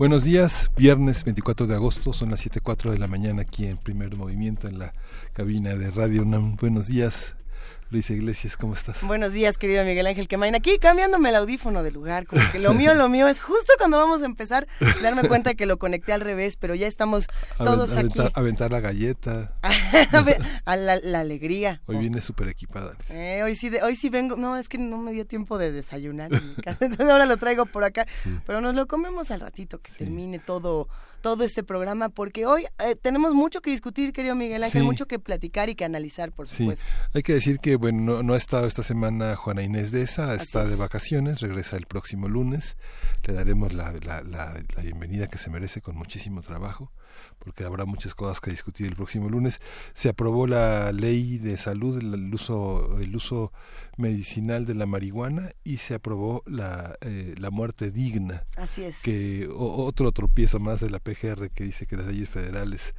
Buenos días, viernes 24 de agosto, son las 7.04 de la mañana aquí en Primer Movimiento en la cabina de Radio UNAM. Buenos días, Luisa Iglesias, ¿cómo estás? Buenos días, querido Miguel Ángel Quemain. Aquí cambiándome el audífono de lugar, como que lo mío, lo mío es justo cuando vamos a empezar, darme cuenta que lo conecté al revés, pero ya estamos todos aquí. Aventar la galleta. a la, la, alegría. Hoy viene súper equipada. Eh, hoy, sí hoy sí vengo, no, es que no me dio tiempo de desayunar en mi casa, entonces ahora lo traigo por acá, sí. pero nos lo comemos al ratito, que sí. termine todo todo este programa, porque hoy eh, tenemos mucho que discutir, querido Miguel Ángel, sí. mucho que platicar y que analizar, por supuesto. Sí. Hay que decir que, bueno, no, no, ha estado esta semana Juana Inés de esa, está de vacaciones, regresa el próximo lunes, le daremos la, la, la, la bienvenida que se merece con muchísimo trabajo porque habrá muchas cosas que discutir el próximo lunes. Se aprobó la ley de salud, el uso, el uso medicinal de la marihuana y se aprobó la, eh, la muerte digna. Así es. Que o, otro tropiezo más de la PGR que dice que las leyes federales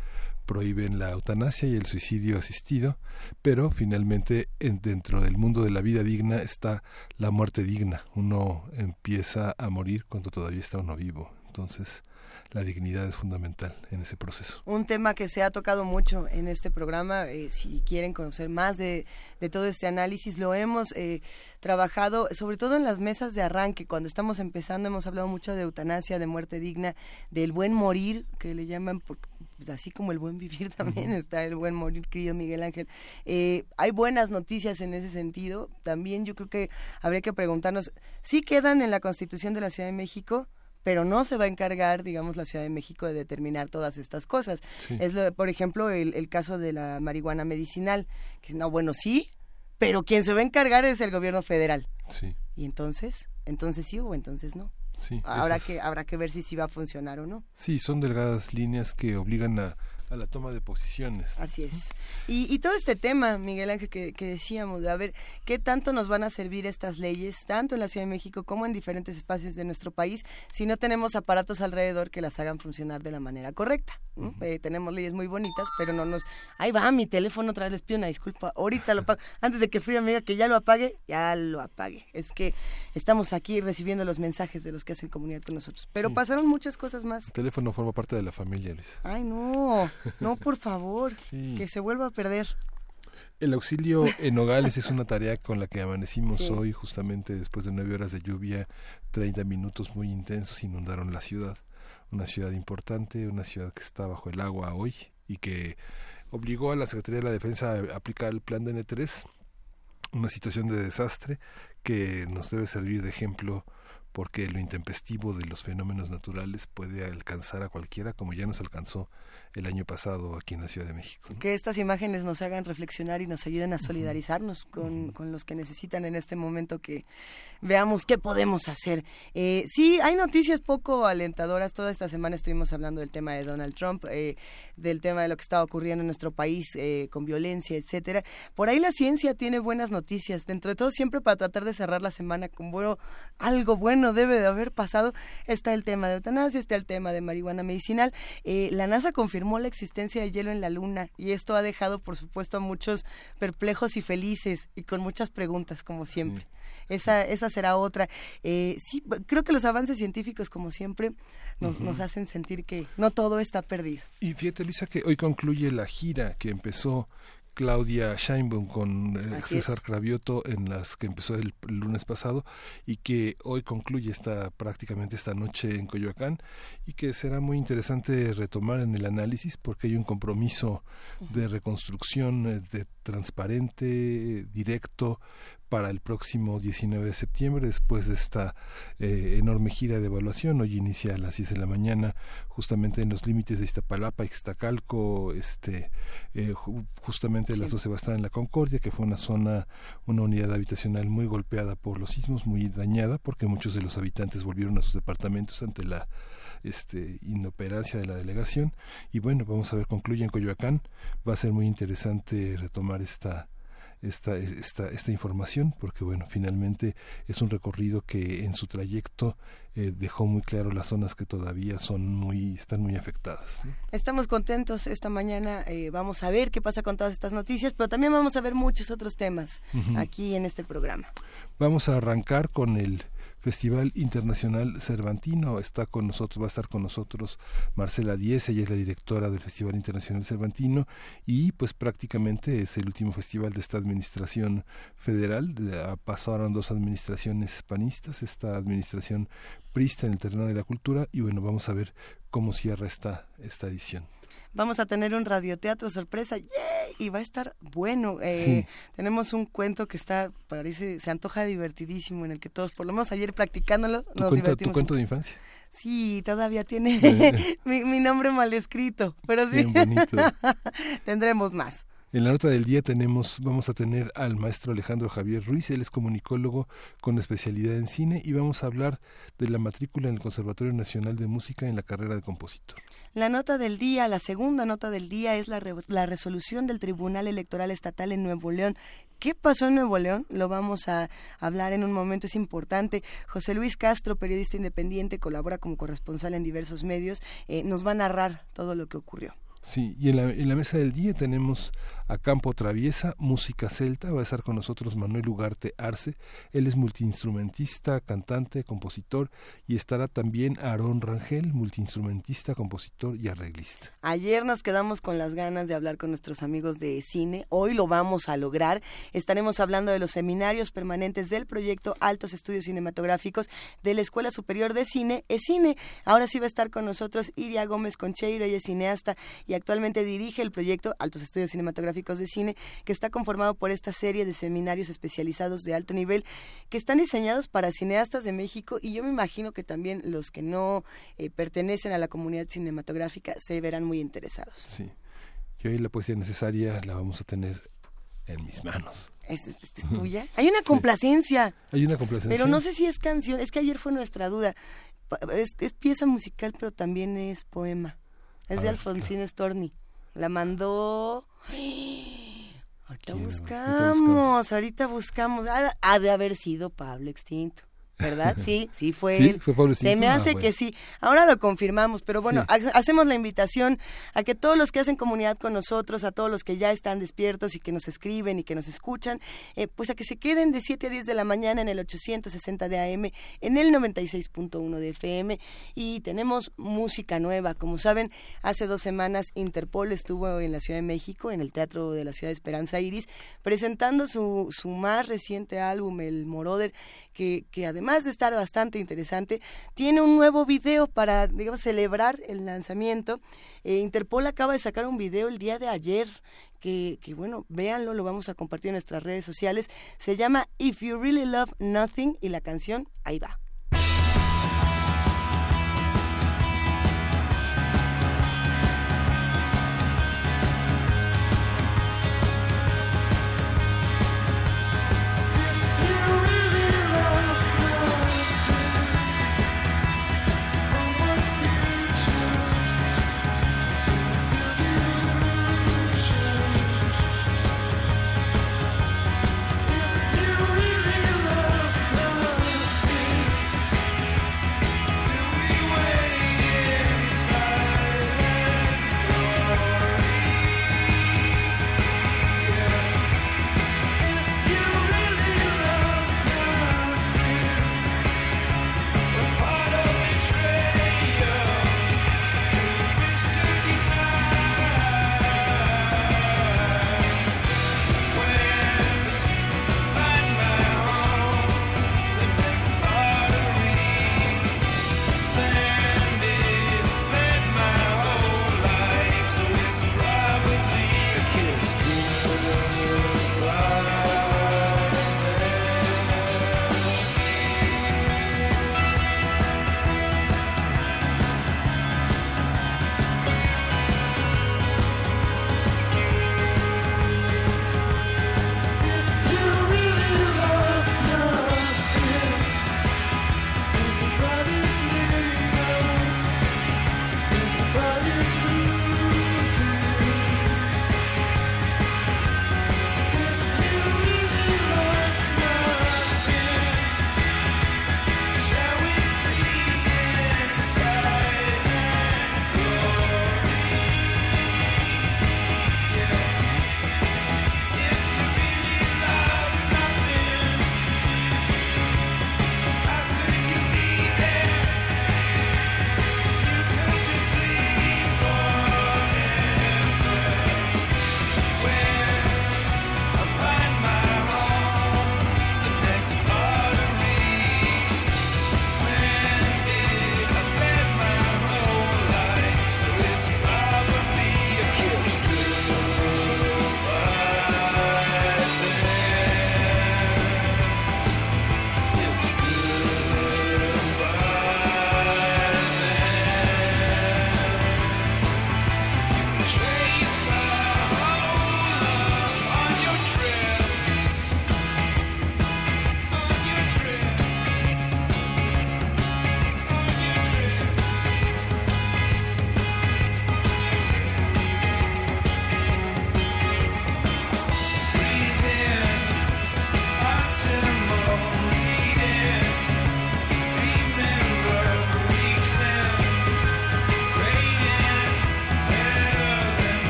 prohíben la eutanasia y el suicidio asistido, pero finalmente en, dentro del mundo de la vida digna está la muerte digna. Uno empieza a morir cuando todavía está uno vivo. Entonces, la dignidad es fundamental en ese proceso. Un tema que se ha tocado mucho en este programa, eh, si quieren conocer más de, de, todo este análisis, lo hemos eh, trabajado sobre todo en las mesas de arranque, cuando estamos empezando hemos hablado mucho de eutanasia, de muerte digna, del buen morir, que le llaman, por, así como el buen vivir también uh -huh. está el buen morir, querido Miguel Ángel. Eh, hay buenas noticias en ese sentido, también yo creo que habría que preguntarnos, ¿sí quedan en la Constitución de la Ciudad de México? Pero no se va a encargar, digamos, la Ciudad de México de determinar todas estas cosas. Sí. Es, lo, por ejemplo, el, el, caso de la marihuana medicinal, que no, bueno, sí, pero quien se va a encargar es el gobierno federal. Sí. Y entonces, entonces sí o entonces no. Sí, habrá que habrá que ver si sí va a funcionar o no. Sí, son delgadas líneas que obligan a, a la toma de posiciones. Así es. Y, y todo este tema, Miguel Ángel, que, que, decíamos, a ver, ¿qué tanto nos van a servir estas leyes, tanto en la Ciudad de México como en diferentes espacios de nuestro país, si no tenemos aparatos alrededor que las hagan funcionar de la manera correcta? Uh -huh. eh, tenemos leyes muy bonitas, pero no nos... Ahí va mi teléfono otra vez, les pido una disculpa, ahorita lo apago. Antes de que Fría me diga que ya lo apague, ya lo apague. Es que estamos aquí recibiendo los mensajes de los que hacen comunidad con nosotros. Pero sí. pasaron muchas cosas más. El teléfono forma parte de la familia, Luis. Ay, no. No, por favor, sí. que se vuelva a perder. El auxilio en Nogales es una tarea con la que amanecimos sí. hoy, justamente después de nueve horas de lluvia, 30 minutos muy intensos inundaron la ciudad. Una ciudad importante, una ciudad que está bajo el agua hoy y que obligó a la Secretaría de la Defensa a aplicar el plan de N3, una situación de desastre que nos debe servir de ejemplo porque lo intempestivo de los fenómenos naturales puede alcanzar a cualquiera como ya nos alcanzó el año pasado aquí en la Ciudad de México. ¿no? Que estas imágenes nos hagan reflexionar y nos ayuden a solidarizarnos uh -huh. con, uh -huh. con, los que necesitan en este momento que veamos qué podemos hacer. Eh, sí, hay noticias poco alentadoras. Toda esta semana estuvimos hablando del tema de Donald Trump, eh, del tema de lo que está ocurriendo en nuestro país eh, con violencia, etcétera. Por ahí la ciencia tiene buenas noticias. Dentro de todo, siempre para tratar de cerrar la semana con bueno, algo bueno debe de haber pasado. Está el tema de eutanasia, está el tema de marihuana medicinal. Eh, la NASA confirmó confirmó la existencia de hielo en la Luna y esto ha dejado, por supuesto, a muchos perplejos y felices y con muchas preguntas, como siempre. Sí. Esa, esa será otra. Eh, sí, creo que los avances científicos, como siempre, nos, uh -huh. nos, hacen sentir que no todo está perdido. Y fíjate, Luisa, que hoy concluye la gira que empezó Claudia Scheinbaum con eh, César. Cravioto en las que empezó el, lunes pasado y que hoy concluye esta prácticamente esta noche en Coyoacán y que será muy interesante retomar en el análisis porque hay un compromiso de reconstrucción eh, de transparente, directo, para el próximo 19 de septiembre, después de esta eh, enorme gira de evaluación. Hoy inicia a las 10 de la mañana, justamente en los límites de Iztapalapa, Ixtacalco, este, eh, justamente a las 12 va a estar en la Concordia, que fue una zona, una unidad habitacional muy golpeada por los sismos, muy dañada, porque muchos de los habitantes volvieron a sus departamentos ante la este, inoperancia de la delegación. Y bueno, vamos a ver, concluye en Coyoacán. Va a ser muy interesante retomar esta, esta, esta, esta información, porque bueno, finalmente es un recorrido que en su trayecto eh, dejó muy claro las zonas que todavía son muy, están muy afectadas. Estamos contentos esta mañana, eh, vamos a ver qué pasa con todas estas noticias, pero también vamos a ver muchos otros temas aquí en este programa. Vamos a arrancar con el Festival Internacional Cervantino. Está con nosotros, va a estar con nosotros Marcela Díez, ella es la directora del Festival Internacional Cervantino y pues prácticamente es el último festival de esta administración federal. Pasaron dos administraciones panistas, esta administración prista en el terreno de la cultura y bueno, vamos a ver cómo cierra esta, esta edición vamos a tener un radioteatro sorpresa, y va a estar bueno. Eh, tenemos un cuento que está, parece, se antoja divertidísimo, en el que todos, por lo menos ayer practicándolo, nos divertimos. ¿Tu cuento de infancia? Sí, todavía tiene mi, nombre mal escrito, pero sí. Tendremos más. En la nota del día tenemos, vamos a tener al maestro Alejandro Javier Ruiz, él es comunicólogo con especialidad en cine y vamos a hablar de la matrícula en el Conservatorio Nacional de Música en la carrera de compositor. La nota del día, la segunda nota del día es la, la resolución del Tribunal Electoral Estatal en Nuevo León ¿Qué pasó en Nuevo León? Lo vamos a hablar en un momento, es importante. José Luis Castro, periodista independiente, colabora como corresponsal en diversos medios, eh, nos va a narrar todo lo que ocurrió. Sí, y en la, en la mesa del día tenemos a Campo Traviesa, música celta. Va a estar con nosotros Manuel Ugarte Arce. Él es multiinstrumentista, cantante, compositor. Y estará también Aarón Rangel, multiinstrumentista, compositor y arreglista. Ayer nos quedamos con las ganas de hablar con nuestros amigos de cine. Hoy lo vamos a lograr. Estaremos hablando de los seminarios permanentes del proyecto Altos Estudios Cinematográficos de la Escuela Superior de Cine, cine Ahora sí va a estar con nosotros Iria Gómez Concheiro, ella es cineasta y actualmente dirige el proyecto Altos Estudios Cinematográficos de Cine, que está conformado por esta serie de seminarios especializados de alto nivel que están diseñados para cineastas de México y yo me imagino que también los que no eh, pertenecen a la comunidad cinematográfica se verán muy interesados. Sí, y hoy la poesía necesaria la vamos a tener en mis manos. ¿Es, tuya? Hay una complacencia. Hay una complacencia. Pero no sé si es canción, es que ayer fue nuestra duda. Es, pieza musical, pero también es poema. Es de Alfonsín Storni. La mandó Ahorita buscamos, ahorita buscamos. Ha, de haber sido Pablo Extinto. ¿Verdad? Sí, sí fue ¿Sí? ¿Fue Se me hace ah, que sí. Ahora lo confirmamos, pero bueno, hacemos la invitación a que todos los que hacen comunidad con nosotros, a todos los que ya están despiertos y que nos escriben y que nos escuchan, eh, pues a que se queden de 7 a 10 de la mañana en el 860 de AM, en el 96.1 de FM y tenemos música nueva. Como saben, hace dos semanas Interpol estuvo en la Ciudad de México, en el Teatro de la Ciudad de Esperanza Iris, presentando su, su más reciente álbum, el Moroder, que, que además de estar bastante interesante, tiene un nuevo video para, digamos, celebrar el lanzamiento. Eh, Interpol acaba de sacar un video el día de ayer que, que, bueno, véanlo, lo vamos a compartir en nuestras redes sociales. Se llama If You Really Love Nothing y la canción ahí va.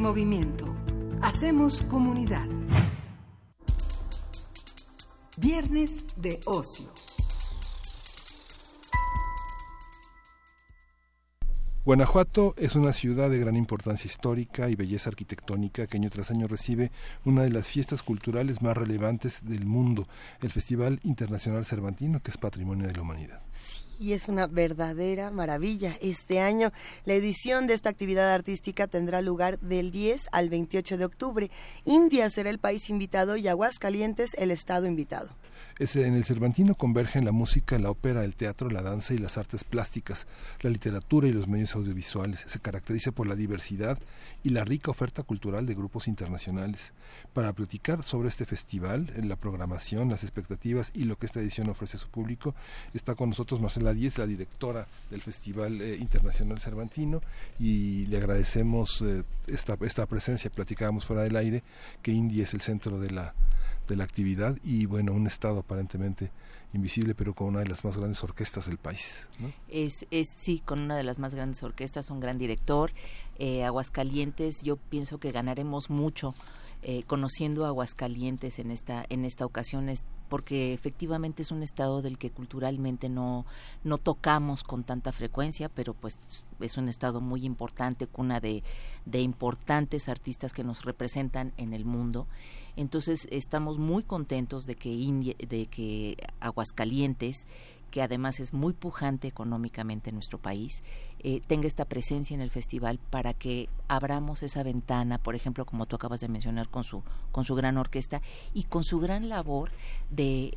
Movimiento. Hacemos comunidad. Viernes de ocio. Guanajuato es una ciudad de gran importancia histórica y belleza arquitectónica que año tras año recibe una de las fiestas culturales más relevantes del mundo, el Festival Internacional Cervantino, que es Patrimonio de la Humanidad. Sí, y es una verdadera maravilla. Este año la edición de esta actividad artística tendrá lugar del 10 al 28 de octubre. India será el país invitado y Aguascalientes el estado invitado en el Cervantino convergen la música, la ópera, el teatro, la danza y las artes plásticas, la literatura y los medios audiovisuales. Se caracteriza por la diversidad y la rica oferta cultural de grupos internacionales. Para platicar sobre este festival, la programación, las expectativas y lo que esta edición ofrece a su público, está con nosotros Marcela Díez, la directora del Festival eh, Internacional Cervantino, y le agradecemos eh, esta, esta presencia. Platicábamos fuera del aire que India es el centro de la de la actividad y bueno, un estado aparentemente invisible, pero con una de las más grandes orquestas del país. Es, es, sí, con una de las más grandes orquestas, un gran director. Eh, Aguascalientes, yo pienso que ganaremos mucho eh, conociendo Aguascalientes en esta en esta ocasión es porque efectivamente es un estado del que culturalmente no no tocamos con tanta frecuencia pero pues es un estado muy importante cuna de de importantes artistas que nos representan en el mundo entonces estamos muy contentos de que de que Aguascalientes que además es muy pujante económicamente en nuestro país, eh, tenga esta presencia en el festival para que abramos esa ventana, por ejemplo, como tú acabas de mencionar con su, con su gran orquesta y con su gran labor de,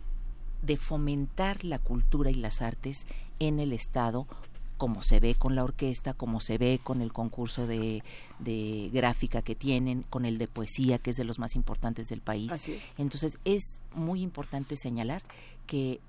de fomentar la cultura y las artes en el Estado como se ve con la orquesta, como se ve con el concurso de, de, gráfica que tienen, con el de poesía, que es de los más importantes del país. Entonces es muy importante señalar que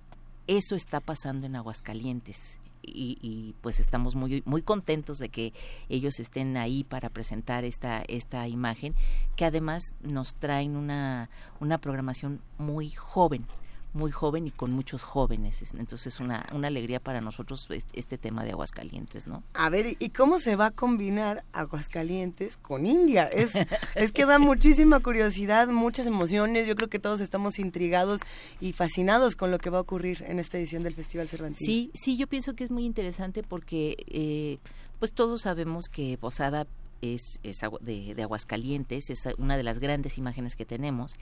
eso está pasando en Aguascalientes. Y, pues estamos muy muy contentos de que ellos estén ahí para presentar esta esta imagen que además nos traen una una programación muy joven muy joven y con muchos jóvenes. Entonces es una, una alegría para nosotros este, tema de Aguascalientes, ¿no? A ver, ¿y cómo se va a combinar Aguascalientes con India? Es, es que da muchísima curiosidad, muchas emociones. Yo creo que todos estamos intrigados y fascinados con lo que va a ocurrir en esta edición del Festival Cervantino. Sí, sí, yo pienso que es muy interesante porque eh, pues todos sabemos que Posada es, es de, de Aguascalientes, es una de las grandes imágenes que tenemos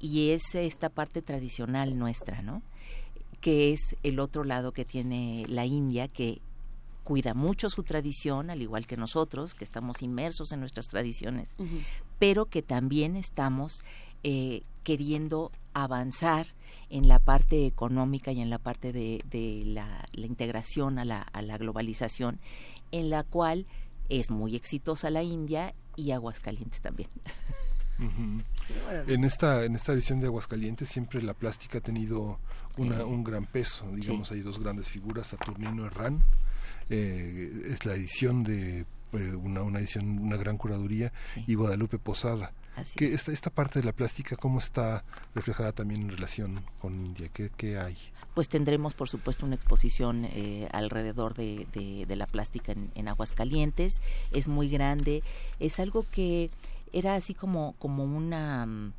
y es esta parte tradicional nuestra, ¿no? Que es el otro lado que tiene la India, que cuida mucho su tradición, al igual que nosotros, que estamos inmersos en nuestras tradiciones, pero que también estamos eh, queriendo avanzar en la parte económica y en la parte de, la, integración a la, a la globalización, en la cual es muy exitosa la India y Aguascalientes también. En esta en esta visión de Aguascalientes siempre la plástica ha tenido un gran peso. Digamos, hay dos grandes figuras, Saturnino Herrán, eh, es la edición de eh, una, una edición, una gran curaduría, y Guadalupe Posada. que esta, esta parte de la plástica, ¿cómo está reflejada también en relación con India? ¿Qué, qué hay? Pues tendremos, por supuesto, una exposición eh, alrededor de, de, la plástica en, en Aguascalientes. Es muy grande. Es algo que era así como, como una mm,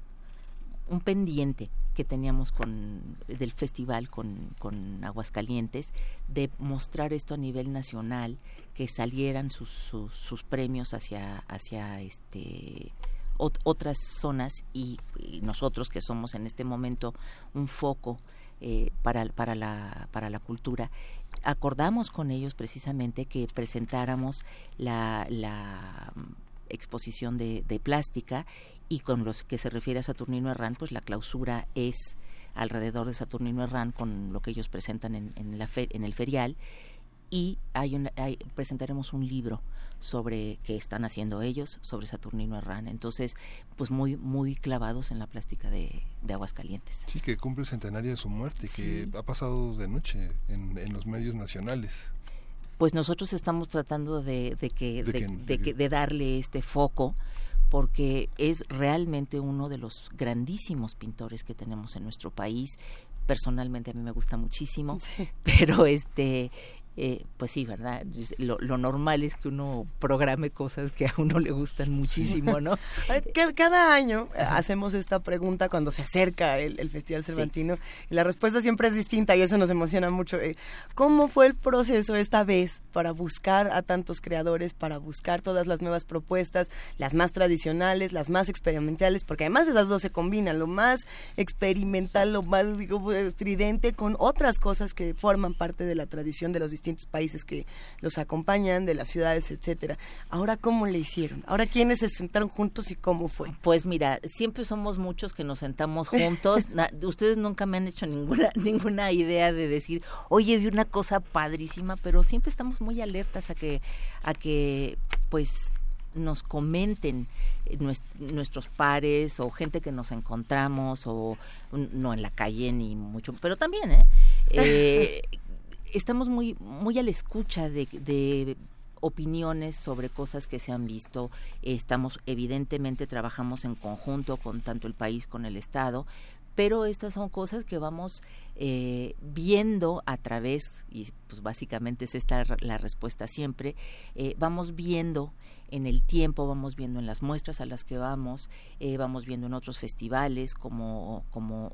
un pendiente que teníamos con del festival con, con Aguascalientes de mostrar esto a nivel nacional que salieran sus, sus, premios hacia hacia este otras zonas y, nosotros que somos en este momento un foco eh, para, para, la, para la cultura acordamos con ellos precisamente que presentáramos la, la exposición de, de plástica y con los que se refiere a Saturnino Herrán, pues la clausura es alrededor de Saturnino Herrán con lo que ellos presentan en, en, la en el ferial y hay, presentaremos un libro sobre qué están haciendo ellos sobre Saturnino Herrán. Entonces, pues muy muy clavados en la plástica de, de Aguascalientes. Sí, que cumple el centenario de su muerte, que ha pasado de noche en, en los medios nacionales pues nosotros estamos tratando de, que, de, darle este foco porque es realmente uno de los grandísimos pintores que tenemos en nuestro país. Personalmente a mí me gusta muchísimo pero este eh, pues sí, ¿verdad? Lo, normal es que uno programe cosas que a uno le gustan muchísimo, ¿no? Cada año eh, hacemos esta pregunta cuando se acerca el, Festival Cervantino y la respuesta siempre es distinta y eso nos emociona mucho. Eh, ¿Cómo fue el proceso esta vez para buscar a tantos creadores, para buscar todas las nuevas propuestas, las más tradicionales, las más experimentales? Porque además esas dos se combinan, lo más experimental, lo más digo, estridente con otras cosas que forman parte de la tradición de los distintos países que los acompañan, de las ciudades, etcétera. Ahora, ¿cómo le hicieron? Ahora, ¿quiénes se sentaron juntos y cómo fue? Pues mira, siempre somos muchos que nos sentamos juntos. ustedes nunca me han hecho ninguna, ninguna idea de decir, oye, vi una cosa padrísima, pero siempre estamos muy alertas a que, a que, pues, nos comenten nuestros pares o gente que nos encontramos o no en la calle ni mucho, pero también, ¿eh? eh estamos muy, muy a la escucha de, opiniones sobre cosas que se han visto. Estamos, evidentemente, trabajamos en conjunto con tanto el país, con el Estado, pero estas son cosas que vamos eh, viendo a través, y pues básicamente es esta la respuesta siempre, eh, vamos viendo en el tiempo, vamos viendo en las muestras a las que vamos, eh, vamos viendo en otros festivales como, como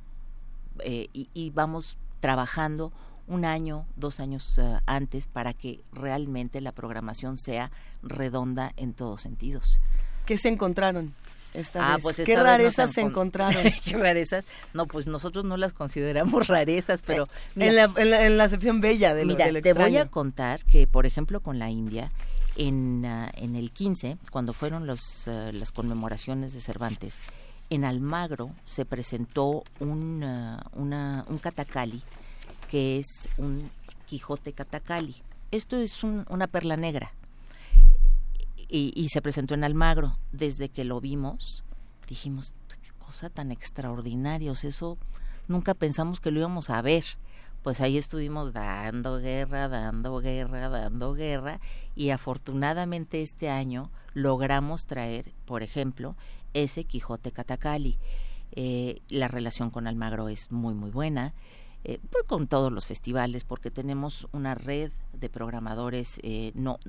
y vamos trabajando un año, dos años eh, antes para que realmente la programación sea redonda en todos sentidos. ¿Qué se encontraron? Esta ah, Pues ¿Qué rarezas se encontraron? ¿Qué rarezas? No, pues nosotros no las consideramos rarezas, pero... en, la, en, la, acepción bella de Mira, te voy a contar que, por ejemplo, con la India, en, ah, en el 15, cuando fueron los, ah, las conmemoraciones de Cervantes, en Almagro se presentó un, una, un catacali que es un Quijote Catacali. Esto es una perla negra y, se presentó en Almagro. Desde que lo vimos, dijimos, qué cosa tan extraordinaria, eso nunca pensamos que lo íbamos a ver. Pues ahí estuvimos dando guerra, dando guerra, dando guerra y afortunadamente este año logramos traer, por ejemplo, ese Quijote Catacali. Eh, la relación con Almagro es muy, muy buena. Eh, pues, con todos los festivales, porque tenemos una red de programadores, eh, no,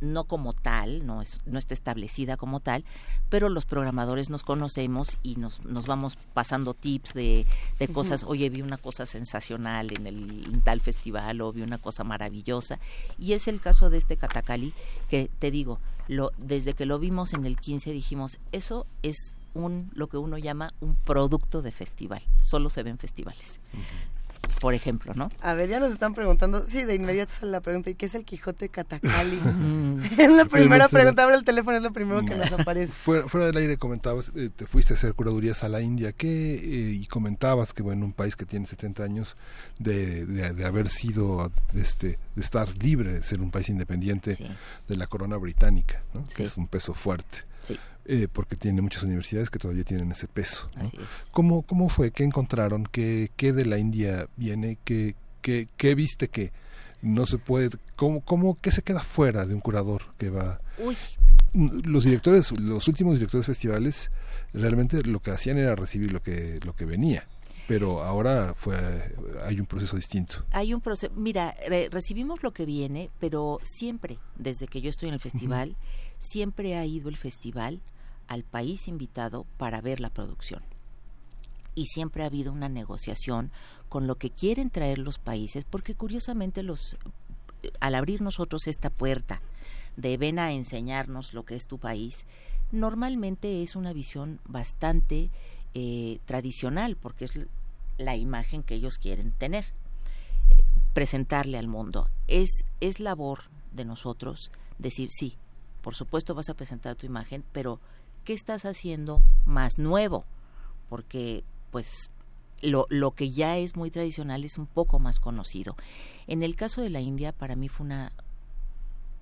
no como tal, no, es, no está establecida como tal, pero los programadores nos conocemos y nos, nos vamos pasando tips de, de cosas, oye, vi una cosa sensacional en el tal festival o vi una cosa maravillosa. Y es el caso de este Catacali, que te digo, lo, desde que lo vimos en el 15 dijimos, eso es un lo que uno llama un producto de festival, solo se ven festivales por ejemplo, ¿no? A ver, ya nos están preguntando, sí, de inmediato sale la pregunta, ¿y qué es el Quijote Catacali? es la primera pregunta, abre el teléfono, es lo primero que nos aparece. Fuera, del aire comentabas, eh, te fuiste a hacer curadurías a la India, ¿qué? Eh, y comentabas que, bueno, un país que tiene 70 años de, de, haber sido, de, este, de estar libre, de ser un país independiente de la corona británica, ¿no? que es un peso fuerte. Sí. Eh, porque tiene muchas universidades que todavía tienen ese peso. ¿Cómo, ¿Cómo fue? ¿Qué encontraron? ¿Qué, qué de la India viene? ¿Qué, qué, qué viste que no se puede? ¿Cómo, cómo qué se queda fuera de un curador que va? Los directores, los últimos directores festivales, realmente lo que hacían era recibir lo que, lo que venía pero ahora fue hay un proceso distinto. Hay un proceso, mira, recibimos lo que viene, pero siempre, desde que yo estoy en el festival, siempre ha ido el festival al país invitado para ver la producción. Y siempre ha habido una negociación con lo que quieren traer los países, porque curiosamente los al abrir nosotros esta puerta de ven a enseñarnos lo que es tu país, normalmente es una visión bastante eh, tradicional, porque es la imagen que ellos quieren tener, presentarle al mundo. Es, es labor de nosotros decir, sí, por supuesto vas a presentar tu imagen, pero ¿qué estás haciendo más nuevo? Porque pues lo, lo, que ya es muy tradicional es un poco más conocido. En el caso de la India, para mí fue una,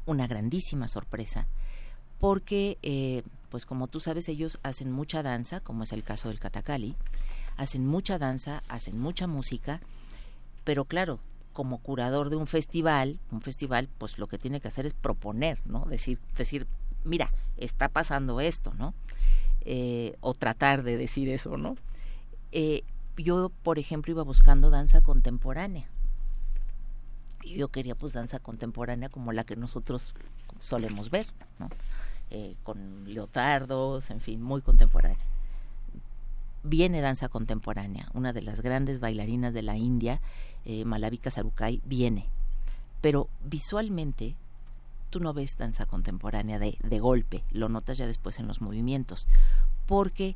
una grandísima sorpresa, porque, eh, pues como tú sabes, ellos hacen mucha danza, como es el caso del Katakali, hacen mucha danza, hacen mucha música, pero claro, como curador de un festival, un festival, pues lo que tiene que hacer es proponer, ¿no? Decir, decir, mira, está pasando esto, ¿no? Eh, o tratar de decir eso, ¿no? Eh, yo, por ejemplo, iba buscando danza contemporánea. yo quería pues danza contemporánea como la que nosotros solemos ver, ¿no? Eh, con leotardos, en fin, muy contemporánea. Viene danza contemporánea, una de las grandes bailarinas de la India, eh, Malavika Sarukai, viene. Pero visualmente tú no ves danza contemporánea de, de golpe, lo notas ya después en los movimientos, porque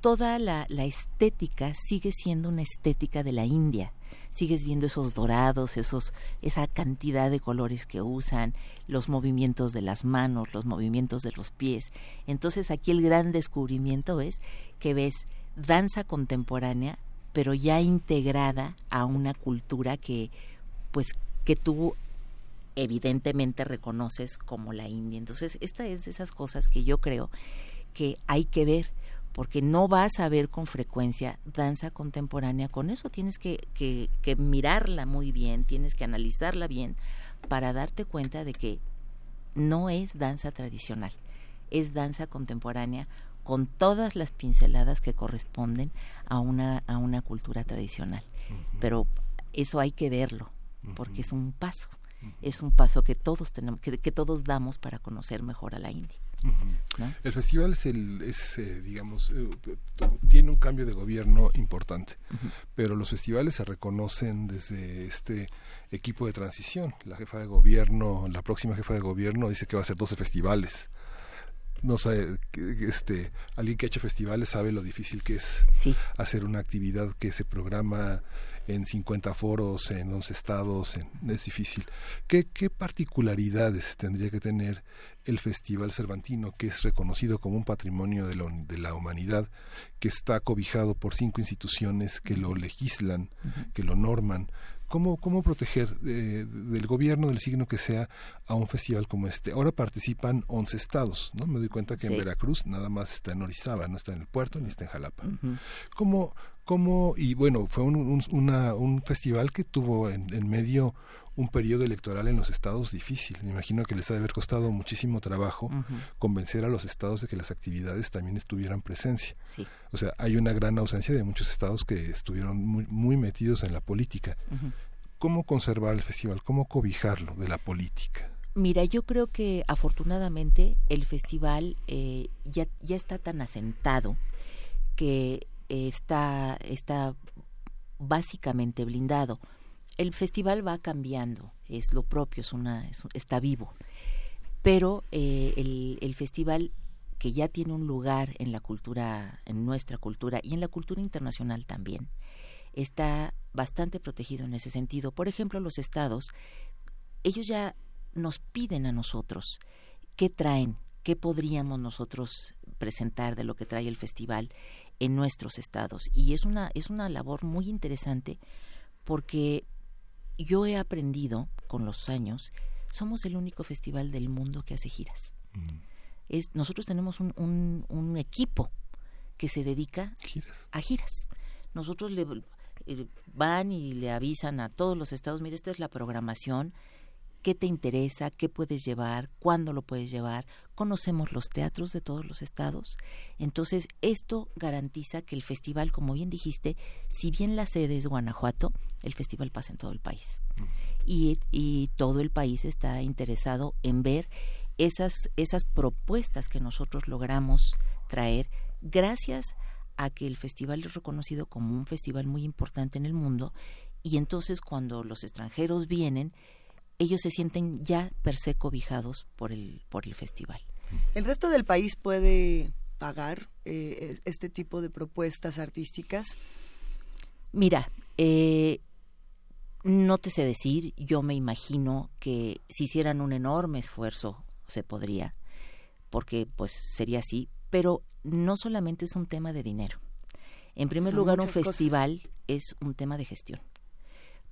toda la, estética sigue siendo una estética de la India. Sigues viendo esos dorados, esos, esa cantidad de colores que usan, los movimientos de las manos, los movimientos de los pies. Entonces aquí el gran descubrimiento es que ves danza contemporánea, pero ya integrada a una cultura que, pues, que tú evidentemente reconoces como la India. Entonces, esta es de esas cosas que yo creo que hay que ver porque no vas a ver con frecuencia danza contemporánea. Con eso tienes que, que, que, mirarla muy bien, tienes que analizarla bien para darte cuenta de que no es danza tradicional, es danza contemporánea con todas las pinceladas que corresponden a una, a una cultura tradicional. Pero eso hay que verlo, porque es un paso, es un paso que todos tenemos, que, que todos damos para conocer mejor a la India. El festival es, el, es eh, digamos, eh, tiene un cambio de gobierno importante, pero los festivales se reconocen desde este equipo de transición. La jefa de gobierno, la próxima jefa de gobierno dice que va a ser 12 festivales no sé, este, alguien que ha hecho festivales sabe lo difícil que es hacer una actividad que se programa en 50 foros, en 11 estados, es difícil. ¿Qué, ¿Qué particularidades tendría que tener el Festival Cervantino, que es reconocido como un patrimonio de la, de la humanidad, que está cobijado por cinco instituciones que lo legislan, que lo norman? ¿Cómo, cómo proteger eh, del gobierno, del signo que sea, a un festival como este? Ahora participan 11 estados, ¿no? Me doy cuenta que en Veracruz nada más está en Orizaba, no está en el puerto ni está en Jalapa. ¿Cómo, cómo, y bueno, fue un, un, una, un festival que tuvo en, en medio un periodo electoral en los estados difícil. Me imagino que les ha de haber costado muchísimo trabajo convencer a los estados de que las actividades también estuvieran presencia. O sea, hay una gran ausencia de muchos estados que estuvieron muy, muy metidos en la política. ¿Cómo conservar el festival? ¿Cómo cobijarlo de la política? Mira, yo creo que afortunadamente el festival eh, ya, ya está tan asentado que está, está básicamente blindado el festival va cambiando, es lo propio, es una, está vivo. Pero eh, el, el festival que ya tiene un lugar en la cultura, en nuestra cultura y en la cultura internacional también, está bastante protegido en ese sentido. Por ejemplo, los estados, ellos ya nos piden a nosotros qué traen, qué podríamos nosotros presentar de lo que trae el festival en nuestros estados. Y es una, es una labor muy interesante porque yo he aprendido con los años, somos el único festival del mundo que hace giras. Mm. Es, nosotros tenemos un, un, equipo que se dedica a giras. Nosotros le, eh, van y le avisan a todos los estados, mire, esta es la programación, qué te interesa, qué puedes llevar, cuándo lo puedes llevar. Conocemos los teatros de todos los estados. Entonces, esto garantiza que el festival, como bien dijiste, si bien la sede es Guanajuato, el festival pasa en todo el país. Y, y todo el país está interesado en ver esas, esas propuestas que nosotros logramos traer gracias a que el festival es reconocido como un festival muy importante en el mundo y entonces cuando los extranjeros vienen, ellos se sienten ya per se cobijados por el, por el festival. ¿El resto del país puede pagar eh, este tipo de propuestas artísticas? Mira, eh, no te sé decir, yo me imagino que si hicieran un enorme esfuerzo se podría, porque pues sería así, pero no solamente es un tema de dinero. En primer lugar, un festival es un tema de gestión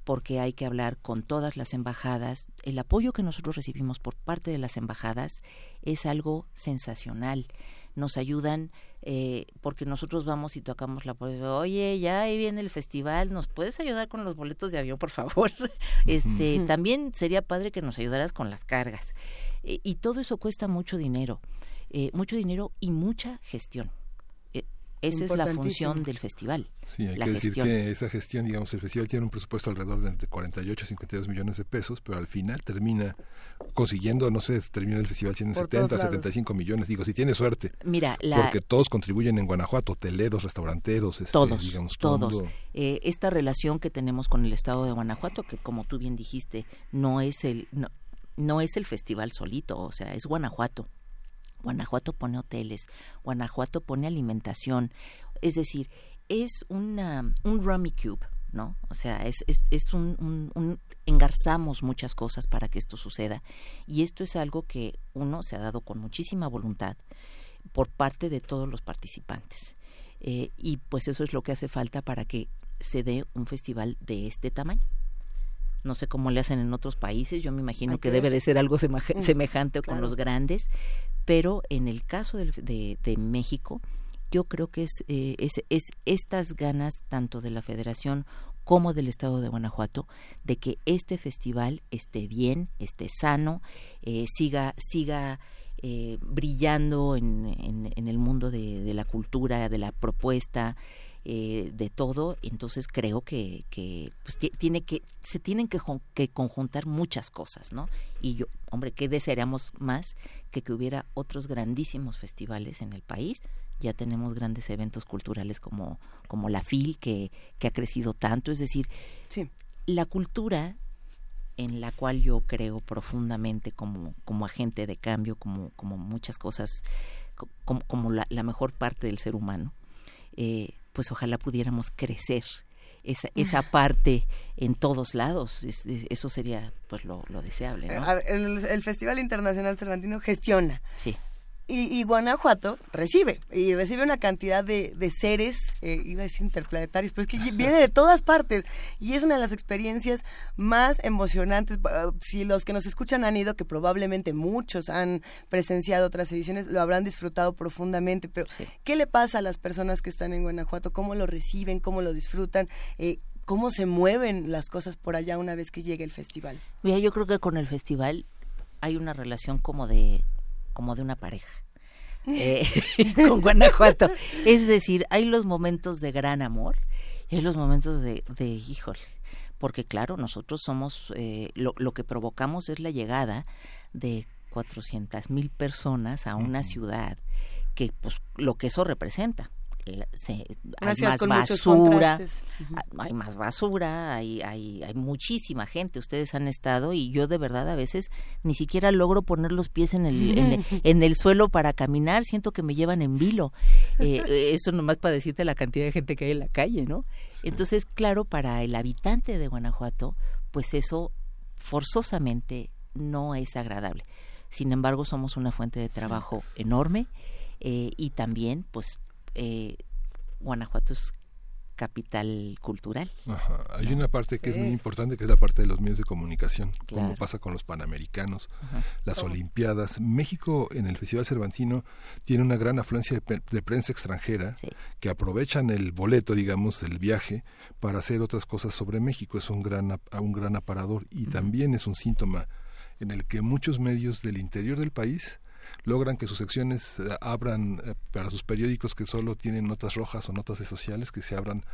porque hay que hablar con todas las embajadas. El apoyo que nosotros recibimos por parte de las embajadas es algo sensacional. Nos ayudan eh, porque nosotros vamos y tocamos la puerta. Oye, ya ahí viene el festival, ¿nos puedes ayudar con los boletos de avión, por favor? este, también sería padre que nos ayudaras con las cargas. Eh, y todo eso cuesta mucho dinero, eh, mucho dinero y mucha gestión esa es la función del festival. Sí, hay que decir que esa gestión, digamos, el festival tiene un presupuesto alrededor de 48 a 52 millones de pesos, pero al final termina consiguiendo, no sé, termina el festival siendo 70, 75 millones. Digo, si tiene suerte. Mira, porque todos contribuyen en Guanajuato, hoteleros, restauranteros, este, todos, digamos, todos. Eh, esta relación que tenemos con el Estado de Guanajuato, que como tú bien dijiste, no es el no, no es el festival solito, o sea, es Guanajuato. Guanajuato pone hoteles, Guanajuato pone alimentación, es decir, es una, un rummy cube, ¿no? O sea, es, es, es un, un, engarzamos muchas cosas para que esto suceda. Y esto es algo que uno se ha dado con muchísima voluntad por parte de todos los participantes. Eh, y pues eso es lo que hace falta para que se dé un festival de este tamaño no sé cómo le hacen en otros países, yo me imagino que, debe de ser algo mm, semejante con los grandes, pero en el caso de, de, México, yo creo que es, eh, es, es, estas ganas tanto de la Federación como del Estado de Guanajuato de que este festival esté bien, esté sano, eh, siga, siga eh, brillando en, en, en, el mundo de, de la cultura, de la propuesta, eh, de todo, entonces creo que, que pues, tiene que se tienen que, que, conjuntar muchas cosas, ¿no? Y yo, hombre, ¿qué desearíamos más que que hubiera otros grandísimos festivales en el país? Ya tenemos grandes eventos culturales como, como la FIL, que, que ha crecido tanto, es decir, sí. la cultura en la cual yo creo profundamente como, como agente de cambio, como, como muchas cosas, como, como la, la mejor parte del ser humano, eh, pues ojalá pudiéramos crecer esa, esa parte en todos lados. eso sería pues lo, deseable. El, el, Festival Internacional Cervantino gestiona. Sí y, Guanajuato recibe, y recibe una cantidad de, de seres, eh, iba a decir interplanetarios, pero es que viene de todas partes, y es una de las experiencias más emocionantes. Si los que nos escuchan han ido, que probablemente muchos han presenciado otras ediciones, lo habrán disfrutado profundamente, pero ¿qué le pasa a las personas que están en Guanajuato? ¿Cómo lo reciben? ¿Cómo lo disfrutan? Eh, ¿Cómo se mueven las cosas por allá una vez que llegue el festival? Mira, yo creo que con el festival hay una relación como de como de una pareja. Eh, con Guanajuato. Es decir, hay los momentos de gran amor y hay los momentos de, de híjole, porque claro, nosotros somos, eh, lo, lo, que provocamos es la llegada de 400 mil personas a una ciudad que, pues, lo que eso representa se, hay más basura, hay más basura, hay, hay, hay muchísima gente, ustedes han estado y yo de verdad a veces ni siquiera logro poner los pies en el, en, el suelo para caminar, siento que me llevan en vilo. Eh, eso nomás para decirte la cantidad de gente que hay en la calle, ¿no? Entonces, claro, para el habitante de Guanajuato, pues eso forzosamente no es agradable. Sin embargo, somos una fuente de trabajo enorme eh, y también, pues, eh, Guanajuato es capital cultural. Hay una parte que es muy importante, que es la parte de los medios de comunicación, como pasa con los Panamericanos, las Olimpiadas. México en el Festival Cervantino tiene una gran afluencia de, prensa extranjera que aprovechan el boleto, digamos, del viaje para hacer otras cosas sobre México. Es un gran, un gran aparador y también es un síntoma en el que muchos medios del interior del país logran que sus secciones eh, abran eh, para sus periódicos que solo tienen notas rojas o notas de sociales que se abran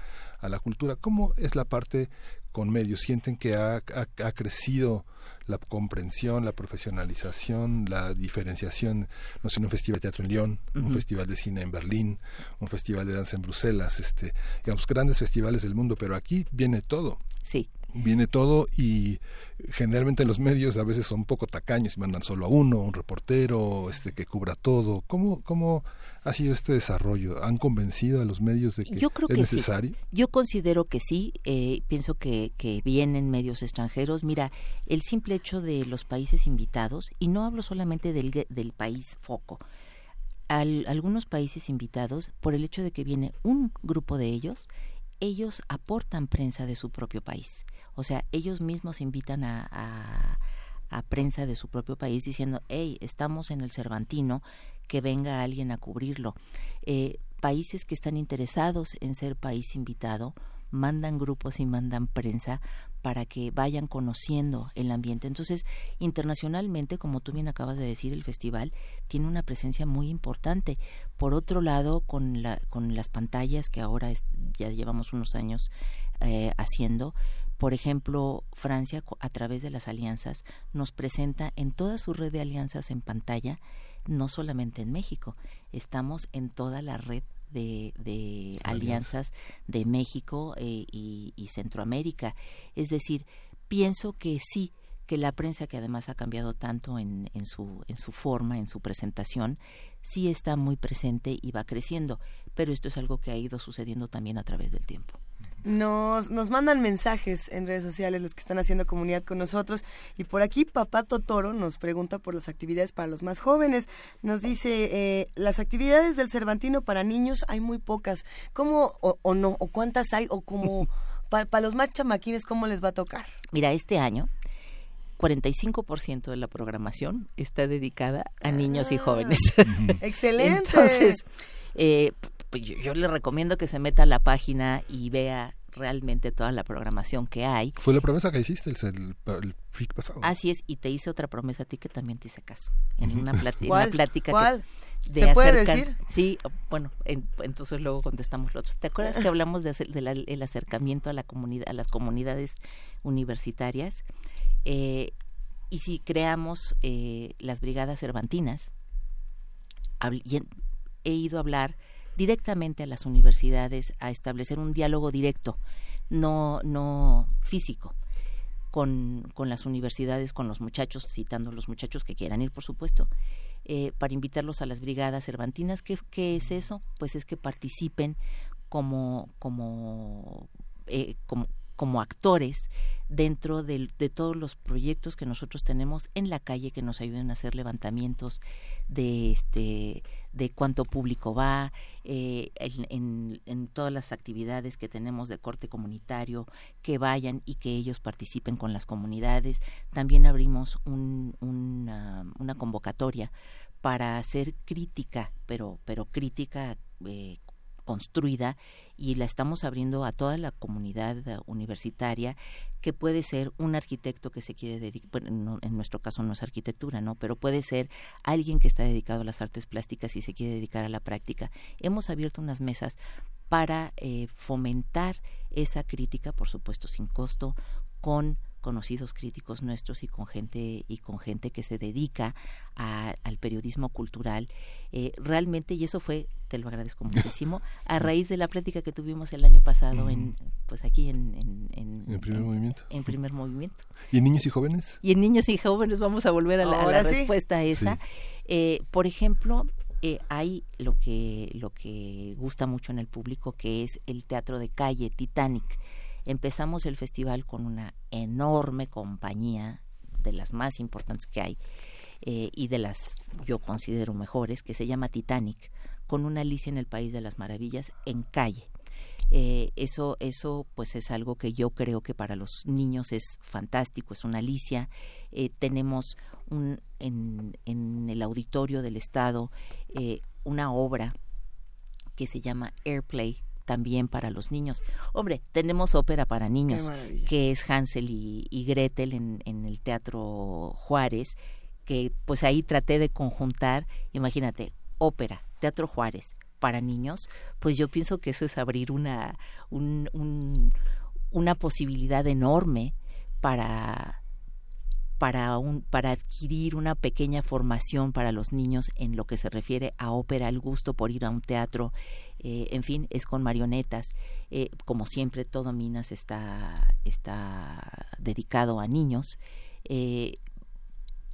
a la cultura. ¿Cómo es la parte con medios? ¿Sienten que ha, ha, crecido la comprensión, la profesionalización, la diferenciación? No sé, un festival de teatro en Lyon, un festival de cine en Berlín, un festival de danza en Bruselas, este, digamos, grandes festivales del mundo, pero aquí viene todo. Sí, viene todo y generalmente los medios a veces son un poco tacaños y mandan solo a uno, un reportero este que cubra todo. ¿Cómo, cómo ha sido este desarrollo? ¿Han convencido a los medios de que es necesario? Yo considero que sí, eh, pienso que, que vienen medios extranjeros. Mira, el simple hecho de los países invitados, y no hablo solamente del, del país foco, al, algunos países invitados, por el hecho de que viene un grupo de ellos, ellos aportan prensa de su propio país. O sea, ellos mismos invitan a, prensa de su propio país diciendo, hey, estamos en el Cervantino, que venga alguien a cubrirlo. Eh, países que están interesados en ser país invitado mandan grupos y mandan prensa para que vayan conociendo el ambiente. Entonces, internacionalmente, como tú bien acabas de decir, el festival tiene una presencia muy importante. Por otro lado, con, la, con las pantallas que ahora ya llevamos unos años eh, haciendo, por ejemplo, Francia, a través de las alianzas, nos presenta en toda su red de alianzas en pantalla, no solamente en México, estamos en toda la red de, alianzas de México eh, y, Centroamérica. Es decir, pienso que sí, que la prensa, que además ha cambiado tanto en, en, su, en su forma, en su presentación, sí está muy presente y va creciendo, pero esto es algo que ha ido sucediendo también a través del tiempo. Nos, nos mandan mensajes en redes sociales los que están haciendo comunidad con nosotros. Y por aquí Papá Totoro nos pregunta por las actividades para los más jóvenes. Nos dice, eh, las actividades del Cervantino para niños hay muy pocas. ¿Cómo o, no? ¿O cuántas hay? ¿O como para los más chamaquines cómo les va a tocar? Mira, este año 45% de la programación está dedicada a niños y jóvenes. Ah, excelente. Entonces, eh, pues, yo, le recomiendo que se meta a la página y vea realmente toda la programación que hay. Fue la promesa que hiciste el, el, FIC pasado. Así es, y te hice otra promesa a ti que también te hice caso. En una, plática ¿Cuál? ¿Se puede decir? Sí, bueno, entonces luego contestamos lo otro. ¿Te acuerdas que hablamos del de el acercamiento a, la comunidad, a las comunidades universitarias? Eh, y si creamos eh, las brigadas cervantinas, he ido a hablar directamente a las universidades a establecer un diálogo directo, no, no físico, con, con las universidades, con los muchachos, citando a los muchachos que quieran ir, por supuesto, eh, para invitarlos a las brigadas cervantinas. ¿Qué, ¿Qué, es eso? Pues es que participen como, como, eh, como como actores dentro de, todos los proyectos que nosotros tenemos en la calle que nos ayuden a hacer levantamientos de este de cuánto público va eh, en, en, todas las actividades que tenemos de corte comunitario que vayan y que ellos participen con las comunidades. También abrimos un, una, convocatoria para hacer crítica pero pero crítica eh, construida y la estamos abriendo a toda la comunidad eh, universitaria que puede ser un arquitecto que se quiere dedicar, en nuestro caso no es arquitectura, ¿no? Pero puede ser alguien que está dedicado a las artes plásticas y se quiere dedicar a la práctica. Hemos abierto unas mesas para eh, fomentar esa crítica, por supuesto sin costo, con conocidos críticos nuestros y con gente y con gente que se dedica al periodismo cultural eh, realmente y eso fue te lo agradezco muchísimo a raíz de la plática que tuvimos el año pasado en pues aquí en en, primer movimiento en primer movimiento. Y en niños y jóvenes y en niños y jóvenes vamos a volver a la, respuesta a esa. Eh, por ejemplo eh, hay lo que lo que gusta mucho en el público que es el teatro de calle Titanic empezamos el festival con una enorme compañía de las más importantes que hay eh, y de las yo considero mejores que se llama Titanic con una Alicia en el País de las Maravillas en calle. Eh, eso eso pues es algo que yo creo que para los niños es fantástico es una Alicia. Eh, tenemos un en, en, el auditorio del estado una obra que se llama Airplay también para los niños. Hombre, tenemos ópera para niños, que es Hansel y, Gretel en, en, el Teatro Juárez, que pues ahí traté de conjuntar, imagínate, ópera, Teatro Juárez para niños, pues yo pienso que eso es abrir una, un, una posibilidad enorme para para, un, para adquirir una pequeña formación para los niños en lo que se refiere a ópera, el gusto por ir a un teatro, eh, en fin, es con marionetas. Eh, como siempre, todo Minas está, está dedicado a niños. Eh,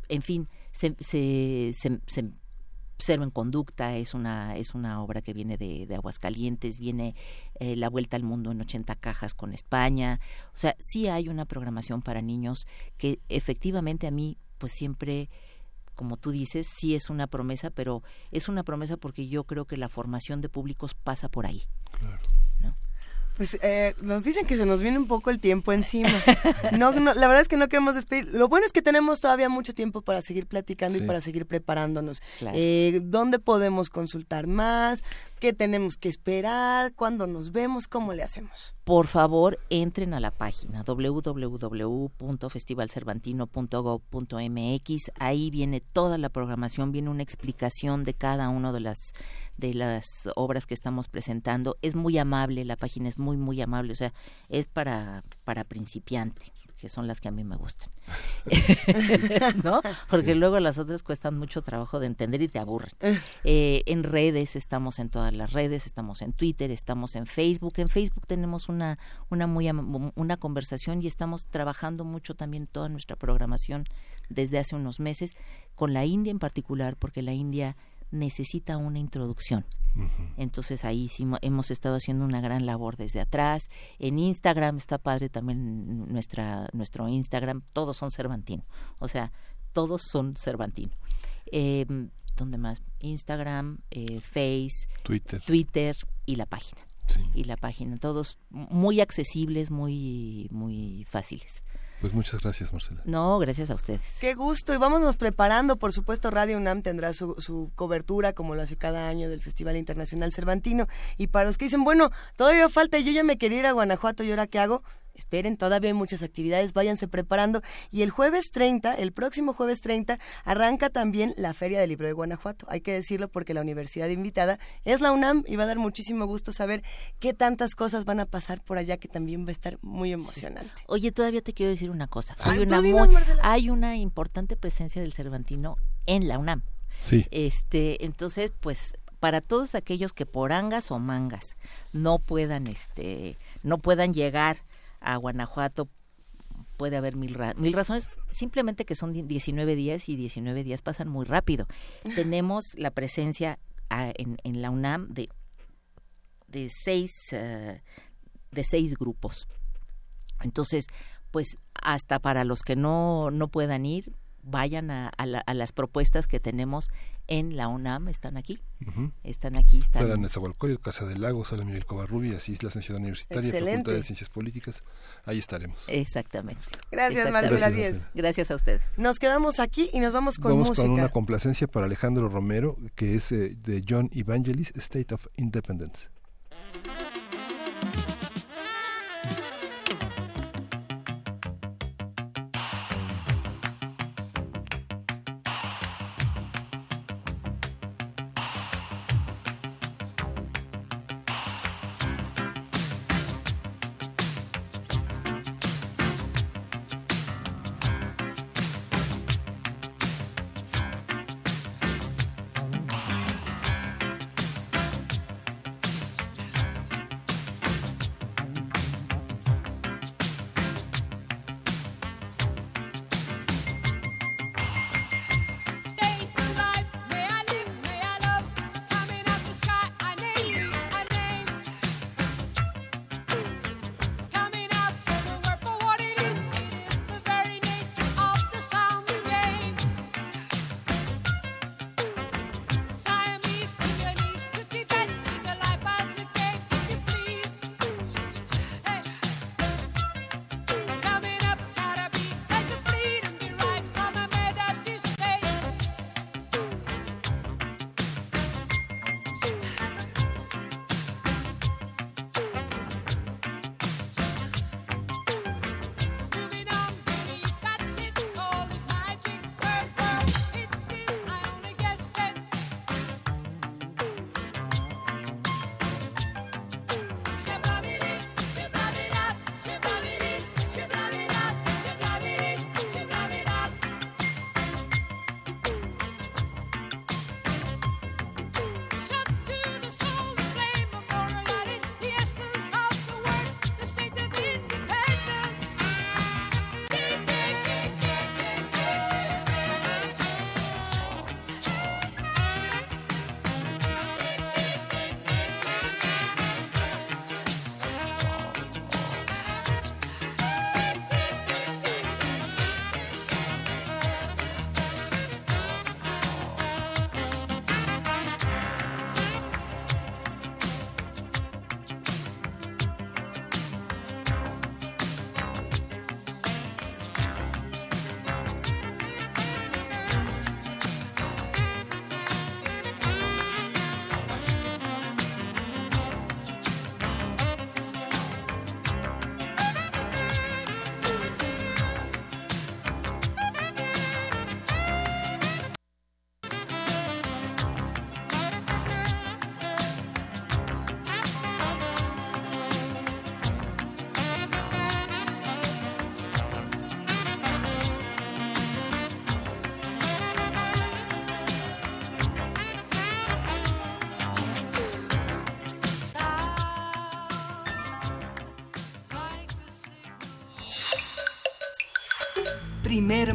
en fin, se, se, se, Cero en Conducta es una, es una obra que viene de, de Aguascalientes, viene eh, La Vuelta al Mundo en 80 cajas con España. O sea, sí hay una programación para niños que efectivamente a mí, pues siempre como tú dices, sí es una promesa, pero es una promesa porque yo creo que la formación de públicos pasa por ahí. Claro. Pues eh, nos dicen que se nos viene un poco el tiempo encima. No, la verdad es que no queremos despedir. Lo bueno es que tenemos todavía mucho tiempo para seguir platicando y para seguir preparándonos. Eh, ¿Dónde podemos consultar más? Qué tenemos que esperar, cuándo nos vemos, cómo le hacemos. Por favor, entren a la página www.festivalcervantino.gov.mx. Ahí viene toda la programación, viene una explicación de cada una de las de las obras que estamos presentando. Es muy amable, la página es muy muy amable, o sea, es para para principiante que son las que a mí me gustan. ¿No? Porque luego las otras cuestan mucho trabajo de entender y te aburren. Eh, en redes, estamos en todas las redes, estamos en Twitter, estamos en Facebook. En Facebook tenemos una, una, muy, una conversación y estamos trabajando mucho también toda nuestra programación desde hace unos meses, con la India en particular, porque la India necesita una introducción. Entonces ahí sí hemos estado haciendo una gran labor desde atrás. En Instagram está padre también nuestra, nuestro Instagram, todos son Cervantino. O sea, todos son Cervantino. Eh, ¿Dónde más? Instagram, eh, Face, Twitter. Twitter y la página. Y la página, todos muy accesibles, muy, muy fáciles. Pues muchas gracias, Marcela. No, gracias a ustedes. Qué gusto. Y vámonos preparando. Por supuesto, Radio UNAM tendrá su, su cobertura, como lo hace cada año, del Festival Internacional Cervantino. Y para los que dicen, bueno, todavía falta y yo ya me quería ir a Guanajuato, ¿y ahora qué hago? Esperen, todavía hay muchas actividades, váyanse preparando. Y el jueves 30, el próximo jueves 30, arranca también la Feria del Libro de Guanajuato. Hay que decirlo porque la universidad invitada es la UNAM y va a dar muchísimo gusto saber qué tantas cosas van a pasar por allá que también va a estar muy emocionante. Oye, todavía te quiero decir una cosa. Hay, una, hay una importante presencia del Cervantino en la UNAM. Sí. Este, entonces, pues para todos aquellos que por angas o mangas no puedan este no puedan llegar a Guanajuato puede haber mil, mil razones, simplemente que son 19 días y 19 días pasan muy rápido. Tenemos la presencia ah, en, en, la UNAM de, de, seis, eh, de seis grupos. Entonces, pues hasta para los que no, no puedan ir, vayan a, a, las propuestas que tenemos en la UNAM, están aquí. Están aquí. Están... Sala Nezahualcóyotl, Casa del Lago, Sala Miguel Covarrubias, Islas en Ciudad Universitaria, Facultad de Ciencias Políticas. Ahí estaremos. Exactamente. Gracias, Marcela Díez. Gracias a ustedes. Nos quedamos aquí y nos vamos con vamos música. con una complacencia para Alejandro Romero, que es eh, de John Evangelis, State of Independence.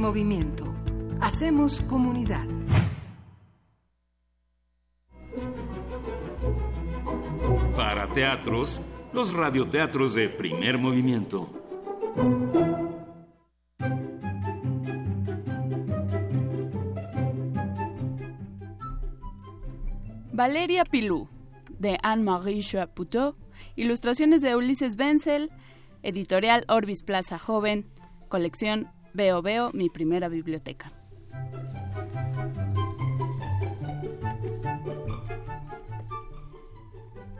Movimiento. Hacemos comunidad. Para teatros, los radioteatros de primer movimiento. Valeria Pilou, de Anne-Marie Chaputeau, ilustraciones de Ulises Wenzel, editorial Orbis Plaza Joven, colección Veo Veo, mi primera biblioteca.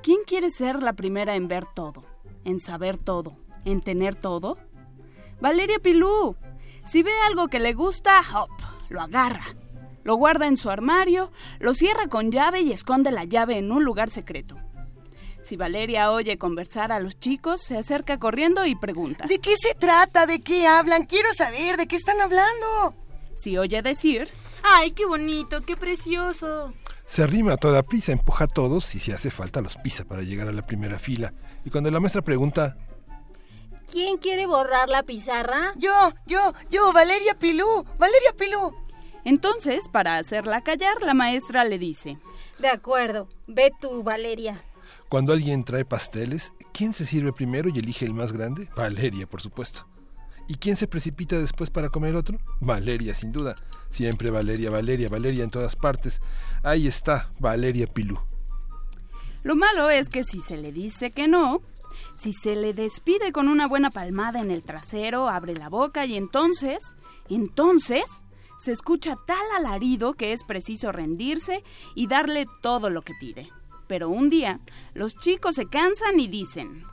¿Quién quiere ser la primera en ver todo, en saber todo, en tener todo? Valeria Pilú. Si ve algo que le gusta, hop, lo agarra, lo guarda en su armario, lo cierra con llave y esconde la llave en un lugar secreto. Si Valeria oye conversar a los chicos, se acerca corriendo y pregunta. ¿De qué se trata? ¿De qué hablan? Quiero saber, ¿de qué están hablando? Si oye decir... ¡Ay, qué bonito, qué precioso! Se arrima a toda prisa, empuja a todos y si hace falta los pisa para llegar a la primera fila. Y cuando la maestra pregunta... ¿Quién quiere borrar la pizarra? Yo, yo, yo, Valeria Pilú, Valeria Pilú. Entonces, para hacerla callar, la maestra le dice... De acuerdo, ve tú, Valeria. Cuando alguien trae pasteles, ¿quién se sirve primero y elige el más grande? Valeria, por supuesto. ¿Y quién se precipita después para comer otro? Valeria, sin duda. Siempre Valeria, Valeria, Valeria en todas partes. Ahí está, Valeria Pilú. Lo malo es que si se le dice que no, si se le despide con una buena palmada en el trasero, abre la boca y entonces, entonces, se escucha tal alarido que es preciso rendirse y darle todo lo que pide. Pero un día, los chicos se cansan y dicen...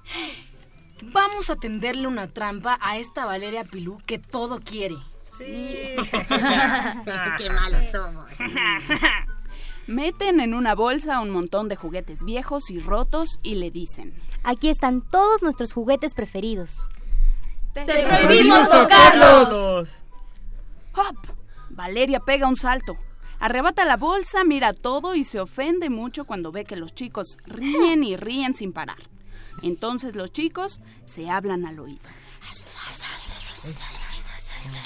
Vamos a tenderle una trampa a esta Valeria Pilú que todo quiere. Sí. Qué malos somos. Meten en una bolsa un montón de juguetes viejos y rotos y le dicen... Aquí están todos nuestros juguetes preferidos. ¡Te, prohibimos tocarlos! ¡Hop! Valeria pega un salto. Arrebata la bolsa, mira todo y se ofende mucho cuando ve que los chicos ríen y ríen sin parar. Entonces los chicos se hablan al oído.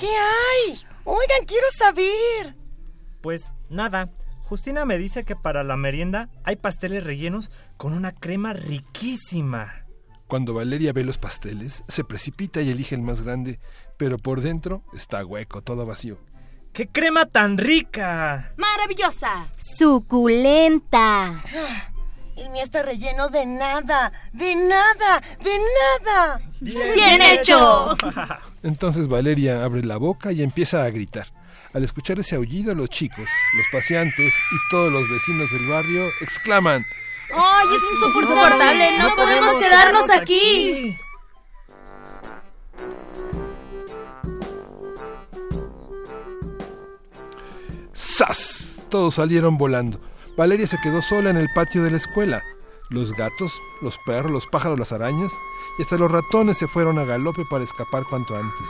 ¿Qué hay? Oigan, quiero saber. Pues nada, Justina me dice que para la merienda hay pasteles rellenos con una crema riquísima. Cuando Valeria ve los pasteles, se precipita y elige el más grande, pero por dentro está hueco, todo vacío. ¡Qué crema tan rica! ¡Maravillosa! ¡Suculenta! El mío está relleno de nada, de nada, de nada. ¡Bien, Bien hecho! Entonces Valeria abre la boca y empieza a gritar. Al escuchar ese aullido, los chicos, los paseantes y todos los vecinos del barrio exclaman: ¡Ay, es insoportable! ¡No, podemos quedarnos aquí! ¡Sas! Todos salieron volando. Valeria se quedó sola en el patio de la escuela. Los gatos, los perros, los pájaros, las arañas y hasta los ratones se fueron a galope para escapar cuanto antes.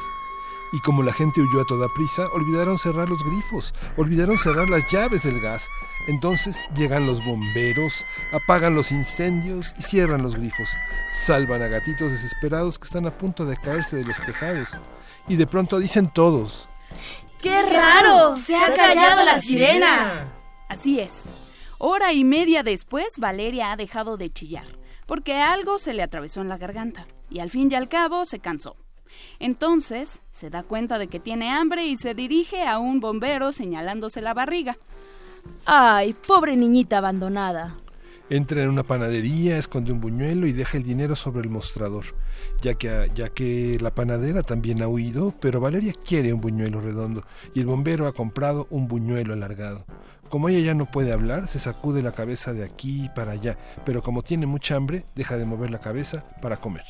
Y como la gente huyó a toda prisa, olvidaron cerrar los grifos, olvidaron cerrar las llaves del gas. Entonces llegan los bomberos, apagan los incendios y cierran los grifos. Salvan a gatitos desesperados que están a punto de caerse de los tejados. Y de pronto dicen todos. ¡Qué raro! ¡Se ha callado la sirena! Así es. Hora y media después, Valeria ha dejado de chillar, porque algo se le atravesó en la garganta, y al fin y al cabo se cansó. Entonces se da cuenta de que tiene hambre y se dirige a un bombero señalándose la barriga. ¡Ay, pobre niñita abandonada! Entra en una panadería, esconde un buñuelo y deja el dinero sobre el mostrador, ya que, ya que la panadera también ha huido, pero Valeria quiere un buñuelo redondo y el bombero ha comprado un buñuelo alargado. Como ella ya no puede hablar, se sacude la cabeza de aquí para allá, pero como tiene mucha hambre, deja de mover la cabeza para comer.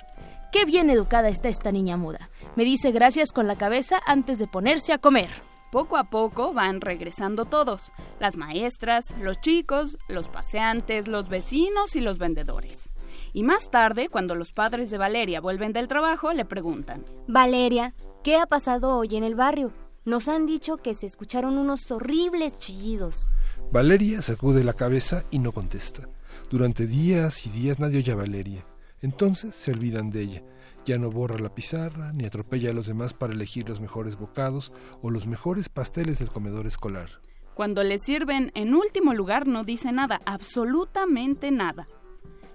Qué bien educada está esta niña muda. Me dice gracias con la cabeza antes de ponerse a comer. Poco a poco van regresando todos, las maestras, los chicos, los paseantes, los vecinos y los vendedores. Y más tarde, cuando los padres de Valeria vuelven del trabajo, le preguntan, Valeria, ¿qué ha pasado hoy en el barrio? Nos han dicho que se escucharon unos horribles chillidos. Valeria sacude la cabeza y no contesta. Durante días y días nadie oye a Valeria. Entonces se olvidan de ella. Ya no borra la pizarra, ni atropella a los demás para elegir los mejores bocados o los mejores pasteles del comedor escolar. Cuando le sirven en último lugar no dice nada, absolutamente nada.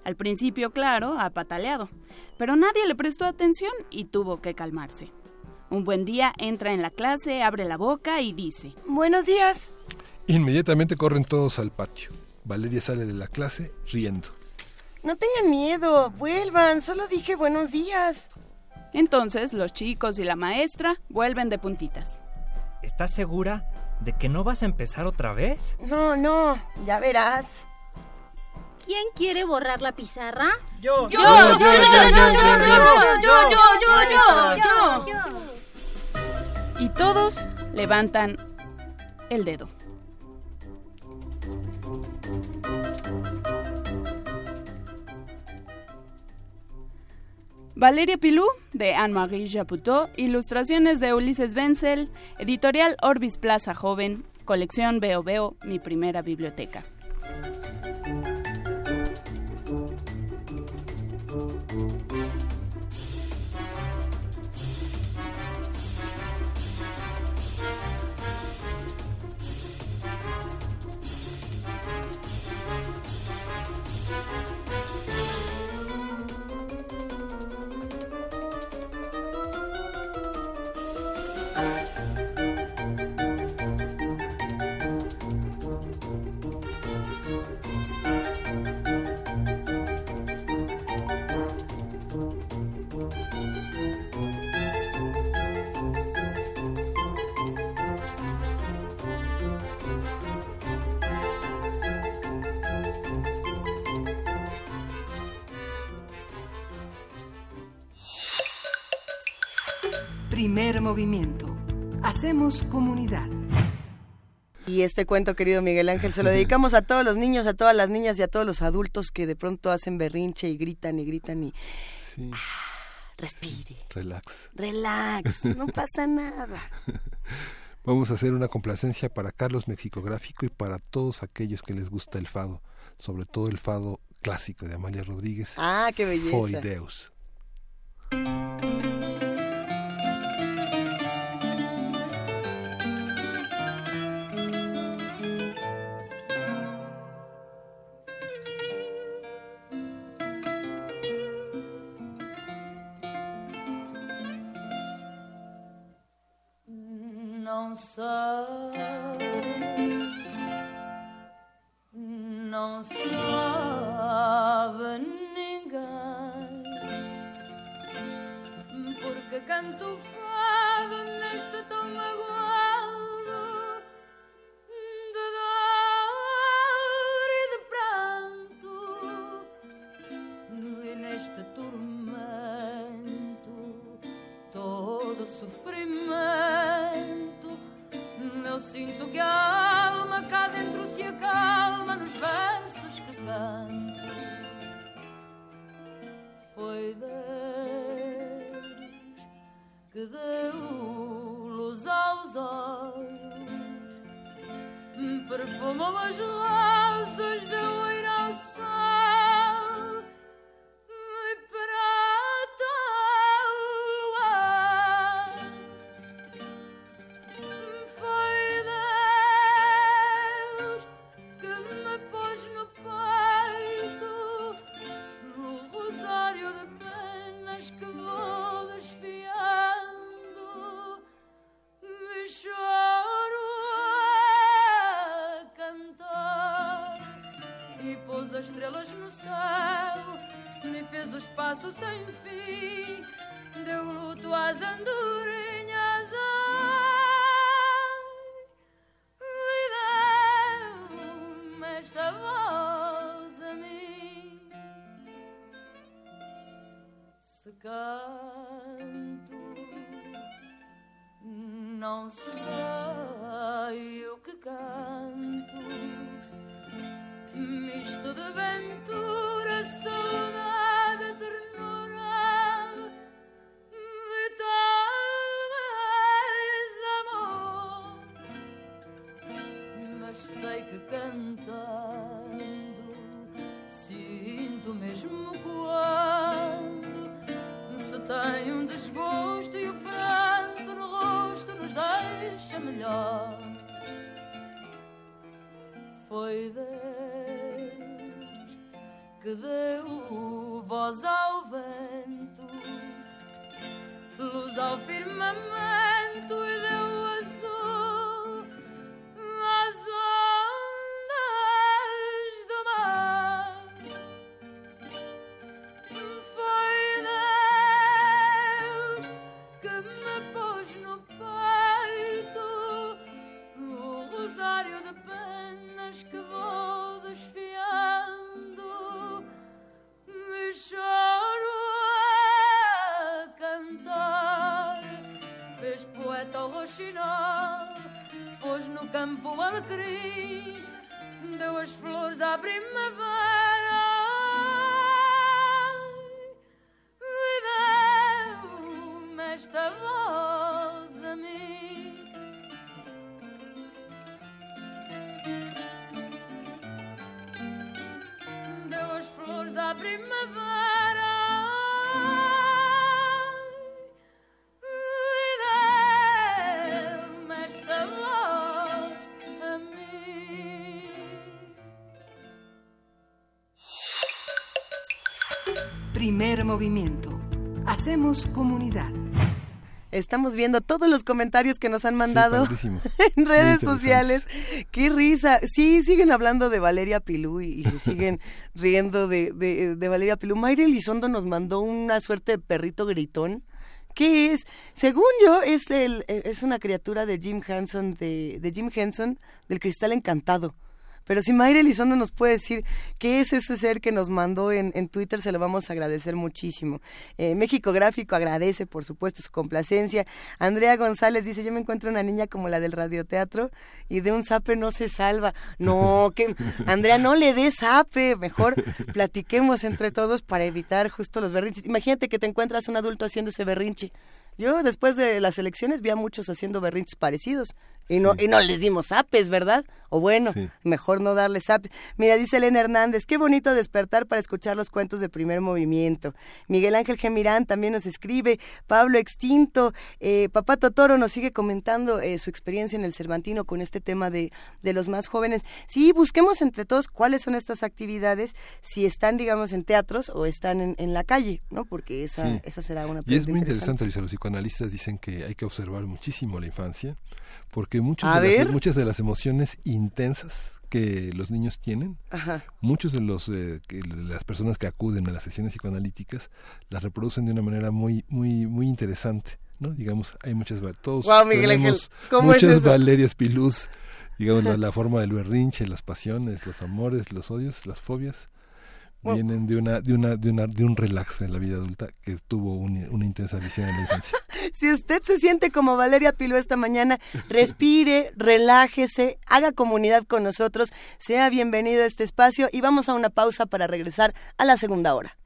Al principio, claro, ha pataleado, pero nadie le prestó atención y tuvo que calmarse. Un buen día entra en la clase, abre la boca y dice, Buenos días. Inmediatamente corren todos al patio. Valeria sale de la clase riendo. No tengan miedo, vuelvan, solo dije buenos días. Entonces los chicos y la maestra vuelven de puntitas. ¿Estás segura de que no vas a empezar otra vez? No, no, ya verás. ¿Quién quiere borrar la pizarra? Yo, yo, yo, yo, yo, yo, yo, yo, yo, yo, yo. Y todos levantan el dedo. Valeria Pilú, de Anne-Marie Japutot, ilustraciones de Ulises Wenzel, editorial Orbis Plaza Joven, colección Veo Veo, mi primera biblioteca. Primer movimiento. Hacemos comunidad. Y este cuento, querido Miguel Ángel, se lo dedicamos a todos los niños, a todas las niñas y a todos los adultos que de pronto hacen berrinche y gritan y gritan y... Sí. Ah, respire. Relax. Relax, no pasa nada. Vamos a hacer una complacencia para Carlos Mexicográfico y para todos aquellos que les gusta el fado, sobre todo el fado clásico de Amalia Rodríguez. Ah, qué belleza. Foi sabe, não sabe ninguém, porque canto Primer movimiento. Hacemos comunidad. Estamos viendo todos los comentarios que nos han mandado en redes sociales. Qué risa. Sí, siguen hablando de Valeria Pilú y, siguen riendo de, de, de Valeria Pilú. Mayra Elizondo nos mandó una suerte de perrito gritón. ¿Qué es? Según yo, es el es una criatura de Jim Henson, de, de Jim Henson, del Cristal Encantado. Pero si Mayra Elizondo nos puede decir qué es ese ser que nos mandó en, en Twitter, se lo vamos a agradecer muchísimo. Eh, México Gráfico agradece, por supuesto, su complacencia. Andrea González dice, yo me encuentro una niña como la del radioteatro y de un zape no se salva. No, que Andrea, no le des zape, mejor platiquemos entre todos para evitar justo los berrinches. Imagínate que te encuentras un adulto haciendo ese berrinche. Yo después de las elecciones vi a muchos haciendo berrinches parecidos y no y no les dimos zapes, ¿verdad? O bueno, mejor no darles zapes. Mira, dice Elena Hernández, qué bonito despertar para escuchar los cuentos de primer movimiento. Miguel Ángel Gemirán también nos escribe, Pablo Extinto, eh, Papá Totoro nos sigue comentando eh, su experiencia en el Cervantino con este tema de, de los más jóvenes. Sí, busquemos entre todos cuáles son estas actividades, si están, digamos, en teatros o están en, en la calle, ¿no? Porque esa, Sí. esa será una Y es pregunta muy interesante, Luisa, los psicoanalistas dicen que hay que observar muchísimo la infancia, porque muchos A de las- ver. muchas de las emociones intensas que los niños tienen, Ajá. muchos de los eh, que- las personas que acuden a las sesiones psicoanalíticas las reproducen de una manera muy muy muy interesante, ¿no? Digamos, hay muchas todos Ángel, tenemos ¿cómo es muchas eso? Valerias Pilús, digamos la, la forma del berrinche, las pasiones, los amores, los odios, las fobias vienen de una de una de una de un relax en la vida adulta que tuvo un- una intensa visión en la infancia. Si usted se siente como Valeria Piló esta mañana, respire, relájese, haga comunidad con nosotros, sea bienvenido a este espacio y vamos a una pausa para regresar a la segunda hora.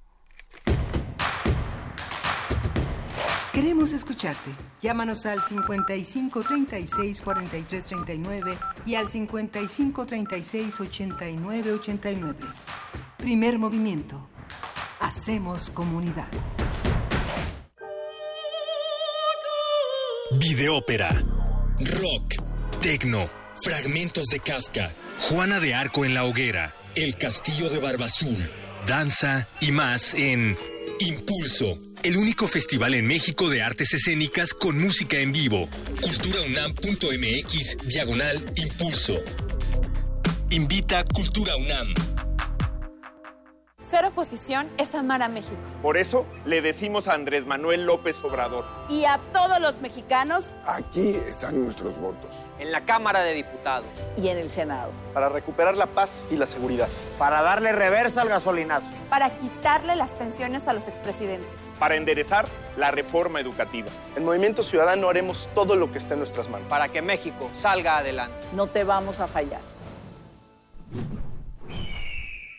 Queremos escucharte. Llámanos al 55 36 43 39 y al 55 36 89 89. Primer movimiento. Hacemos comunidad. Videópera. Rock. Tecno. Fragmentos de Kafka. Juana de Arco en la hoguera. El castillo de Barbazún. Danza y más en Impulso. El único festival en México de artes escénicas con música en vivo. Culturaunam.mx diagonal impulso. Invita Cultura UNAM. Ser oposición es amar a México. Por eso le decimos a Andrés Manuel López Obrador. Y a todos los mexicanos. Aquí están nuestros votos. En la Cámara de Diputados. Y en el Senado. Para recuperar la paz y la seguridad. Para darle reversa al gasolinazo. Para quitarle las pensiones a los expresidentes. Para enderezar la reforma educativa. En Movimiento Ciudadano haremos todo lo que esté en nuestras manos. Para que México salga adelante. No te vamos a fallar.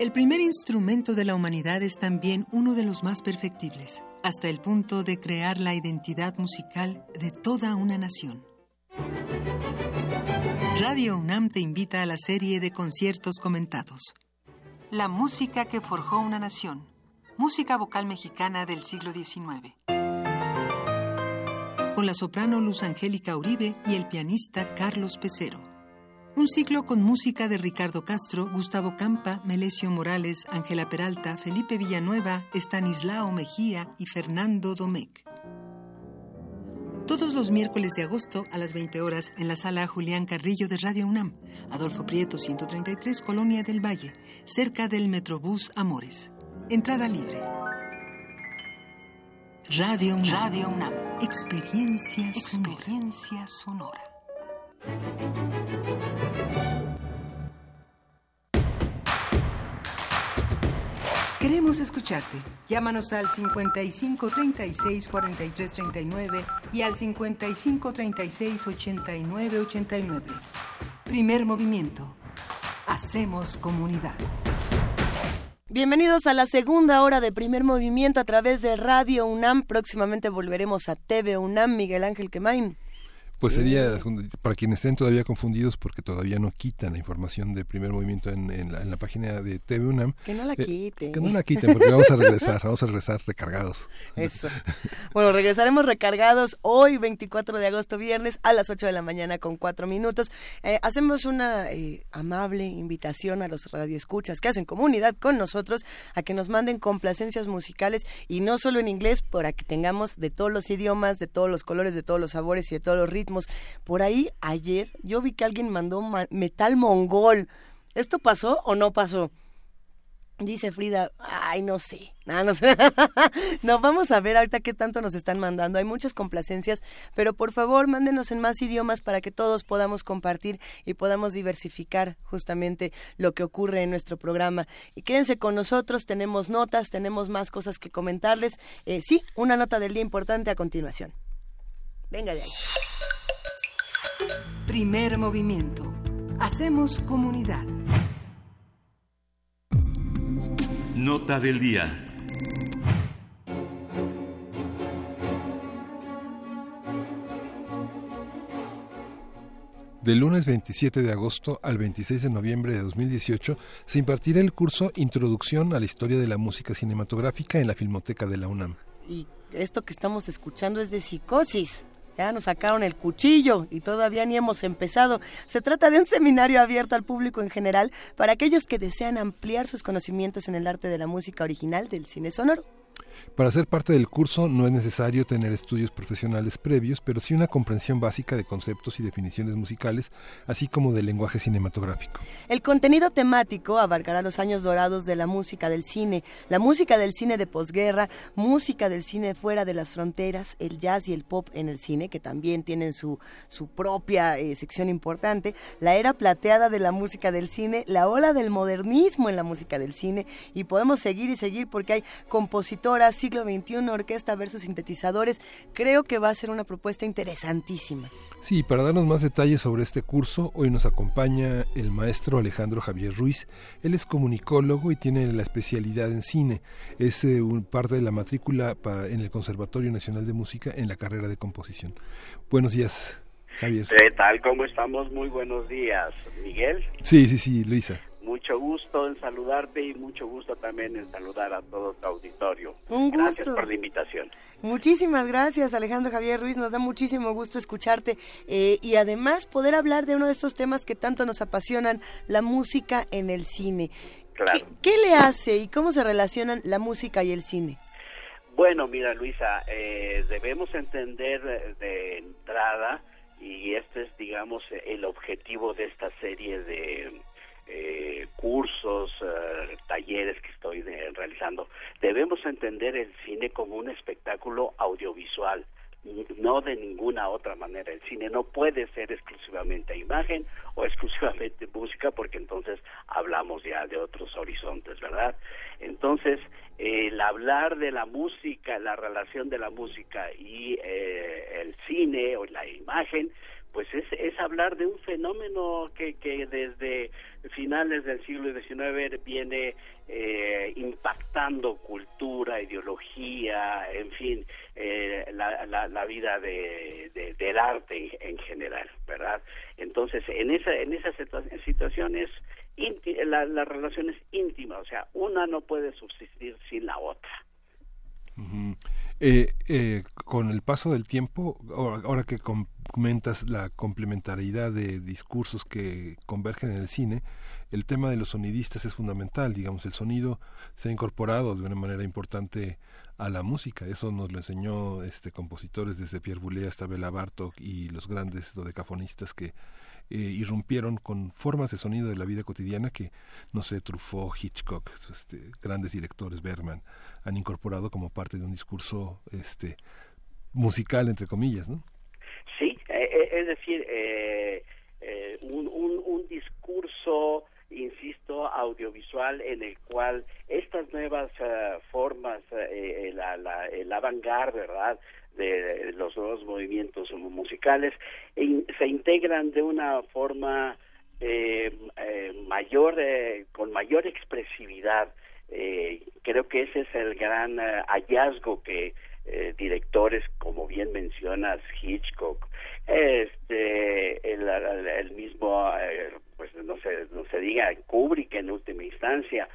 El primer instrumento de la humanidad es también uno de los más perfectibles, hasta el punto de crear la identidad musical de toda una nación. Radio UNAM te invita a la serie de conciertos comentados. La música que forjó una nación. Música vocal mexicana del siglo XIX. Con la soprano Luz Angélica Uribe y el pianista Carlos Pecero. Un ciclo con música de Ricardo Castro, Gustavo Campa, Melesio Morales, Ángela Peralta, Felipe Villanueva, Estanislao Mejía y Fernando Domecq. Todos los miércoles de agosto a las 20 horas en la sala Julián Carrillo de Radio UNAM, Adolfo Prieto 133, Colonia del Valle, cerca del Metrobús Amores. Entrada libre. Radio UNAM. Radio UNAM. Experiencia, Experiencia sonora. Queremos escucharte. Llámanos al 55 36 43 39 y al 55 36 89 89. Primer movimiento. Hacemos comunidad. Bienvenidos a la segunda hora de primer movimiento a través de Radio UNAM. Próximamente volveremos a TV UNAM, Miguel Ángel Quemain. Pues sería, para quienes estén todavía confundidos porque todavía no quitan la información de primer movimiento en, en, la, página de TV UNAM. Que no la eh, quiten. que no la quiten porque vamos a regresar, vamos a regresar recargados. Eso. Bueno, regresaremos recargados hoy, 24 de agosto, viernes, a las 8 de la mañana con 4 minutos. Eh, hacemos una eh, amable invitación a los radioescuchas que hacen comunidad con nosotros a que nos manden complacencias musicales y no solo en inglés, para que tengamos de todos los idiomas, de todos los colores, de todos los sabores y de todos los ritmos por ahí ayer yo vi que alguien mandó metal mongol. ¿Esto pasó o no pasó? Dice Frida, ay, no sé, no, no sé. no, vamos a ver ahorita qué tanto nos están mandando. Hay muchas complacencias, pero por favor, mándenos en más idiomas para que todos podamos compartir y podamos diversificar justamente lo que ocurre en nuestro programa. Y quédense con nosotros, tenemos notas, tenemos más cosas que comentarles. Eh, sí, una nota del día importante a continuación. Venga de ahí. Primer movimiento. Hacemos comunidad. Nota del día. Del lunes 27 de agosto al 26 de noviembre de 2018 se impartirá el curso Introducción a la Historia de la Música Cinematográfica en la Filmoteca de la UNAM. Y esto que estamos escuchando es de psicosis. Ya nos sacaron el cuchillo y todavía ni hemos empezado. Se trata de un seminario abierto al público en general para aquellos que desean ampliar sus conocimientos en el arte de la música original del cine sonoro. Para ser parte del curso no es necesario tener estudios profesionales previos, pero sí una comprensión básica de conceptos y definiciones musicales, así como del lenguaje cinematográfico. El contenido temático abarcará los años dorados de la música del cine, la música del cine de posguerra, música del cine fuera de las fronteras, el jazz y el pop en el cine, que también tienen su, su propia eh, sección importante, la era plateada de la música del cine, la ola del modernismo en la música del cine, y podemos seguir y seguir porque hay compositoras, siglo XXI, orquesta versus sintetizadores. Creo que va a ser una propuesta interesantísima. Sí, para darnos más detalles sobre este curso, hoy nos acompaña el maestro Alejandro Javier Ruiz. Él es comunicólogo y tiene la especialidad en cine. Es eh, un parte de la matrícula en el Conservatorio Nacional de Música en la carrera de composición. Buenos días, Javier. ¿Qué tal? ¿Cómo estamos? Muy buenos días, Miguel. Sí, sí, sí, Luisa mucho gusto en saludarte y mucho gusto también en saludar a todo tu auditorio. Un gusto. Gracias por la invitación. Muchísimas gracias, Alejandro Javier Ruiz. Nos da muchísimo gusto escucharte eh, y además poder hablar de uno de estos temas que tanto nos apasionan, la música en el cine. Claro. ¿Qué, le hace y cómo se relacionan la música y el cine? Bueno, mira, Luisa, eh, debemos entender de entrada, y este es, digamos, el objetivo de esta serie de eh, cursos, eh, talleres que estoy eh, realizando, debemos entender el cine como un espectáculo audiovisual, no de ninguna otra manera. El cine no puede ser exclusivamente imagen o exclusivamente música, porque entonces hablamos ya de otros horizontes, ¿verdad? Entonces, el hablar de la música, la relación de la música y eh, el cine o la imagen, pues es, es hablar de un fenómeno que, que desde finales del siglo XIX viene eh, impactando cultura, ideología, en fin, eh, la, la, la, vida de, de, del arte en, general, ¿verdad? Entonces, en esa en esas situaciones la, la relación es íntima, o sea, una no puede subsistir sin la otra. Eh, eh, con el paso del tiempo, ahora, que comentas la complementariedad de discursos que convergen en el cine, el tema de los sonidistas es fundamental, digamos, el sonido se ha incorporado de una manera importante a la música, eso nos lo enseñó este compositores desde Pierre Boulez hasta Bela Bartok y los grandes dodecafonistas que eh, irrumpieron con formas de sonido de la vida cotidiana que, no sé, Truffaut, Hitchcock, este, grandes directores, Bergman, han incorporado como parte de un discurso este, musical, entre comillas, ¿no? Sí, eh, eh, es decir, un, un, un discurso insisto, audiovisual en el cual estas nuevas formas, la, la, el avant-garde, ¿verdad? de los nuevos movimientos musicales se integran de una forma eh, eh, mayor eh, con mayor expresividad creo que ese es el gran hallazgo que directores como bien mencionas Hitchcock este el, el mismo pues no se no se diga Kubrick en última instancia.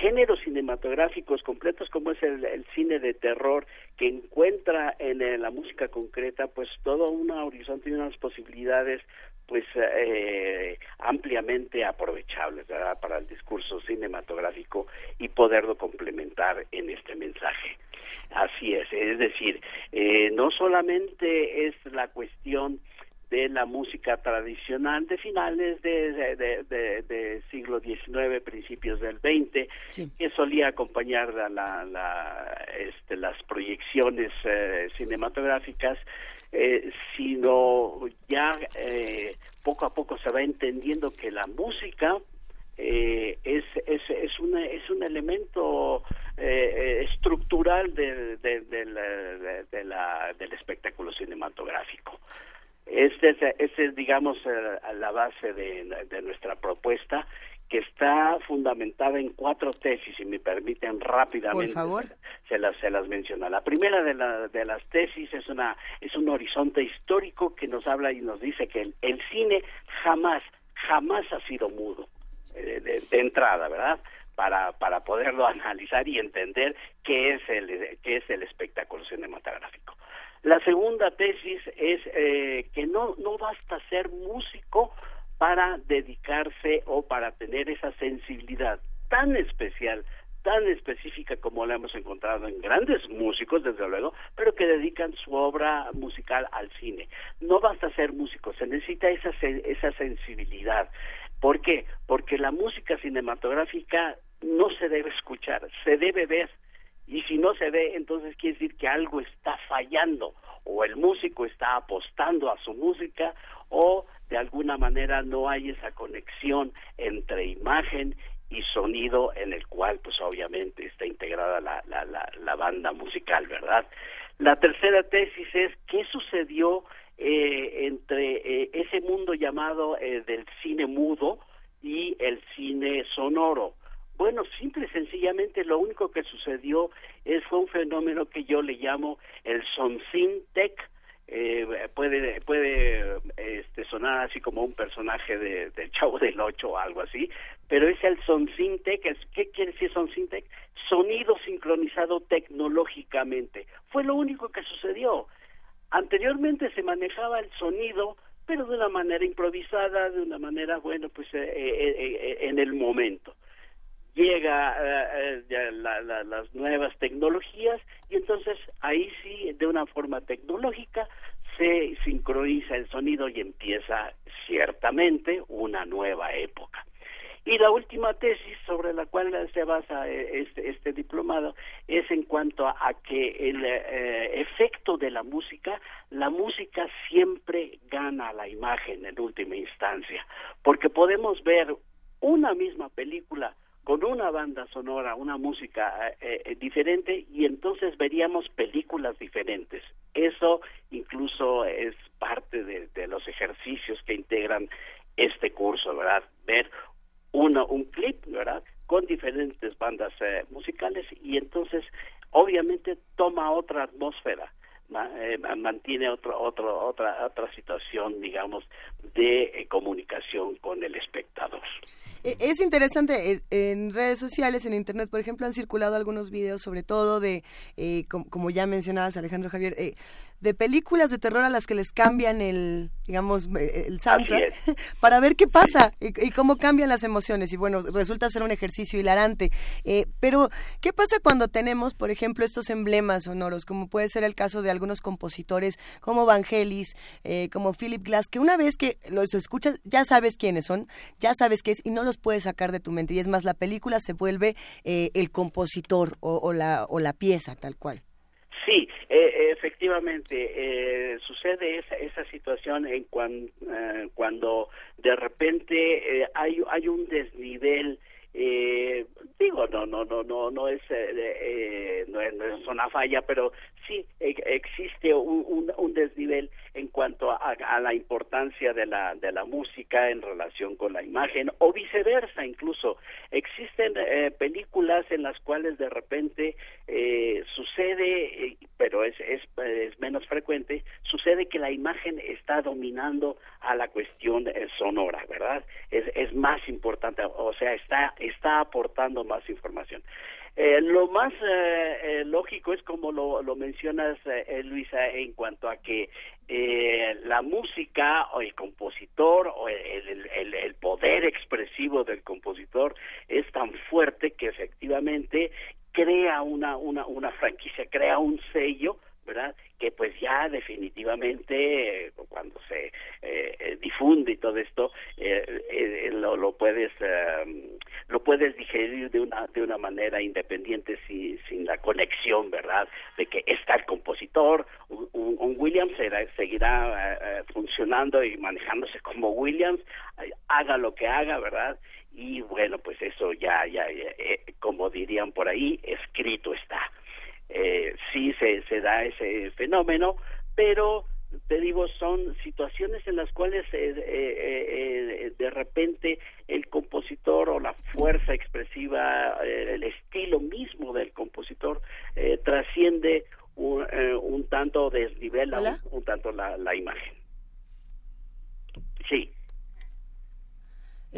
Géneros cinematográficos completos como es el, cine de terror que encuentra en, eh, la música concreta pues todo un horizonte y unas posibilidades pues eh, ampliamente aprovechables ¿verdad? para el discurso cinematográfico y poderlo complementar en este mensaje. Así es, es decir, eh, no solamente es la cuestión de la música tradicional de finales de, de, siglo XIX, principios del XX, que solía acompañar a la, este, las proyecciones eh, cinematográficas, eh, sino ya eh, poco a poco se va entendiendo que la música es, es, es, una, es un elemento estructural del, del espectáculo cinematográfico. Esta es, es, digamos, eh, la base de, nuestra propuesta, que está fundamentada en cuatro tesis, si me permiten rápidamente. Se las, se las menciona. La primera de, la, de las tesis es, una, es un horizonte histórico que nos habla y nos dice que el, cine jamás, jamás ha sido mudo, eh, de, entrada, ¿verdad? Para, para poderlo analizar y entender qué es el, qué es el espectáculo cinematográfico. La segunda tesis es eh, que no, no basta ser músico para dedicarse o para tener esa sensibilidad tan especial, tan específica como la hemos encontrado en grandes músicos, desde luego, pero que dedican su obra musical al cine. No basta ser músico, se necesita esa, esa sensibilidad. ¿Por qué? Porque la música cinematográfica no se debe escuchar, se debe ver y si no se ve, entonces quiere decir que algo está fallando, o el músico está apostando a su música, o de alguna manera no hay esa conexión entre imagen y sonido en el cual pues obviamente está integrada la, la, la, banda musical, ¿verdad? La tercera tesis es qué sucedió eh, entre eh, ese mundo llamado eh, del cine mudo y el cine sonoro bueno, simple y sencillamente lo único que sucedió es fue un fenómeno que yo le llamo el Sonsin Tech. Eh, puede puede este, sonar así como un personaje de, del Chavo del Ocho o algo así, pero es el Tech. ¿Qué quiere decir Tech? Sonido sincronizado tecnológicamente. Fue lo único que sucedió. Anteriormente se manejaba el sonido, pero de una manera improvisada, de una manera, bueno, pues eh, eh, en el momento llega eh, eh, las nuevas tecnologías y entonces ahí sí de una forma tecnológica se sincroniza el sonido y empieza ciertamente una nueva época. Y la última tesis sobre la cual se basa eh, este, este diplomado es en cuanto a, que el eh, efecto de la música, la música siempre gana la imagen en última instancia, porque podemos ver una misma película con una banda sonora, una música eh, diferente y entonces veríamos películas diferentes. Eso incluso es parte de, de los ejercicios que integran este curso, ¿verdad? Ver uno, un clip, ¿verdad? Con diferentes bandas eh, musicales y entonces obviamente toma otra atmósfera, eh, mantiene otro, otro, otra, otra situación, digamos, de eh, comunicación con el espectador. E, es interesante, en redes sociales, en Internet, por ejemplo, han circulado algunos videos, sobre todo de, como, ya mencionabas, Alejandro Javier, de películas de terror a las que les cambian el, digamos, eh, el soundtrack para ver qué pasa y, cómo cambian las emociones. Y bueno, resulta ser un ejercicio hilarante. Eh, pero, ¿qué pasa cuando tenemos, por ejemplo, estos emblemas sonoros, como puede ser el caso de algunos compositores como Vangelis, eh, como Philip Glass, que una vez que los escuchas ya sabes quiénes son, ya sabes qué es y no los puedes sacar de tu mente. Y es más, la película se vuelve el compositor o, la, o la pieza tal cual. Sí, eh, efectivamente, eh, sucede esa, esa situación en cuan, eh, cuando de repente eh, hay, hay un desnivel eh, digo no no no no no es eh, no, no, es, una falla pero sí existe un, un, desnivel en cuanto a, a, la importancia de la de la música en relación con la imagen o viceversa. Incluso existen eh, películas en las cuales de repente eh, sucede eh, pero es, es, es menos frecuente sucede que la imagen está dominando a la cuestión eh, sonora verdad es, es más importante o sea está está aportando más información eh, lo más eh, eh, lógico es como lo, lo mencionas, eh, Luisa, en cuanto a que la música o el compositor o el, el, el, poder expresivo del compositor es tan fuerte que efectivamente crea una, una, una franquicia, crea un sello ¿verdad? Que pues ya definitivamente cuando se eh, eh, difunde y todo esto eh, lo, lo, puedes lo puedes digerir de una de una manera independiente sin, sin la conexión, ¿verdad? De que está el compositor, un, un Williams será, seguirá funcionando y manejándose como Williams, haga lo que haga, ¿verdad? Y bueno, pues eso ya ya, ya como dirían por ahí, escrito está eh, sí se, se da ese fenómeno, pero te digo, son situaciones en las cuales eh, eh, eh, de repente el compositor o la fuerza expresiva, el estilo mismo del compositor trasciende un, un, tanto, desnivela un, un, tanto la, la imagen. Sí.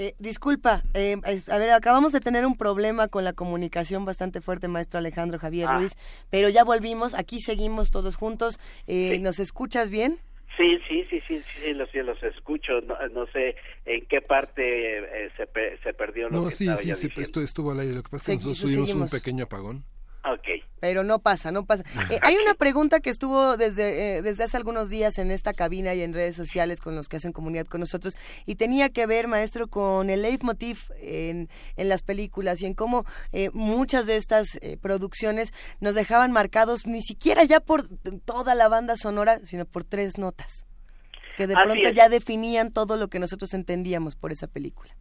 Eh, disculpa, eh, a ver, acabamos de tener un problema con la comunicación bastante fuerte, maestro Alejandro Javier ah. Ruiz, pero ya volvimos, aquí seguimos todos juntos. Eh, ¿Nos escuchas bien? Sí, sí, sí, sí, sí, los, sí, los escucho. No, no sé en qué parte eh, se, se perdió lo no, que sí, estaba sí, sí, esto estuvo al aire. Lo que pasa es que nosotros tuvimos un pequeño apagón. Okay. Pero no pasa, no pasa. Eh, hay una pregunta que estuvo desde, eh, desde hace algunos días en esta cabina y en redes sociales con los que hacen comunidad con nosotros y tenía que ver, maestro, con el leitmotiv en, en las películas y en cómo eh, muchas de estas eh, producciones nos dejaban marcados ni siquiera ya por toda la banda sonora, sino por tres notas, que de Así pronto es. ya definían todo lo que nosotros entendíamos por esa película.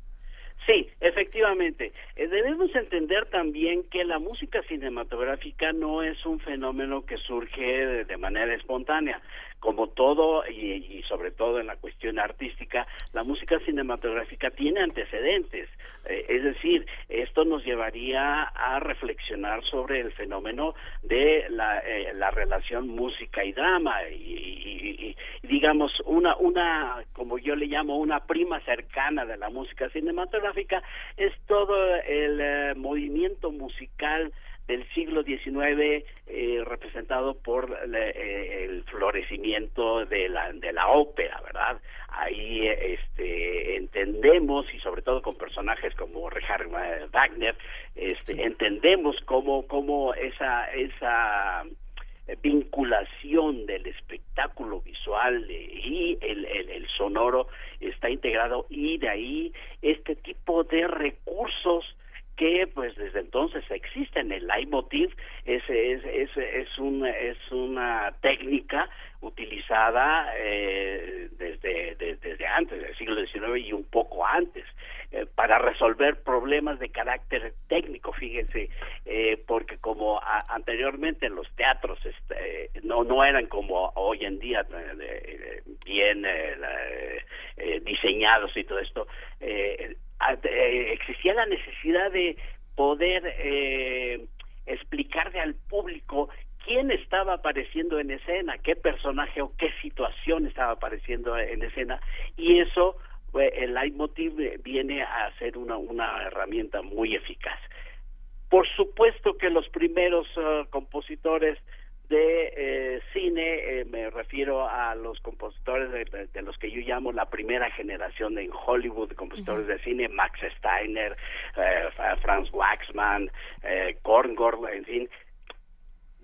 Sí, efectivamente. Eh, debemos entender también que la música cinematográfica no es un fenómeno que surge de, de manera espontánea. Como todo, y, y, sobre todo en la cuestión artística, la música cinematográfica tiene antecedentes. Eh, es decir, esto nos llevaría a reflexionar sobre el fenómeno de la, eh, la relación música y drama. Y, y, y, digamos, una, una, como yo le llamo, una prima cercana de la música cinematográfica es todo el eh, movimiento musical del siglo XIX eh, representado por eh, el florecimiento de la de la ópera, ¿verdad? Ahí este entendemos y sobre todo con personajes como Richard Wagner, este sí. entendemos cómo cómo esa esa vinculación del espectáculo visual y el, el, sonoro está integrado y de ahí este tipo de recursos que pues desde entonces existen el leitmotiv es es es es una es una técnica utilizada eh, desde, desde antes del siglo XIX y un poco antes eh, para resolver problemas de carácter técnico, fíjense, eh, porque como anteriormente los teatros este, no no eran como hoy en día eh, bien diseñados y todo esto, existía la necesidad de poder explicarle al público quién estaba apareciendo en escena, qué personaje o qué situación estaba apareciendo en escena y eso el leitmotiv eh, viene a ser una, una herramienta muy eficaz. Por supuesto que los primeros eh, compositores de eh, cine, me refiero a los compositores de, los que yo llamo la primera generación en Hollywood, compositores de cine, Max Steiner, Franz Waxman, Korngor, en fin,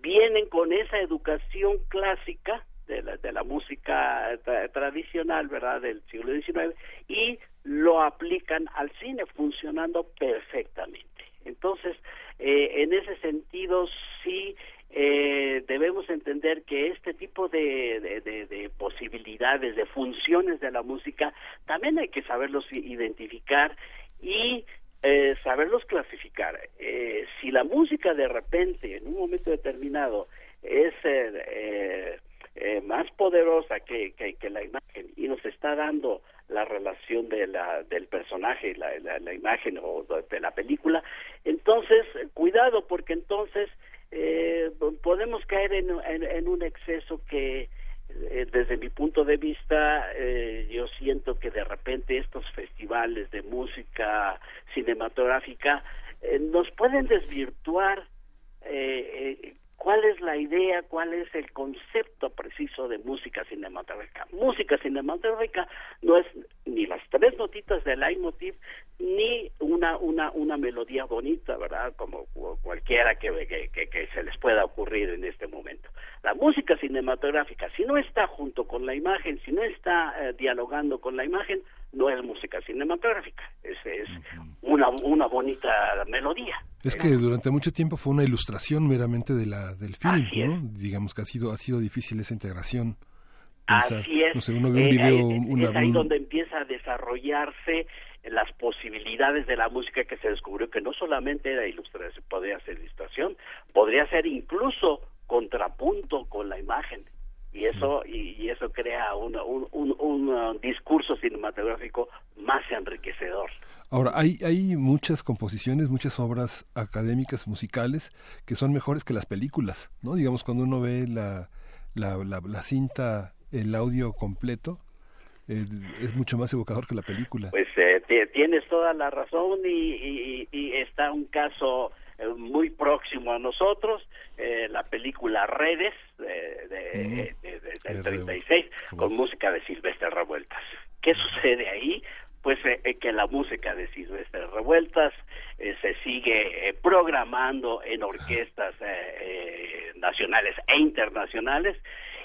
vienen con esa educación clásica de la, de la música tradicional, ¿verdad?, del siglo XIX, y lo aplican al cine, funcionando perfectamente. Entonces, eh, en ese sentido, sí eh, debemos entender que este tipo de, de, de, posibilidades, de funciones de la música, también hay que saberlos identificar y eh, saberlos clasificar. Eh, si la música de repente, en un momento determinado, es eh, eh, más poderosa que, la imagen y nos está dando la relación de la, del personaje, la, la, imagen o de la película, entonces cuidado porque entonces eh, podemos caer en, en, un exceso que eh, desde mi punto de vista eh, yo siento que de repente estos festivales de música cinematográfica eh, nos pueden desvirtuar eh, cuál es la idea, cuál es el concepto preciso de música cinematográfica. Música cinematográfica no es ni las tres notitas del leitmotiv ni una una una melodía bonita, ¿verdad? Como cualquiera que, que, que, se les pueda ocurrir en este momento. La música cinematográfica, si no está junto con la imagen, si no está eh, dialogando con la imagen, no es música cinematográfica, es, es una, una bonita melodía. Es que durante mucho tiempo fue una ilustración meramente de la del film, ¿no? Digamos que ha sido ha sido difícil esa integración. Así es. No sé, uno ve un video, una, es ahí donde empieza a desarrollarse las posibilidades de la música que se descubrió que no solamente era ilustración, podría ser ilustración, podría ser incluso contrapunto con la imagen y eso y, eso crea un, un, un, uh, discurso cinematográfico más enriquecedor. Ahora, hay, hay muchas composiciones, muchas obras académicas, musicales, que son mejores que las películas, ¿no? Digamos, cuando uno ve la, la, la, cinta, el audio completo, eh, es mucho más evocador que la película. Pues eh, tienes toda la razón y, y está un caso eh, muy próximo a nosotros, eh, la película Redes de, de, del 36 con música de Silvestre Revueltas. ¿Qué sucede ahí? Pues eh, que la música de Silvestre Revueltas se sigue programando en orquestas nacionales e internacionales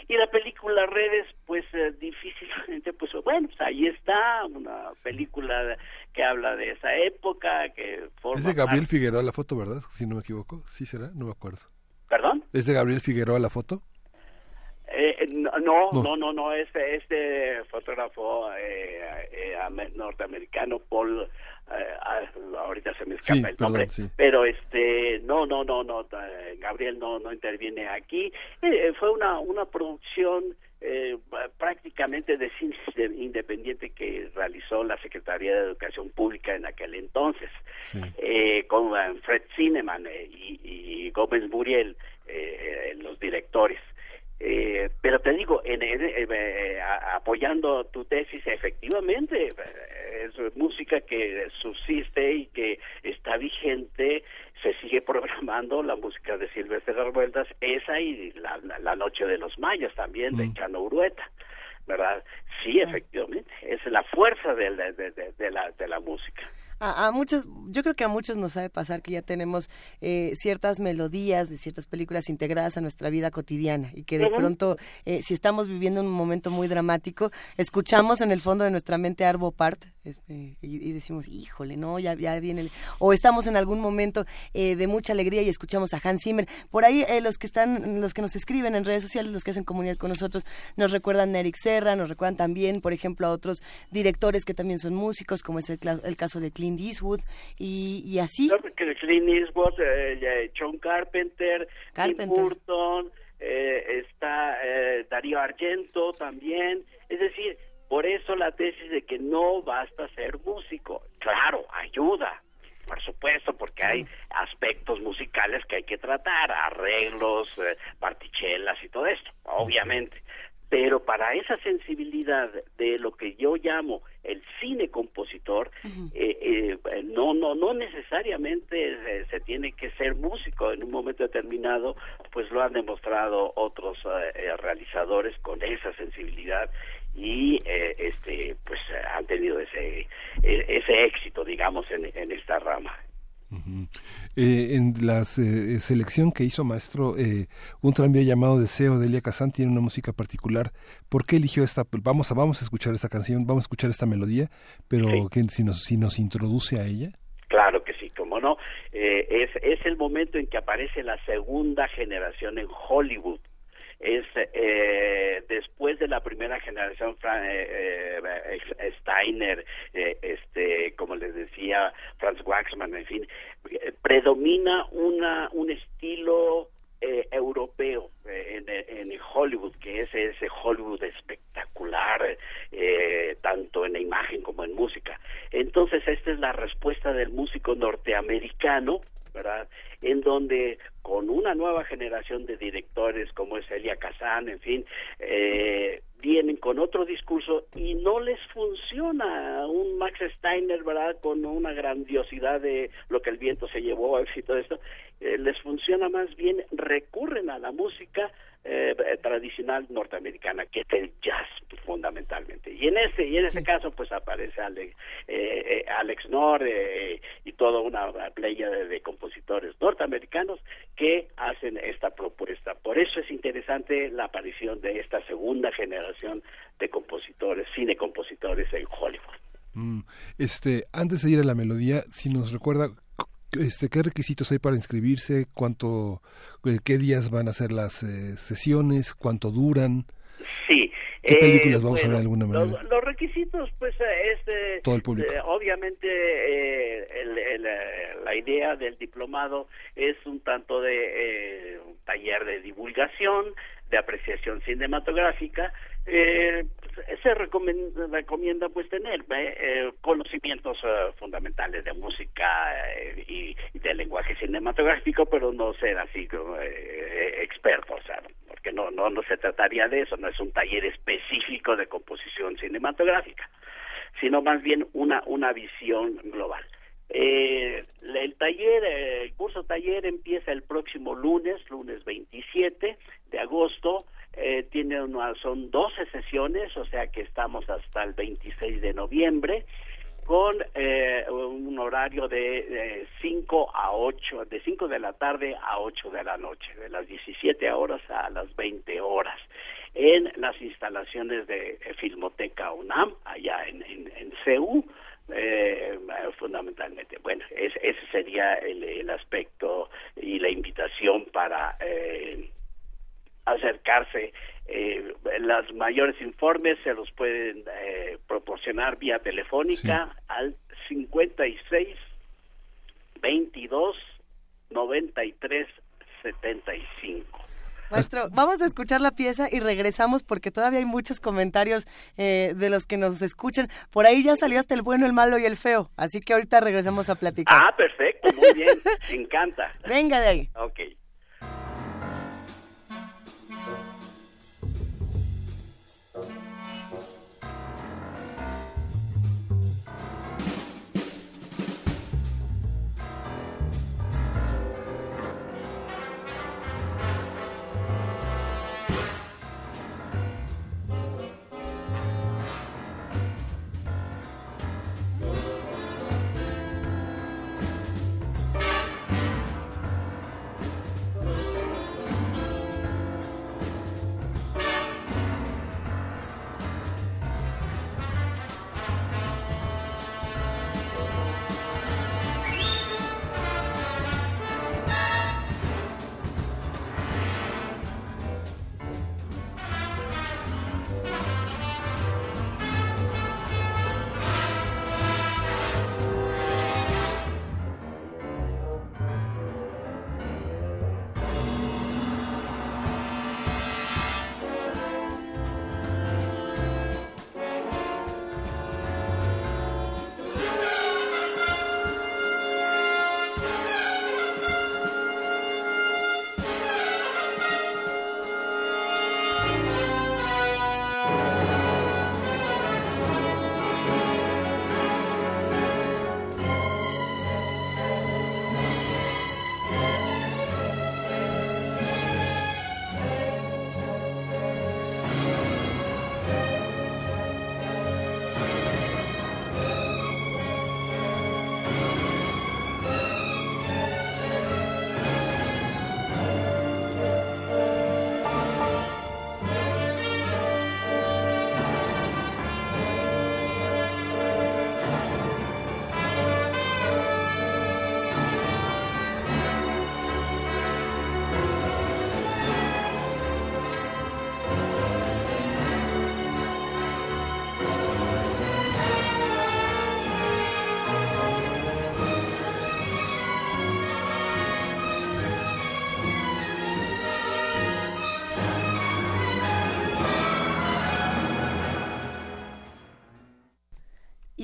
y la película Redes, pues difícilmente, pues bueno, pues ahí está, una película que habla de esa época, que forma... Es de Gabriel Figueroa la foto, ¿verdad? Si no me equivoco. ¿Sí será? No me acuerdo. ¿Perdón? ¿Es de Gabriel Figueroa la foto? Eh, no, no, no, no, este, este fotógrafo eh, eh, norteamericano, Paul, ahorita se me escapa el nombre, pero este, no, no, no, no, Gabriel no, no interviene aquí. fue una, una producción eh, prácticamente de cine independiente que realizó la Secretaría de Educación Pública en aquel entonces, eh, con eh, Fred Cineman eh, y, Gómez Muriel, los directores. Pero te digo, en, apoyando tu tesis, efectivamente, es música que subsiste y que está vigente se sigue programando la música de Silvestre Revueltas, esa y la, la, Noche de los Mayas también, de Chano Urueta, ¿verdad? Sí, efectivamente, es la fuerza de, de, de, la, de la música. A, muchos, yo creo que a muchos nos sabe pasar que ya tenemos eh, ciertas melodías de ciertas películas integradas a nuestra vida cotidiana y que de pronto, eh, si estamos viviendo un momento muy dramático, escuchamos en el fondo de nuestra mente Arvo Part este, y, decimos, híjole, no, ya, ya viene. El... O estamos en algún momento eh, de mucha alegría y escuchamos a Hans Zimmer. Por ahí los que están, los que nos escriben en redes sociales, los que hacen comunidad con nosotros, nos recuerdan a Eric Serra, nos recuerdan también, por ejemplo, a otros directores que también son músicos, como es el, el caso de Clint Eastwood y, y así. Clint Eastwood, eh, John Carpenter, Carpenter. Tim Burton, eh, está eh, Darío Argento también. Es decir, por eso la tesis de que no basta ser músico. Claro, ayuda, por supuesto, porque hay aspectos musicales que hay que tratar, arreglos, eh, partichelas y todo esto, obviamente. Pero para esa sensibilidad de lo que yo llamo el cine compositor, eh, eh, no, no, no necesariamente se, tiene que ser músico. En un momento determinado, pues lo han demostrado otros eh, realizadores con esa sensibilidad y este pues han tenido ese ese éxito digamos en, en esta rama eh, en la eh, selección que hizo maestro, eh, un tranvía llamado Deseo de Elia Kazan tiene una música particular. ¿Por qué eligió esta? Vamos a, vamos a escuchar esta canción, vamos a escuchar esta melodía, pero si, nos, si nos introduce a ella. Claro que sí, como no. es, es el momento en que aparece la segunda generación en Hollywood es eh, después de la primera generación eh, eh, Steiner, este, como les decía Franz Waxman, en fin, predomina una un estilo europeo en, en, Hollywood, que es ese Hollywood espectacular, tanto en la imagen como en música. Entonces, esta es la respuesta del músico norteamericano, ¿verdad? En donde con una nueva generación de directores como es Elia Kazan, en fin, eh, vienen con otro discurso y no les funciona un Max Steiner, ¿verdad? Con una grandiosidad de lo que el viento se llevó y todo esto, eh, les funciona más bien, recurren a la música eh, tradicional norteamericana, que es el jazz fundamentalmente. Y en ese y en ese caso pues aparece Alex, eh, Alex Nor y toda una playa de, compositores norteamericanos que hacen esta propuesta. Por eso es interesante la aparición de esta segunda generación de compositores, cine compositores en Hollywood. Mm, este, antes de ir a la melodía, si nos recuerda este, qué requisitos hay para inscribirse, cuánto, eh, qué días van a ser las eh, sesiones, cuánto duran. Sí. ¿Qué películas vamos a ver de alguna manera? Los, requisitos, pues, es todo el público. obviamente la idea del diplomado es un tanto de un taller de divulgación, de apreciación cinematográfica, eh, se recomienda, pues tener eh, conocimientos eh, fundamentales de música eh, y, de lenguaje cinematográfico, pero no ser así como experto, o sea, porque no, no, no se trataría de eso, no es un taller específico de composición cinematográfica, sino más bien una, una visión global. Eh, el taller, el curso taller empieza el próximo lunes, lunes 27 de agosto, eh, tiene una, son 12 sesiones, o sea que estamos hasta el 26 de noviembre, con eh, un horario de, 5 a 8, de 5 de la tarde a 8 de la noche, de las 17 horas a las 20 horas, en las instalaciones de Filmoteca UNAM, allá en, en, en CEU, eh, fundamentalmente. Bueno, ese sería el, el, aspecto y la invitación para eh, acercarse. Eh, los mayores informes se los pueden eh, proporcionar vía telefónica al 56 22 93 75. Maestro, vamos a escuchar la pieza y regresamos porque todavía hay muchos comentarios eh, de los que nos escuchan. Por ahí ya salió hasta el bueno, el malo y el feo, así que ahorita regresamos a platicar. Ah, perfecto, muy bien, me encanta. Venga de ahí. Ok.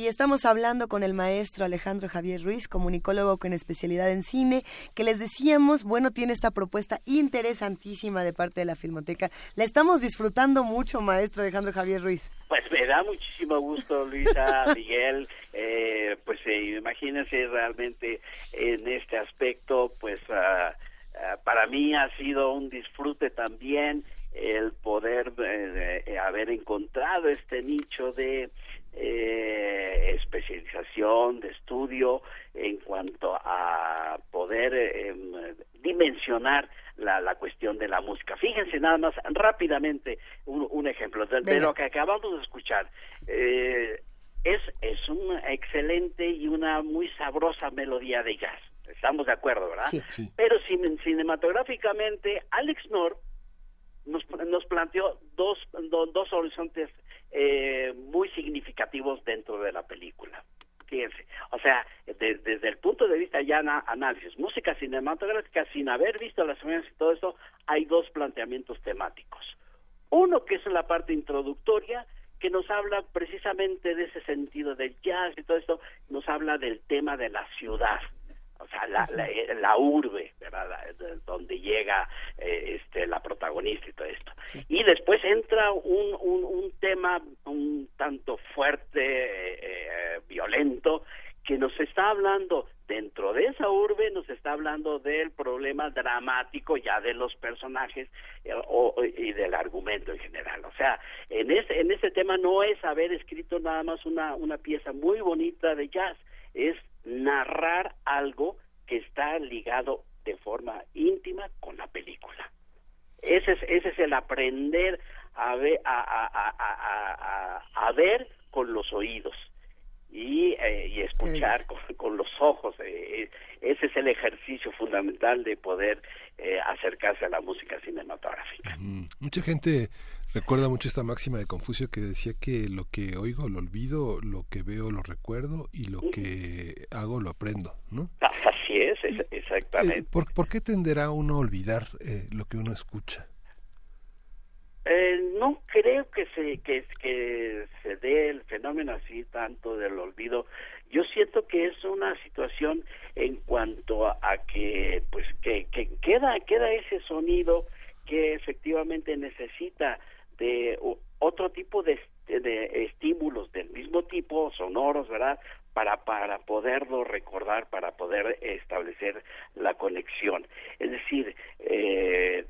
Y estamos hablando con el maestro Alejandro Javier Ruiz, comunicólogo con especialidad en cine, que les decíamos, bueno, tiene esta propuesta interesantísima de parte de la Filmoteca. La estamos disfrutando mucho, maestro Alejandro Javier Ruiz. Pues me da muchísimo gusto, Luisa, Miguel. Eh, pues eh, imagínense realmente en este aspecto, pues ah, ah, para mí ha sido un disfrute también el poder eh, haber encontrado este nicho de eh, especialización, de estudio en cuanto a poder em, dimensionar la, la, cuestión de la música. Fíjense nada más rápidamente un, un ejemplo de, de, lo que acabamos de escuchar. Eh, es, es una excelente y una muy sabrosa melodía de jazz. Estamos de acuerdo, ¿verdad? Sí, sí. Pero cinematográficamente, Alex North nos, nos planteó dos, do, dos horizontes eh, muy significativos dentro de la película. Fíjense, o sea, de, desde el punto de vista ya análisis, música cinematográfica, sin haber visto las secuencias y todo eso, hay dos planteamientos temáticos. Uno que es la parte introductoria, que nos habla precisamente de ese sentido del jazz y todo esto, nos habla del tema de la ciudad, o sea, la, la, la urbe, ¿verdad? La, donde llega eh, este, la protagonista y todo esto. Sí. Y después entra un, un, un, tema un tanto fuerte, eh, eh, violento, que nos está hablando dentro de esa urbe, nos está hablando del problema dramático ya de los personajes eh, o, y del argumento en general. O sea, en ese, en ese tema no es haber escrito nada más una, una pieza muy bonita de jazz, es narrar algo que está ligado de forma íntima con la película. Ese es, ese es el aprender a ver, a, a, a, a ver con los oídos y, eh, y escuchar con, con, los ojos. Eh, ese es el ejercicio fundamental de poder eh, acercarse a la música cinematográfica. Mm, mucha gente Recuerda mucho esta máxima de Confucio que decía que lo que oigo lo olvido, lo que veo lo recuerdo y lo que hago lo aprendo, ¿no? Así es, es exactamente. Eh, ¿por, ¿por, qué tenderá uno a olvidar eh, lo que uno escucha? Eh, no creo que se que, que se dé el fenómeno así tanto del olvido. Yo siento que es una situación en cuanto a, a que pues que, que queda queda ese sonido que efectivamente necesita de otro tipo de, de, estímulos del mismo tipo, sonoros, ¿verdad? Para, para poderlo recordar, para poder establecer la conexión. Es decir, eh,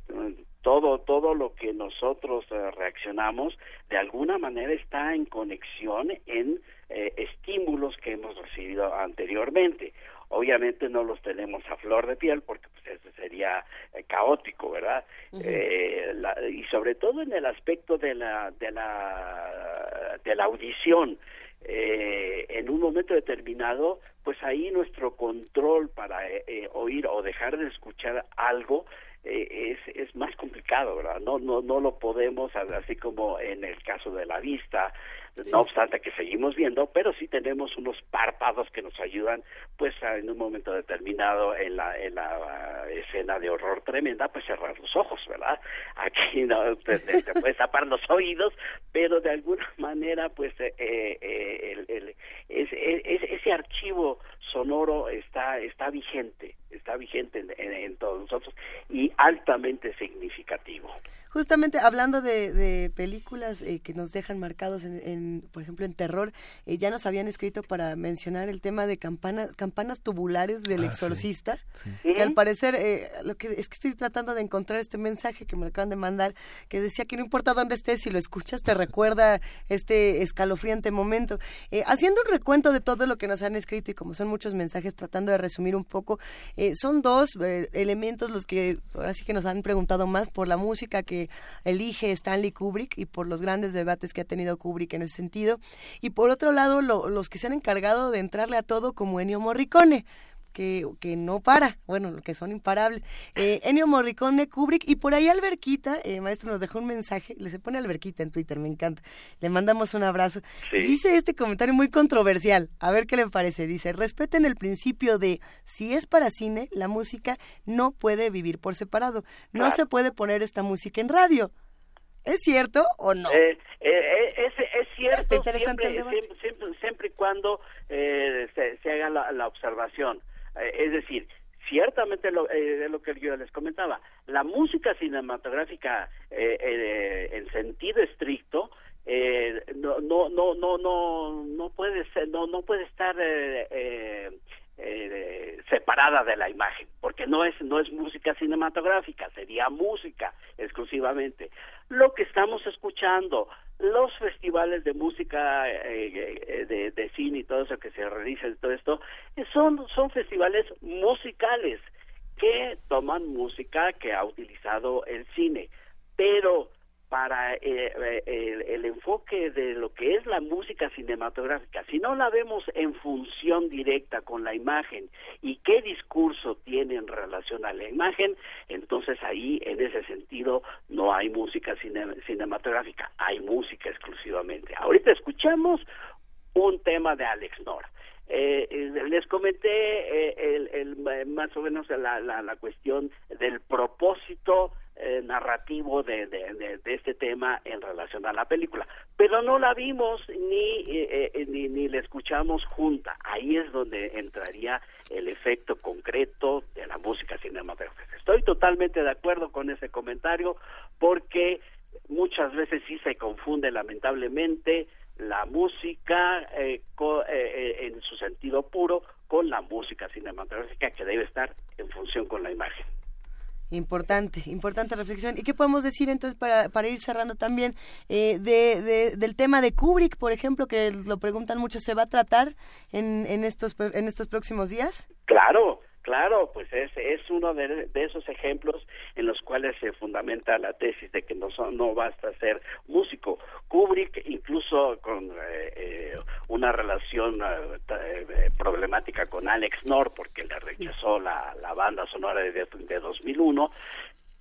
todo, todo lo que nosotros eh, reaccionamos de alguna manera está en conexión en eh, estímulos que hemos recibido anteriormente obviamente no los tenemos a flor de piel porque pues eso sería eh, caótico verdad uh -huh. eh, la, y sobre todo en el aspecto de la de la de la audición eh, en un momento determinado pues ahí nuestro control para eh, oír o dejar de escuchar algo eh, es, es más complicado, ¿verdad? No, no, no lo podemos, así como en el caso de la vista. No obstante que seguimos viendo, pero sí tenemos unos párpados que nos ayudan, pues en un momento determinado en la, en la escena de horror tremenda, pues cerrar los ojos, ¿verdad? Aquí no te, te, te puedes tapar los oídos, pero de alguna manera, pues eh, eh, el, es, ese archivo sonoro está, está vigente, está vigente en, en, en todos nosotros y altamente significativo. Justamente hablando de, de películas eh, que nos dejan marcados, en, en, por ejemplo, en terror, eh, ya nos habían escrito para mencionar el tema de campanas, campanas tubulares del ah, exorcista, sí, sí. que al parecer, eh, lo que es que estoy tratando de encontrar este mensaje que me acaban de mandar, que decía que no importa dónde estés, si lo escuchas te recuerda este escalofriante momento. Eh, haciendo un recuento de todo lo que nos han escrito y como son muchos mensajes, tratando de resumir un poco, eh, son dos elementos los que ahora sí que nos han preguntado más por la música que elige Stanley Kubrick y por los grandes debates que ha tenido Kubrick en ese sentido. Y por otro lado, lo, los que se han encargado de entrarle a todo como Ennio Morricone. Que, que, no para, bueno, que son imparables. Eh, Ennio Morricone, Kubrick, y por ahí Alberquita, eh, maestro, nos dejó un mensaje, le se pone Alberquita en Twitter, me encanta. Le mandamos un abrazo. Sí. Dice este comentario muy controversial, a ver qué le parece. Dice, respeten el principio de si es para cine, la música no puede vivir por separado. No se puede poner esta música en radio. ¿Es cierto o no? Eh, eh, es, es, cierto. Siempre, siempre, siempre, siempre y cuando eh, se, se haga la, la observación. Eh, es decir, ciertamente lo, eh, lo que yo les comentaba, la música cinematográfica eh, eh, en sentido estricto eh, no, no, no, no, no, no puede ser, no, no puede estar eh, separada de la imagen, porque no es, no es música cinematográfica, sería música exclusivamente. Lo que estamos escuchando, los festivales de música eh, eh, de, de cine y todo eso que se realiza y todo esto, eh, son, son festivales musicales que toman música que ha utilizado el cine, pero para eh, eh, el, el enfoque de lo que es la música cinematográfica, si no la vemos en función directa con la imagen y qué discurso tiene en relación a la imagen, entonces ahí en ese sentido no hay música cine- cinematográfica, hay música exclusivamente. Ahorita escuchamos un tema de Alex Nora. Eh, eh, les comenté eh, el, el, más o menos la, la, la cuestión del propósito eh, narrativo de, de, de, este tema en relación a la película, pero no la vimos ni, eh, eh, ni, ni la escuchamos junta. Ahí es donde entraría el efecto concreto de la música cinematográfica. Estoy totalmente de acuerdo con ese comentario porque muchas veces sí se confunde lamentablemente la música eh, co- eh, eh, en su sentido puro con la música cinematográfica que debe estar en función con la imagen. Importante, importante reflexión. ¿Y qué podemos decir entonces para, para ir cerrando también eh, de, de- del tema de Kubrick, por ejemplo, que lo preguntan mucho, ¿se va a tratar en, en, estos, en estos próximos días? Claro, claro, pues es, es uno de, de esos ejemplos en los cuales se fundamenta la tesis de que no, son- no basta ser músico. Kubrick, incluso con eh, eh, una relación eh, eh, problemática con Alex Nor, porque le rechazó la, la banda sonora de, de 2001,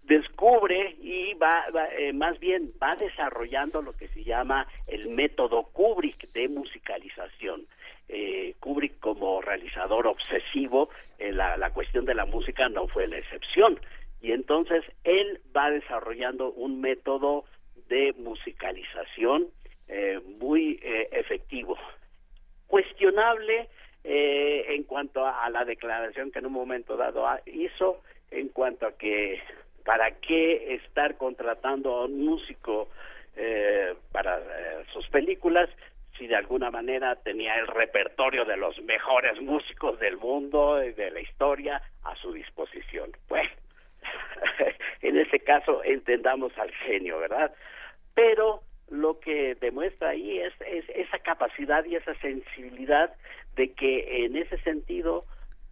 descubre y va, va, eh, más bien va desarrollando lo que se llama el método Kubrick de musicalización. Eh, Kubrick como realizador obsesivo, eh, la, la cuestión de la música no fue la excepción. Y entonces él va desarrollando un método de musicalización eh, muy eh, efectivo. Cuestionable eh, en cuanto a, la declaración que en un momento dado ha- hizo, en cuanto a que para qué estar contratando a un músico eh, para sus películas si de alguna manera tenía el repertorio de los mejores músicos del mundo y de la historia a su disposición. Bueno, en ese caso entendamos al genio, ¿verdad? Pero lo que demuestra ahí es, es esa capacidad y esa sensibilidad de que en ese sentido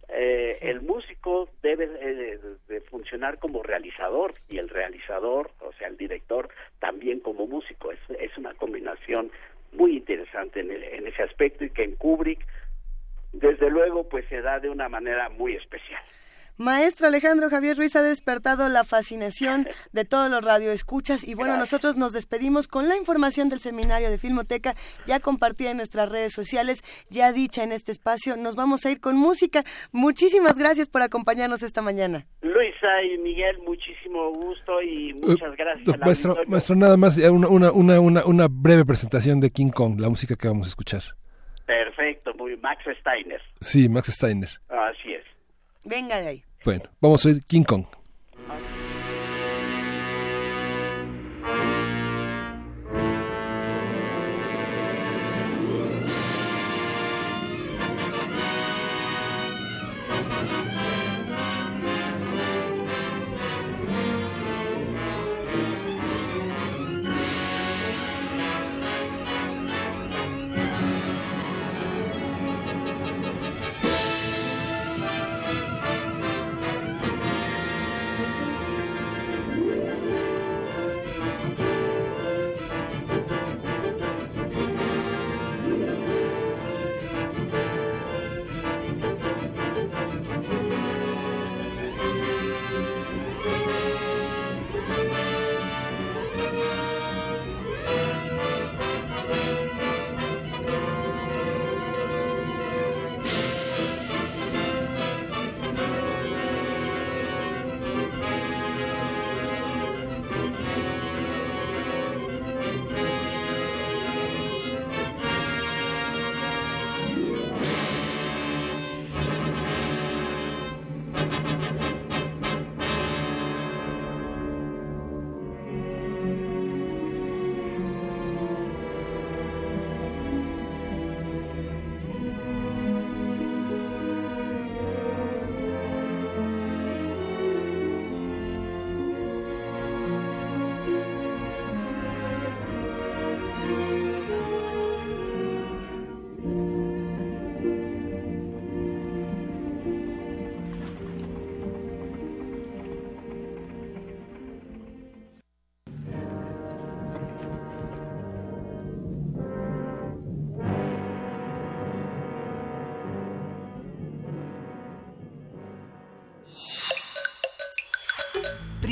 eh, el músico debe eh, de, de funcionar como realizador y el realizador, o sea, el director, también como músico. Es, es una combinación muy interesante en, el- en ese aspecto y que en Kubrick, desde luego, pues se da de una manera muy especial. Maestro Alejandro Javier Ruiz ha despertado la fascinación de todos los radioescuchas y bueno, Gracias. nosotros nos despedimos con la información del seminario de Filmoteca ya compartida en nuestras redes sociales, ya dicha en este espacio. Nos vamos a ir con música. Muchísimas gracias por acompañarnos esta mañana. Luisa y Miguel, muchísimo gusto y muchas gracias. Eh, al maestro, maestro, nada más eh, una, una, una, una, una breve presentación de King Kong, la música que vamos a escuchar. Perfecto, muy Max Steiner. Sí, Max Steiner. Así es. Venga de ahí. Bueno, vamos a oír King Kong.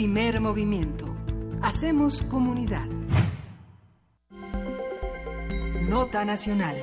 Primer movimiento. Hacemos comunidad. Nota Nacional.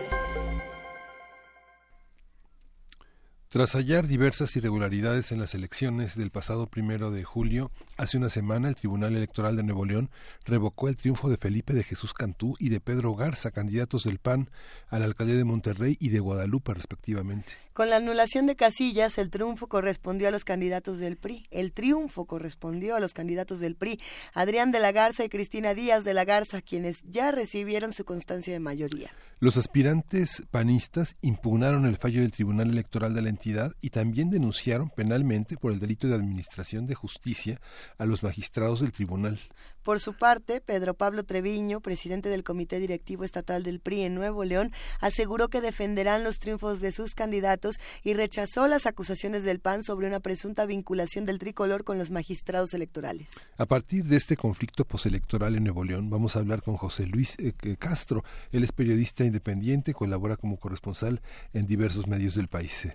Tras hallar diversas irregularidades en las elecciones del pasado primero de julio, hace una semana el Tribunal Electoral de Nuevo León revocó el triunfo de Felipe de Jesús Cantú y de Pedro Garza, candidatos del PAN a la alcaldía de Monterrey y de Guadalupe, respectivamente. Con la anulación de casillas, el triunfo correspondió a los candidatos del PRI. El triunfo correspondió a los candidatos del PRI, Adrián de la Garza y Cristina Díaz de la Garza, quienes ya recibieron su constancia de mayoría. Los aspirantes panistas impugnaron el fallo del Tribunal Electoral de la entidad y también denunciaron penalmente por el delito de administración de justicia a los magistrados del tribunal. Por su parte, Pedro Pablo Treviño, presidente del Comité Directivo Estatal del PRI en Nuevo León, aseguró que defenderán los triunfos de sus candidatos y rechazó las acusaciones del PAN sobre una presunta vinculación del tricolor con los magistrados electorales. A partir de este conflicto postelectoral en Nuevo León, vamos a hablar con José Luis eh, Castro. Él es periodista independiente, colabora como corresponsal en diversos medios del país.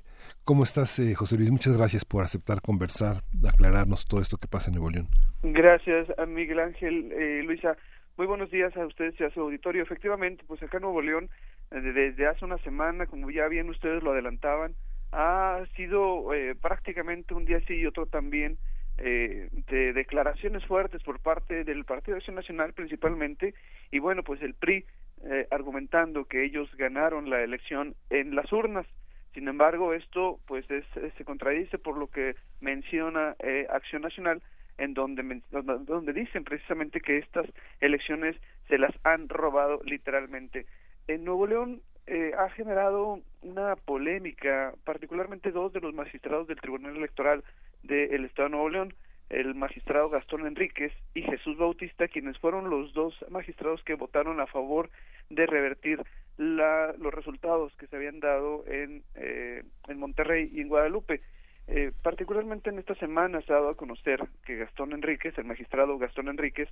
¿Cómo estás, eh, José Luis? Muchas gracias por aceptar conversar, aclararnos todo esto que pasa en Nuevo León. Gracias, a Miguel Ángel, eh, Luisa. Muy buenos días a ustedes y a su auditorio. Efectivamente, pues acá en Nuevo León, eh, desde hace una semana, como ya bien ustedes lo adelantaban, ha sido eh, prácticamente un día sí y otro también eh, de declaraciones fuertes por parte del Partido de Acción Nacional principalmente, y bueno, pues el PRI eh, argumentando que ellos ganaron la elección en las urnas. Sin embargo, esto pues es, se contradice por lo que menciona eh, Acción Nacional, en donde, donde dicen precisamente que estas elecciones se las han robado literalmente. En Nuevo León eh, ha generado una polémica, particularmente dos de los magistrados del Tribunal Electoral del Estado de Nuevo León, el magistrado Gastón Enríquez y Jesús Bautista, quienes fueron los dos magistrados que votaron a favor de revertir la, los resultados que se habían dado en, eh, en Monterrey y en Guadalupe. Eh, particularmente en esta semana se ha dado a conocer que Gastón Enríquez, el magistrado Gastón Enríquez,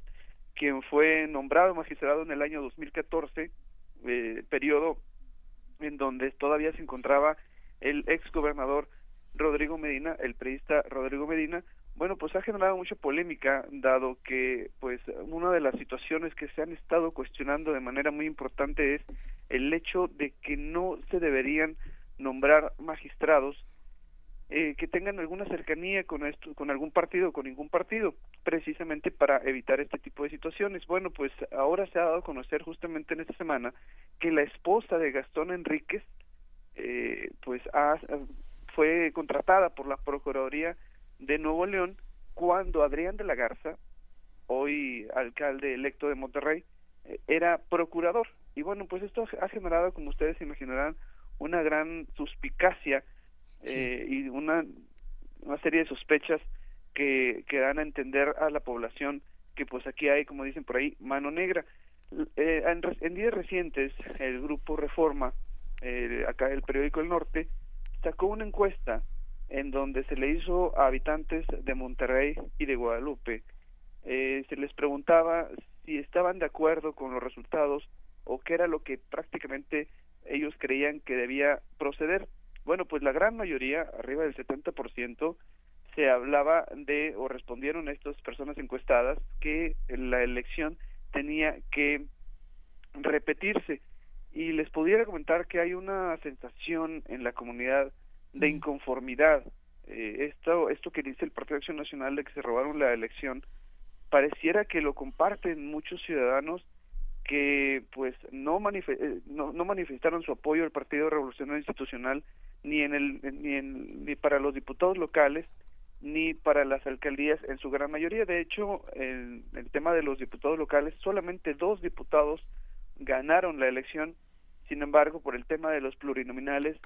quien fue nombrado magistrado en el año 2014, eh, periodo en donde todavía se encontraba el ex gobernador Rodrigo Medina, el periodista Rodrigo Medina, bueno, pues ha generado mucha polémica, dado que, pues, una de las situaciones que se han estado cuestionando de manera muy importante es el hecho de que no se deberían nombrar magistrados eh, que tengan alguna cercanía con esto, con algún partido con ningún partido, precisamente para evitar este tipo de situaciones. Bueno, pues ahora se ha dado a conocer justamente en esta semana que la esposa de Gastón Enríquez, eh, pues ha, fue contratada por la Procuraduría de Nuevo León cuando Adrián de la Garza, hoy alcalde electo de Monterrey, eh, era procurador. Y bueno, pues esto ha generado, como ustedes imaginarán, una gran suspicacia eh, y una, una serie de sospechas que, que dan a entender a la población que pues aquí hay, como dicen por ahí, mano negra. Eh, en, en, días recientes, el grupo Reforma, eh, acá el periódico El Norte, sacó una encuesta en donde se le hizo a habitantes de Monterrey y de Guadalupe, eh, se les preguntaba si estaban de acuerdo con los resultados o qué era lo que prácticamente ellos creían que debía proceder. Bueno, pues la gran mayoría, arriba del 70%, se hablaba de, o respondieron a estas personas encuestadas, que la elección tenía que repetirse. Y les pudiera comentar que hay una sensación en la comunidad de inconformidad. Eh, esto, esto que dice el Partido de Acción Nacional de que se robaron la elección, pareciera que lo comparten muchos ciudadanos que pues no, eh, no, no, manifestaron su apoyo al Partido Revolucionario Institucional ni en el ni, en, ni para los diputados locales ni para las alcaldías en su gran mayoría de hecho en el tema de los diputados locales solamente dos diputados ganaron la elección sin embargo por el tema de los plurinominales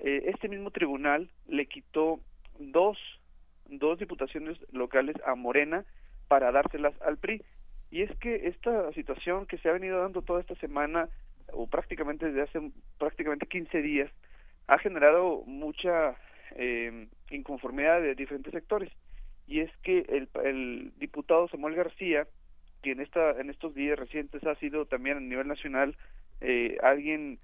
eh, este mismo tribunal le quitó dos dos diputaciones locales a Morena para dárselas al PRI y es que esta situación que se ha venido dando toda esta semana o prácticamente desde hace prácticamente 15 días ha generado mucha eh, inconformidad de diferentes sectores. Y es que el, el diputado Samuel García que en esta en estos días recientes ha sido también a nivel nacional eh, alguien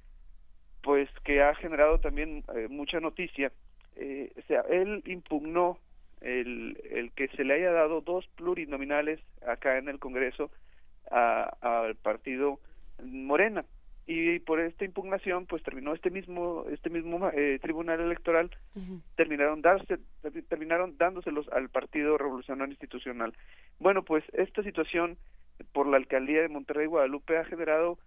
pues que ha generado también eh, mucha noticia eh, o sea él impugnó el, el que se le haya dado dos plurinominales acá en el Congreso al partido Morena. Y por esta impugnación pues terminó este mismo este mismo eh, tribunal electoral terminaron darse terminaron dándoselos al partido revolucionario institucional. Bueno pues esta situación por la alcaldía de Monterrey Guadalupe ha generado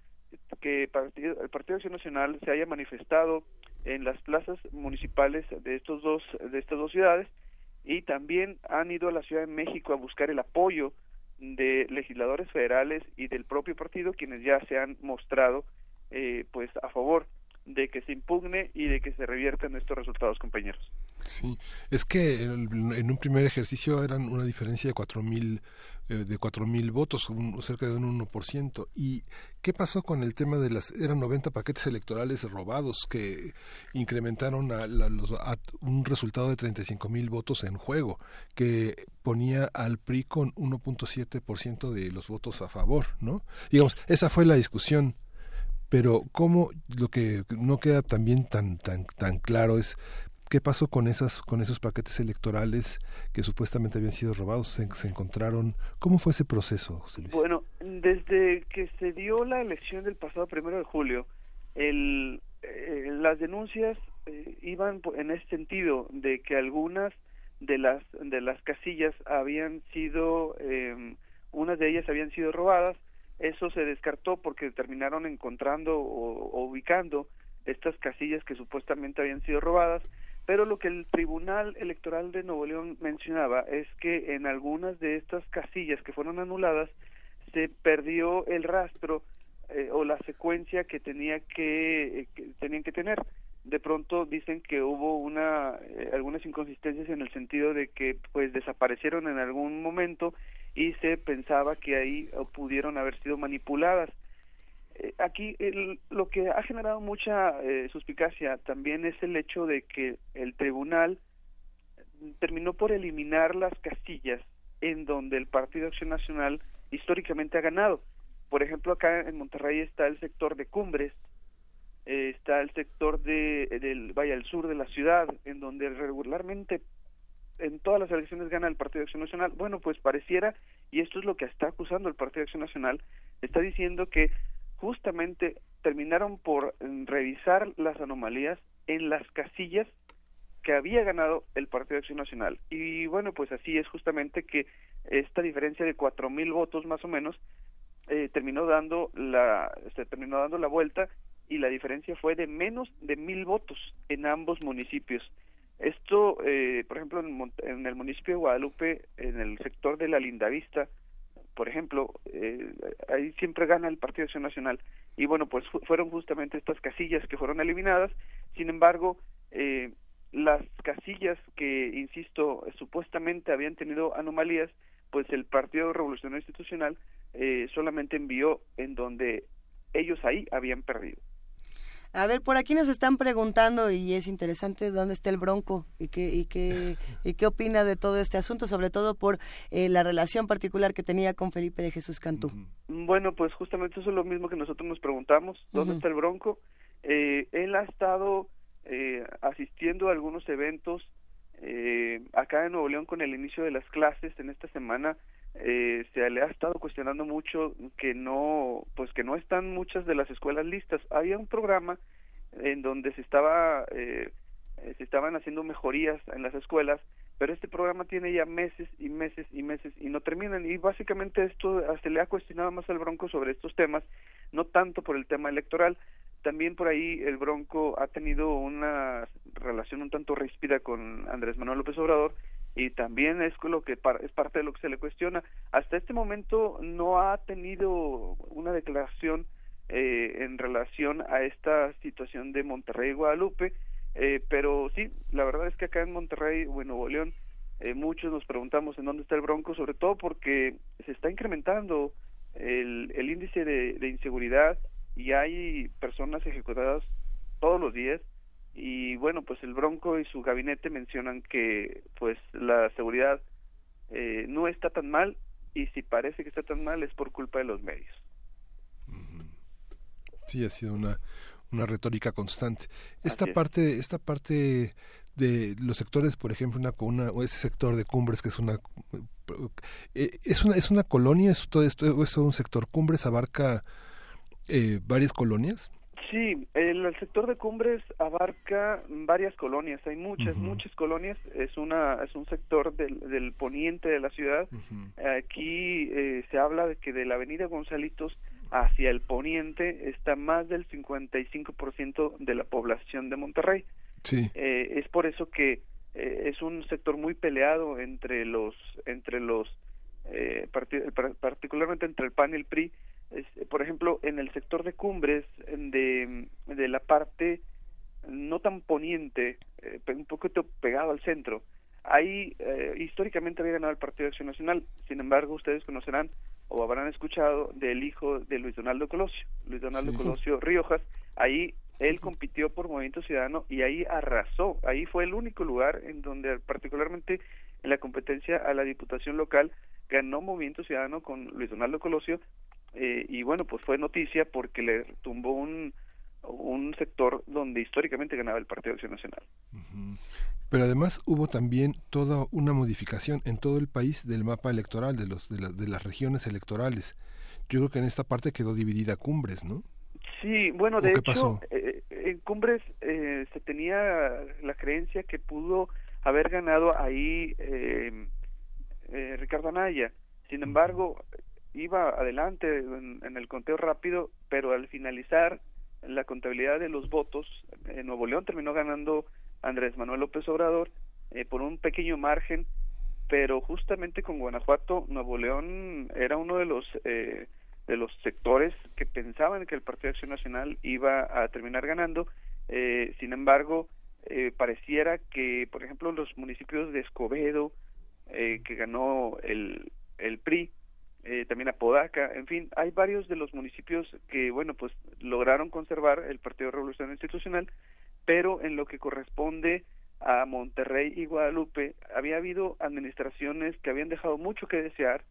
que el partido, Acción Nacional se haya manifestado en las plazas municipales de estos dos de estas dos ciudades y también han ido a la Ciudad de México a buscar el apoyo de legisladores federales y del propio partido quienes ya se han mostrado eh, pues a favor de que se impugne y de que se reviertan estos resultados, compañeros. Sí, es que en un primer ejercicio eran una diferencia de cuatro mil eh, de cuatro mil votos, cerca de un 1%. ¿Y qué pasó con el tema de las eran 90 paquetes electorales robados que incrementaron a, un resultado de 35 mil votos en juego, que ponía al PRI con 1.7% de los votos a favor, ¿no? Digamos, esa fue la discusión pero cómo lo que no queda también tan tan tan claro es qué pasó con esas con esos paquetes electorales que supuestamente habían sido robados se, encontraron cómo fue ese proceso José bueno desde que se dio la elección del pasado primero de julio eh, las denuncias eh, iban en ese sentido de que algunas de las de las casillas habían sido eh, unas de ellas habían sido robadas. Eso se descartó porque terminaron encontrando o, ubicando estas casillas que supuestamente habían sido robadas, pero lo que el Tribunal Electoral de Nuevo León mencionaba es que en algunas de estas casillas que fueron anuladas se perdió el rastro eh, o la secuencia que tenía que, eh, que, tenían que tener. De pronto dicen que hubo una eh, algunas inconsistencias en el sentido de que pues desaparecieron en algún momento y se pensaba que ahí pudieron haber sido manipuladas. Eh, aquí lo que ha generado mucha eh, suspicacia también es el hecho de que el tribunal terminó por eliminar las castillas en donde el Partido Acción Nacional históricamente ha ganado. Por ejemplo, acá en Monterrey está el sector de Cumbres, eh, está el sector de, del vaya al sur de la ciudad, en donde regularmente en todas las elecciones gana el Partido de Acción Nacional. Bueno, pues pareciera, y esto es lo que está acusando el Partido de Acción Nacional, está diciendo que justamente terminaron por mm, revisar las anomalías en las casillas que había ganado el Partido de Acción Nacional. Y bueno, pues así es justamente que esta diferencia de cuatro mil votos más o menos eh, terminó dando la se terminó dando la vuelta y la diferencia fue de menos de mil votos en ambos municipios. Esto, eh, por ejemplo, en, el municipio de Guadalupe, en el sector de la Lindavista, por ejemplo, eh, ahí siempre gana el Partido Acción Nacional. Y bueno, pues fueron justamente estas casillas que fueron eliminadas. Sin embargo, eh, las casillas que, insisto, supuestamente habían tenido anomalías, pues el Partido Revolucionario Institucional eh, solamente envió en donde ellos ahí habían perdido. A ver, por aquí nos están preguntando y es interesante dónde está el Bronco y qué y qué y qué opina de todo este asunto, sobre todo por eh, la relación particular que tenía con Felipe de Jesús Cantú. Bueno, pues justamente eso es lo mismo que nosotros nos preguntamos, ¿dónde está el Bronco? Eh, él ha estado eh, asistiendo a algunos eventos acá en Nuevo León con el inicio de las clases en esta semana se le ha estado cuestionando mucho que no pues que no están muchas de las escuelas listas. Había un programa en donde se estaba eh, se estaban haciendo mejorías en las escuelas pero este programa tiene ya meses y meses y meses y no terminan. Y básicamente esto se le ha cuestionado más al Bronco sobre estos temas no tanto por el tema electoral. También por ahí el Bronco ha tenido una relación un tanto ríspida con Andrés Manuel López Obrador y también es lo que es parte de lo que se le cuestiona. Hasta este momento no ha tenido una declaración eh, en relación a esta situación de Monterrey y Guadalupe, eh, pero sí, la verdad es que acá en Monterrey o en Nuevo León eh, muchos nos preguntamos en dónde está el Bronco, sobre todo porque se está incrementando el, el índice de inseguridad y hay personas ejecutadas todos los días y bueno pues el Bronco y su gabinete mencionan que pues la seguridad eh, no está tan mal y si parece que está tan mal es por culpa de los medios. Sí ha sido una una retórica constante. Esta parte esta parte de los sectores, por ejemplo, una, una o ese sector de Cumbres que es una eh, es una es una colonia, es todo esto es un sector Cumbres abarca eh, varias colonias. Sí, el, sector de Cumbres abarca varias colonias, hay muchas, muchas colonias, es una es un sector del, del poniente de la ciudad. Aquí eh, se habla de que de la Avenida Gonzalitos hacia el poniente está más del 55% de la población de Monterrey. Sí. Eh, es por eso que eh, es un sector muy peleado entre los entre los particularmente entre el PAN y el PRI por ejemplo, en el sector de cumbres, de, de la parte no tan poniente, eh, un poquito pegado al centro, ahí eh, históricamente había ganado el Partido de Acción Nacional. Sin embargo, ustedes conocerán o habrán escuchado del hijo de Luis Donaldo Colosio, Luis Donaldo Colosio Riojas. Ahí él compitió por Movimiento Ciudadano y ahí arrasó. Ahí fue el único lugar en donde, particularmente en la competencia a la diputación local, ganó Movimiento Ciudadano con Luis Donaldo Colosio eh, y bueno, pues fue noticia porque le tumbó un, un sector donde históricamente ganaba el Partido de Acción Nacional. Pero además hubo también toda una modificación en todo el país del mapa electoral, de, los, de, de las regiones electorales. Yo creo que en esta parte quedó dividida Cumbres, ¿no? Sí, bueno, de hecho, eh, en Cumbres eh, se tenía la creencia que pudo haber ganado ahí eh, Ricardo Anaya. Sin embargo, iba adelante en, el conteo rápido, pero al finalizar la contabilidad de los votos, en Nuevo León terminó ganando Andrés Manuel López Obrador eh, por un pequeño margen, pero justamente con Guanajuato, Nuevo León era uno de los eh, de los sectores que pensaban que el Partido de Acción Nacional iba a terminar ganando. Eh, sin embargo, pareciera que, por ejemplo, los municipios de Escobedo, que ganó el, el PRI, eh, también Apodaca, en fin, hay varios de los municipios que, bueno, pues lograron conservar el Partido Revolucionario Institucional, pero en lo que corresponde a Monterrey y Guadalupe, había habido administraciones que habían dejado mucho que desear,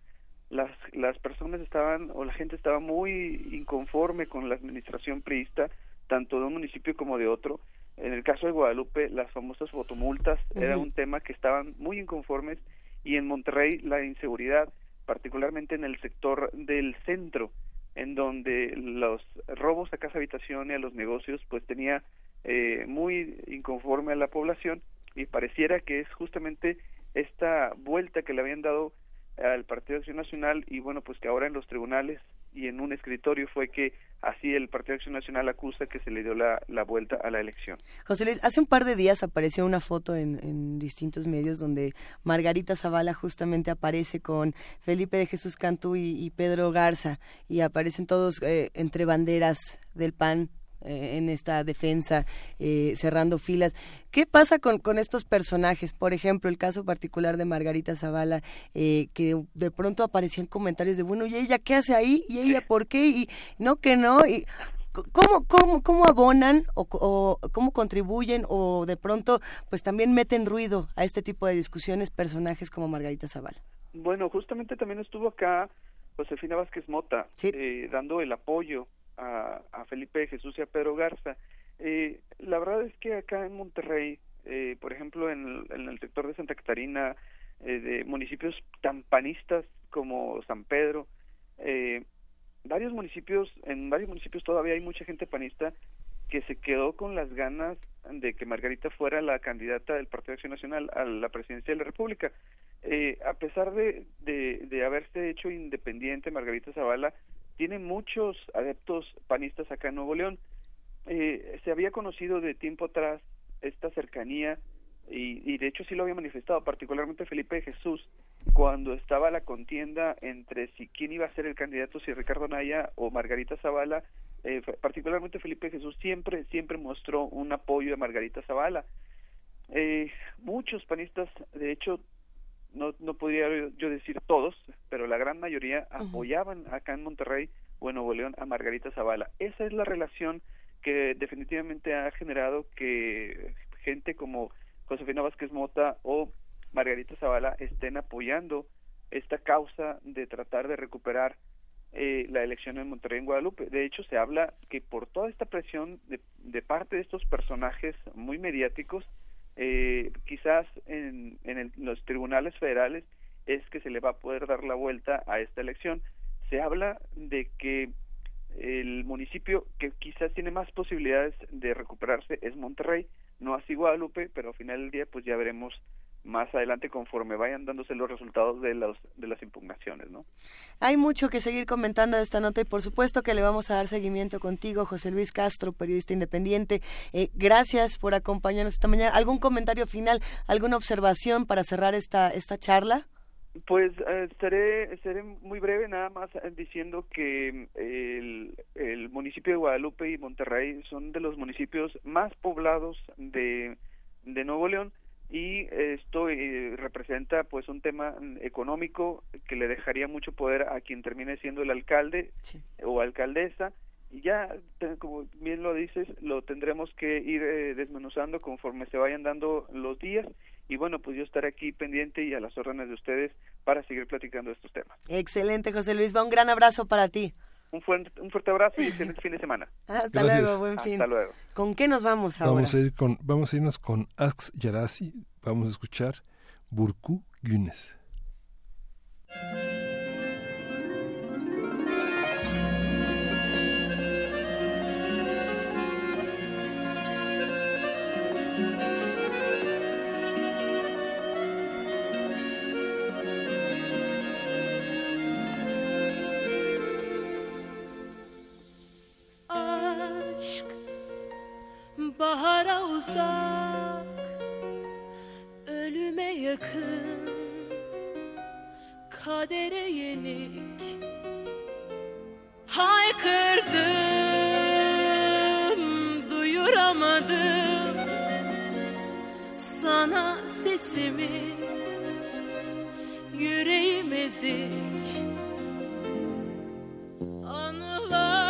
las, las personas estaban, o la gente estaba muy inconforme con la administración priista, tanto de un municipio como de otro. En el caso de Guadalupe, las famosas fotomultas era un tema que estaban muy inconformes y en Monterrey la inseguridad particularmente en el sector del centro, en donde los robos a casa habitación y a los negocios pues tenía eh, muy inconforme a la población y pareciera que es justamente esta vuelta que le habían dado al Partido Acción Nacional y bueno pues que ahora en los tribunales y en un escritorio fue que así el Partido Acción Nacional acusa que se le dio la, la vuelta a la elección. José hace un par de días apareció una foto en, en distintos medios donde Margarita Zavala justamente aparece con Felipe de Jesús Cantú y, Pedro Garza y aparecen todos eh, entre banderas del PAN eh, en esta defensa, eh, cerrando filas. ¿Qué pasa con, con estos personajes? Por ejemplo, el caso particular de Margarita Zavala, eh, que de pronto aparecían comentarios de, bueno, ¿y ella qué hace ahí? ¿Y ella por qué? Y no que no. Y, ¿Cómo, cómo, cómo abonan o, o, cómo contribuyen o de pronto pues también meten ruido a este tipo de discusiones personajes como Margarita Zavala? Bueno, justamente también estuvo acá Josefina Vázquez Mota dando el apoyo a, Felipe Jesús y a Pedro Garza. Eh, la verdad es que acá en Monterrey, eh, por ejemplo, en el, sector de Santa Catarina, eh, de municipios tan panistas como San Pedro, varios municipios, en varios municipios todavía hay mucha gente panista que se quedó con las ganas de que Margarita fuera la candidata del Partido de Acción Nacional a la presidencia de la República. a pesar de, de haberse hecho independiente, Margarita Zavala tiene muchos adeptos panistas acá en Nuevo León. Eh, se había conocido de tiempo atrás esta cercanía y, y, de hecho sí lo había manifestado, particularmente Felipe Jesús, cuando estaba la contienda entre si quién iba a ser el candidato, si Ricardo Naya o Margarita Zavala, eh, particularmente Felipe Jesús siempre, siempre mostró un apoyo a Margarita Zavala. Eh, muchos panistas, de hecho, no, no podría yo decir todos, pero la gran mayoría apoyaban acá en Monterrey o en Nuevo León a Margarita Zavala. Esa es la relación que definitivamente ha generado que gente como Josefina Vázquez Mota o Margarita Zavala estén apoyando esta causa de tratar de recuperar eh, la elección en Monterrey en Guadalupe. De hecho, se habla que por toda esta presión de, de parte de estos personajes muy mediáticos, eh, quizás en, en el- los tribunales federales es que se le va a poder dar la vuelta a esta elección. Se habla de que el municipio que quizás tiene más posibilidades de recuperarse es Monterrey, no así Guadalupe, pero al final del día pues ya veremos más adelante conforme vayan dándose los resultados de los de las impugnaciones, ¿no? Hay mucho que seguir comentando de esta nota y por supuesto que le vamos a dar seguimiento contigo, José Luis Castro, periodista independiente. Eh, gracias por acompañarnos esta mañana. ¿Algún comentario final, alguna observación para cerrar esta, esta charla? Pues eh, seré, seré muy breve nada más eh, diciendo que mm, el, el municipio de Guadalupe y Monterrey son de los municipios más poblados de, de Nuevo León y esto eh, representa pues un tema mm, económico que le dejaría mucho poder a quien termine siendo el alcalde o alcaldesa y ya como bien lo dices lo tendremos que ir eh, desmenuzando conforme se vayan dando los días y bueno pues yo estaré aquí pendiente y a las órdenes de ustedes para seguir platicando estos temas Excelente, José Luis. Va un gran abrazo para ti. Un fuerte un fuerte abrazo y excelente fin de semana Hasta Gracias. luego, buen fin. hasta luego ¿Con qué nos vamos ahora? Vamos a ir con, vamos a irnos con Ax Yarasi, vamos a escuchar Burku Günes. Bahara uzak Ölüme yakın Kadere yenik Haykırdım Duyuramadım. Sana sesimi Yüreğim ezik Anılar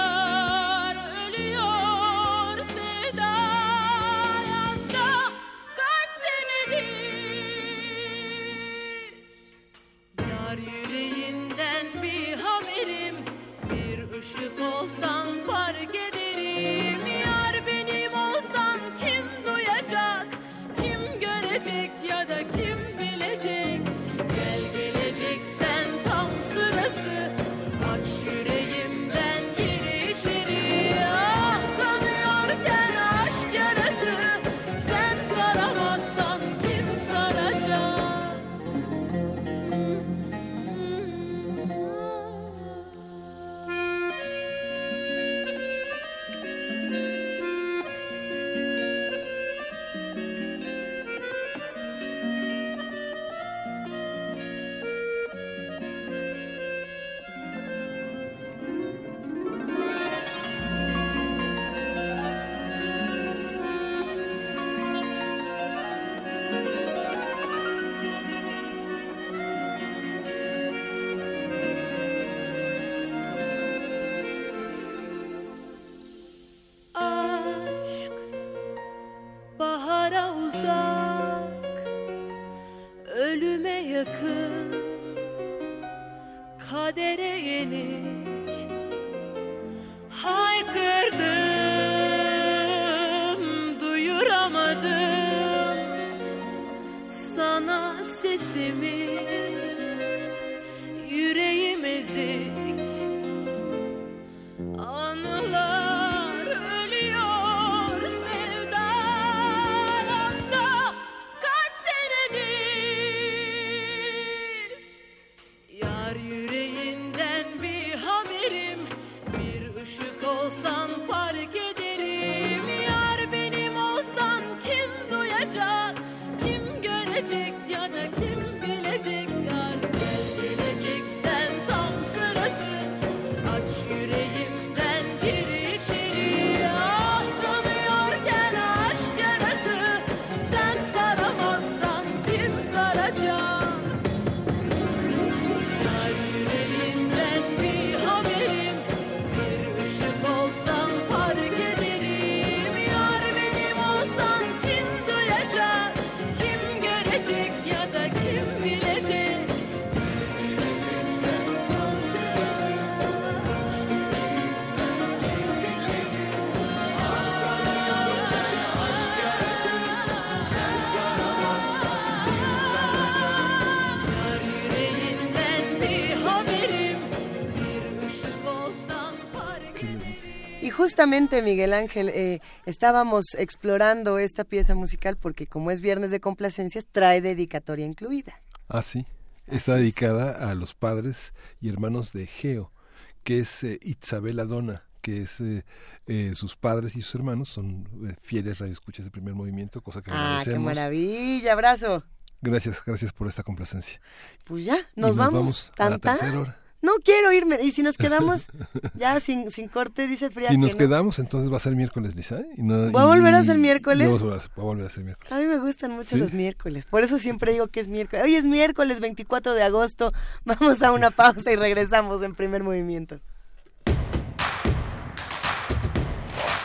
justamente Miguel Ángel, eh, estábamos explorando esta pieza musical porque como es viernes de complacencias, trae dedicatoria incluida. Ah, sí. Está dedicada a los padres y hermanos de Geo, que es eh, Isabel Adona, que es eh, eh, sus padres y sus hermanos son eh, fieles radioescuchas de primer movimiento, cosa que Ah, qué agradecemos. maravilla, abrazo. Gracias, gracias por esta complacencia. Pues ya, Y nos, vamos. a la tercera hora. No quiero irme. Y si nos quedamos ya sin, sin corte, dice Frida. Si nos que no. quedamos, entonces va a ser miércoles, Lisa. ¿eh? Y no- ¿Va a volver a ser miércoles? a volver a- va a volver a ser miércoles. A mí me gustan mucho ¿Sí? los miércoles. Por eso siempre digo que es miércoles. Hoy es miércoles 24 de agosto. Vamos a una pausa y regresamos en primer movimiento.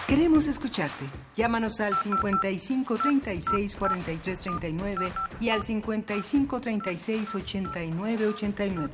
Queremos escucharte. Llámanos al 55 36 43 39 y al 55 36 89 89.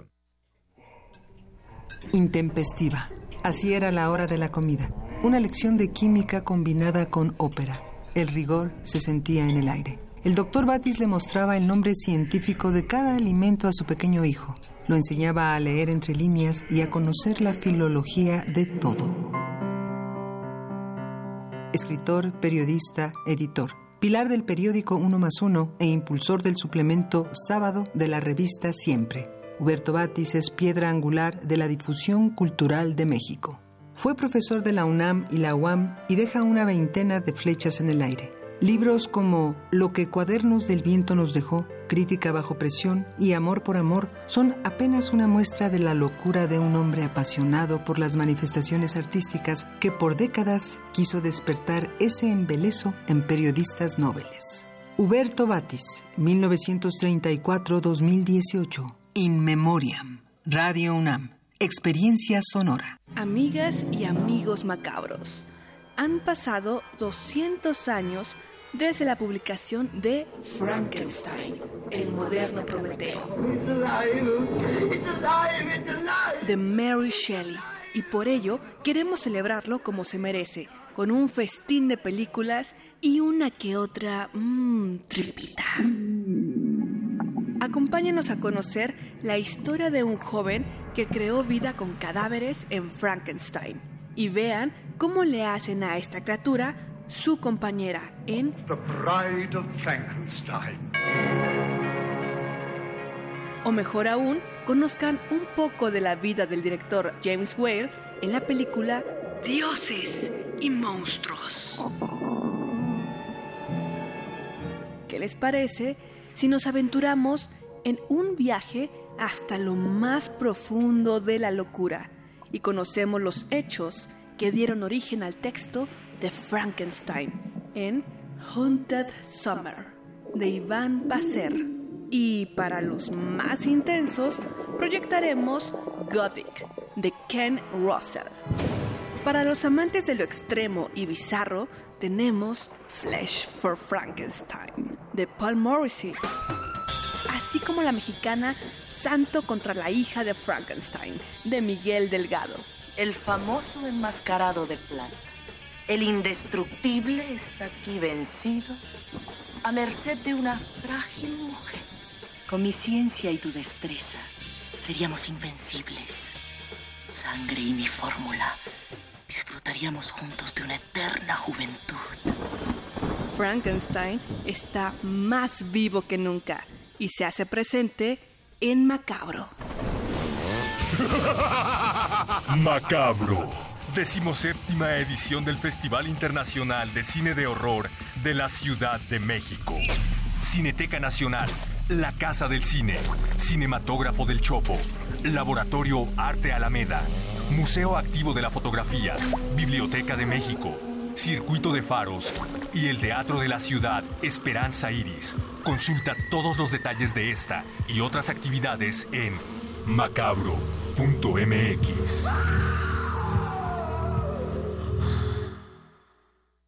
Intempestiva. Así era la hora de la comida. Una lección de química combinada con ópera. El rigor se sentía en el aire. El doctor Batis le mostraba el nombre científico de cada alimento a su pequeño hijo. Lo enseñaba a leer entre líneas y a conocer la filología de todo. Escritor, periodista, editor. Pilar del periódico Uno más Uno e impulsor del suplemento Sábado de la revista Siempre. Huberto Batis es piedra angular de la difusión cultural de México. Fue profesor de la UNAM y la UAM y deja una veintena de flechas en el aire. Libros como Lo que Cuadernos del Viento nos dejó, Crítica bajo presión y Amor por Amor son apenas una muestra de la locura de un hombre apasionado por las manifestaciones artísticas que por décadas quiso despertar ese embeleso en periodistas nobles. Huberto Batis, 1934-2018. In Memoriam. Radio UNAM. Experiencia sonora. Amigas y amigos macabros, han pasado 200 años desde la publicación de Frankenstein, el moderno Prometeo, de Mary Shelley, y por ello queremos celebrarlo como se merece, con un festín de películas y una que otra mmm, tripita. Acompáñanos a conocer la historia de un joven que creó vida con cadáveres en Frankenstein y vean cómo le hacen a esta criatura su compañera en The Bride of Frankenstein. O mejor aún, conozcan un poco de la vida del director James Whale en la película Dioses y Monstruos. ¿Qué les parece si nos aventuramos en un viaje hasta lo más profundo de la locura y conocemos los hechos que dieron origen al texto de Frankenstein en Haunted Summer de Iván Passer? Y para los más intensos, proyectaremos Gothic de Ken Russell. Para los amantes de lo extremo y bizarro, tenemos Flesh for Frankenstein de Paul Morrissey, así como la mexicana Santo contra la hija de Frankenstein de Miguel Delgado. El famoso enmascarado de plata. El indestructible está aquí vencido a merced de una frágil mujer. Con mi ciencia y tu destreza seríamos invencibles. Sangre y mi fórmula disfrutaríamos juntos de una eterna juventud. Frankenstein está más vivo que nunca y se hace presente en Macabro. Macabro. Decimoséptima edición del Festival Internacional de Cine de Horror de la Ciudad de México. Cineteca Nacional, la Casa del Cine, Cinematógrafo del Chopo, Laboratorio Arte Alameda, Museo Activo de la Fotografía, Biblioteca de México, Circuito de Faros y el Teatro de la Ciudad Esperanza Iris. Consulta todos los detalles de esta y otras actividades en macabro.mx.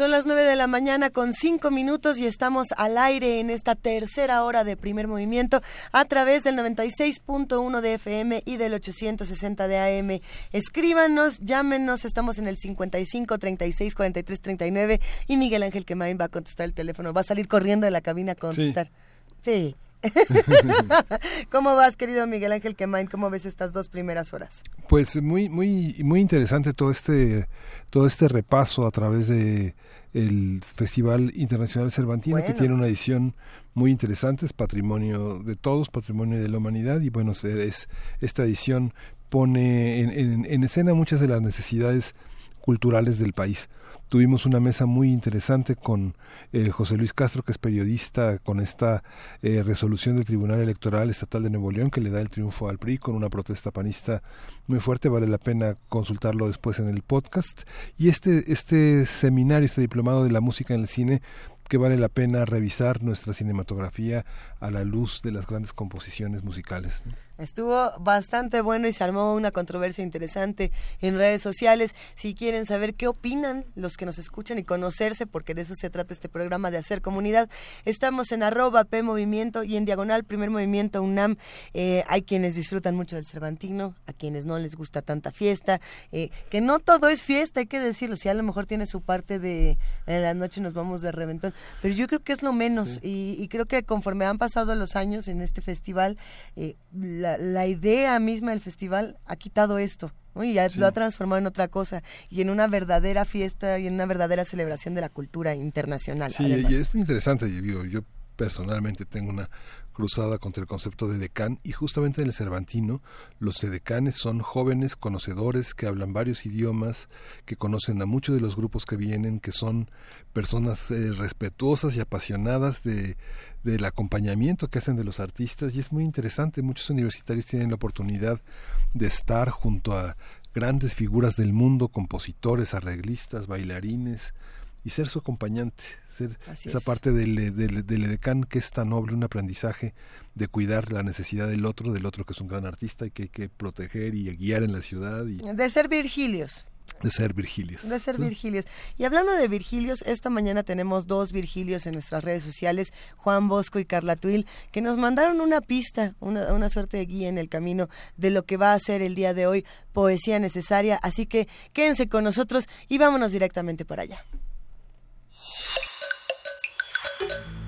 Son las 9 de la mañana con 5 minutos y estamos al aire en esta tercera hora de primer movimiento a través del 96.1 de FM y del 860 de AM. Escríbanos, llámenos, estamos en el 55 36 43 39 y Miguel Ángel Quemain va a contestar el teléfono, va a salir corriendo de la cabina a contestar. Sí. ¿Cómo vas, querido Miguel Ángel Quemain? ¿Cómo ves estas dos primeras horas? Pues muy, muy, muy interesante todo este, todo este repaso a través de el Festival Internacional Cervantino, que tiene una edición muy interesante, es patrimonio de todos, patrimonio de la humanidad, y bueno, es, esta edición pone en, en escena muchas de las necesidades culturales del país. Tuvimos una mesa muy interesante con eh, José Luis Castro, que es periodista, con esta eh, resolución del Tribunal Electoral Estatal de Nuevo León que le da el triunfo al PRI con una protesta panista muy fuerte. Vale la pena consultarlo después en el podcast. Y este, este seminario, este diplomado de la música en el cine, que vale la pena revisar nuestra cinematografía a la luz de las grandes composiciones musicales. Estuvo bastante bueno y se armó una controversia interesante en redes sociales. Si quieren saber qué opinan los que nos escuchan y conocerse, porque de eso se trata este programa de hacer comunidad, estamos en arroba P Movimiento y en diagonal Primer Movimiento UNAM. Eh, hay quienes disfrutan mucho del Cervantino, a quienes no les gusta tanta fiesta, eh, que no todo es fiesta, hay que decirlo. Si a lo mejor tiene su parte de en la noche nos vamos de reventón, pero yo creo que es lo menos y, creo que conforme han pasado los años en este festival, eh, la la, idea misma del festival ha quitado esto. y ya lo ha transformado en otra cosa y en una verdadera fiesta y en una verdadera celebración de la cultura internacional. Sí, y es muy interesante. Yo, yo personalmente tengo una cruzada contra el concepto de decán y justamente en el Cervantino los decanes son jóvenes conocedores que hablan varios idiomas, que conocen a muchos de los grupos que vienen, que son personas eh, respetuosas y apasionadas de, del acompañamiento que hacen de los artistas y es muy interesante, muchos universitarios tienen la oportunidad de estar junto a grandes figuras del mundo, compositores, arreglistas, bailarines, y ser su acompañante, ser esa parte del, del, del, edecán que es tan noble, un aprendizaje de cuidar la necesidad del otro, del otro que es un gran artista y que hay que proteger y guiar en la ciudad. Y... De ser Virgilios. De ser Virgilios. De ser Virgilios. Y hablando de Virgilios, esta mañana tenemos dos Virgilios en nuestras redes sociales, Juan Bosco y Carla Tuil, que nos mandaron una pista, una, una suerte de guía en el camino de lo que va a ser el día de hoy Poesía Necesaria. Así que quédense con nosotros y vámonos directamente para allá.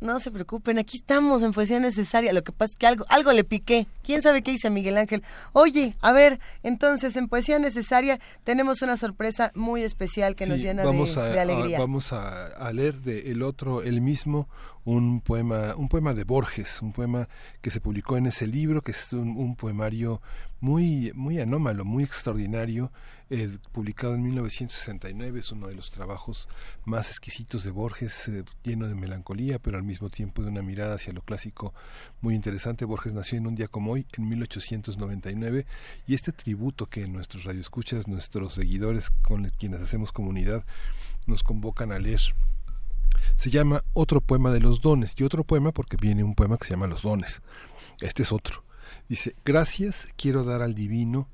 No se preocupen, aquí estamos en Poesía Necesaria. Lo que pasa es que algo, algo le piqué. ¿Quién sabe qué dice Miguel Ángel? Oye, a ver, entonces en Poesía Necesaria tenemos una sorpresa muy especial que nos llena de, alegría. vamos a, leer de El Otro, el mismo, un poema, un poema de Borges, un poema que se publicó en ese libro, que es un, poemario muy, muy anómalo, muy extraordinario, eh, publicado en 1969, es uno de los trabajos más exquisitos de Borges, eh, lleno de melancolía, pero al mismo tiempo de una mirada hacia lo clásico muy interesante. Borges nació en un día como hoy, en 1899, y este tributo que nuestros radioescuchas, nuestros seguidores con quienes hacemos comunidad, nos convocan a leer se llama Otro poema de los dones y otro poema porque viene un poema que se llama Los dones. Este es otro. Dice, gracias quiero dar al divino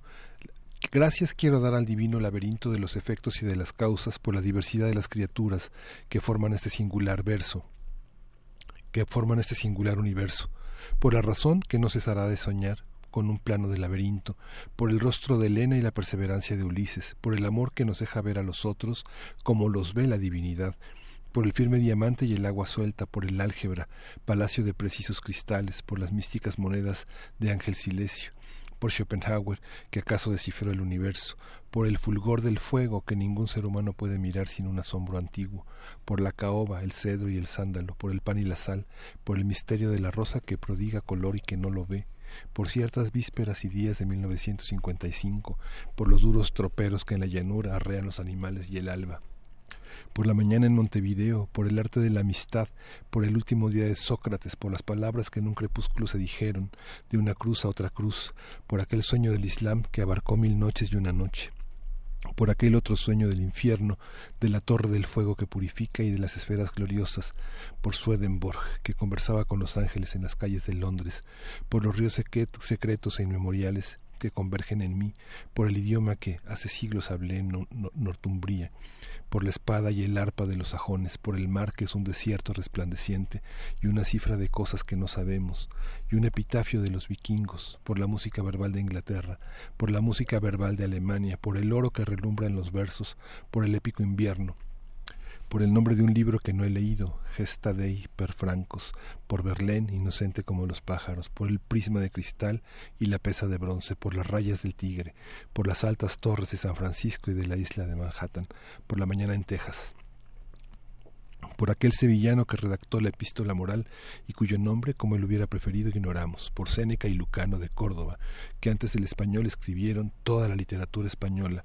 Gracias quiero dar al divino laberinto de los efectos y de las causas por la diversidad de las criaturas que forman este singular verso, que forman este singular universo, por la razón que no cesará de soñar con un plano de laberinto, por el rostro de Elena y la perseverancia de Ulises, por el amor que nos deja ver a los otros como los ve la divinidad, por el firme diamante y el agua suelta, por el álgebra, palacio de precisos cristales, por las místicas monedas de Ángel Silecio, por Schopenhauer, que acaso descifró el universo, por el fulgor del fuego que ningún ser humano puede mirar sin un asombro antiguo, por la caoba, el cedro y el sándalo, por el pan y la sal, por el misterio de la rosa que prodiga color y que no lo ve, por ciertas vísperas y días de 1955, por los duros troperos que en la llanura arrean los animales y el alba, por la mañana en Montevideo, por el arte de la amistad, por el último día de Sócrates, por las palabras que en un crepúsculo se dijeron, de una cruz a otra cruz, por aquel sueño del Islam que abarcó mil noches y una noche por aquel otro sueño del infierno, de la torre del fuego que purifica y de las esferas gloriosas, por Swedenborg, que conversaba con los ángeles en las calles de Londres, por los ríos secretos e inmemoriales que convergen en mí, por el idioma que hace siglos hablé en Northumbria, por la espada y el arpa de los sajones, por el mar que es un desierto resplandeciente y una cifra de cosas que no sabemos, y un epitafio de los vikingos, por la música verbal de Inglaterra, por la música verbal de Alemania, por el oro que relumbra en los versos, por el épico invierno, por el nombre de un libro que no he leído, Gesta Dei per Francos, por Berlín, inocente como los pájaros, por el prisma de cristal y la pesa de bronce, por las rayas del tigre, por las altas torres de San Francisco y de la isla de Manhattan, por la mañana en Texas por aquel sevillano que redactó la epístola moral y cuyo nombre, como él hubiera preferido, ignoramos, por Séneca y Lucano de Córdoba, que antes del español escribieron toda la literatura española,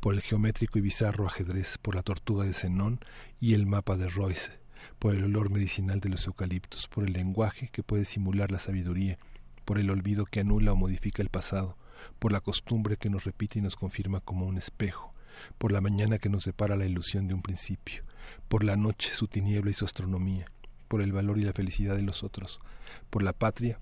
por el geométrico y bizarro ajedrez, por la tortuga de Zenón y el mapa de Royce, por el olor medicinal de los eucaliptos, por el lenguaje que puede simular la sabiduría, por el olvido que anula o modifica el pasado, por la costumbre que nos repite y nos confirma como un espejo, por la mañana que nos separa la ilusión de un principio, por la noche su tiniebla y su astronomía, por el valor y la felicidad de los otros, por la patria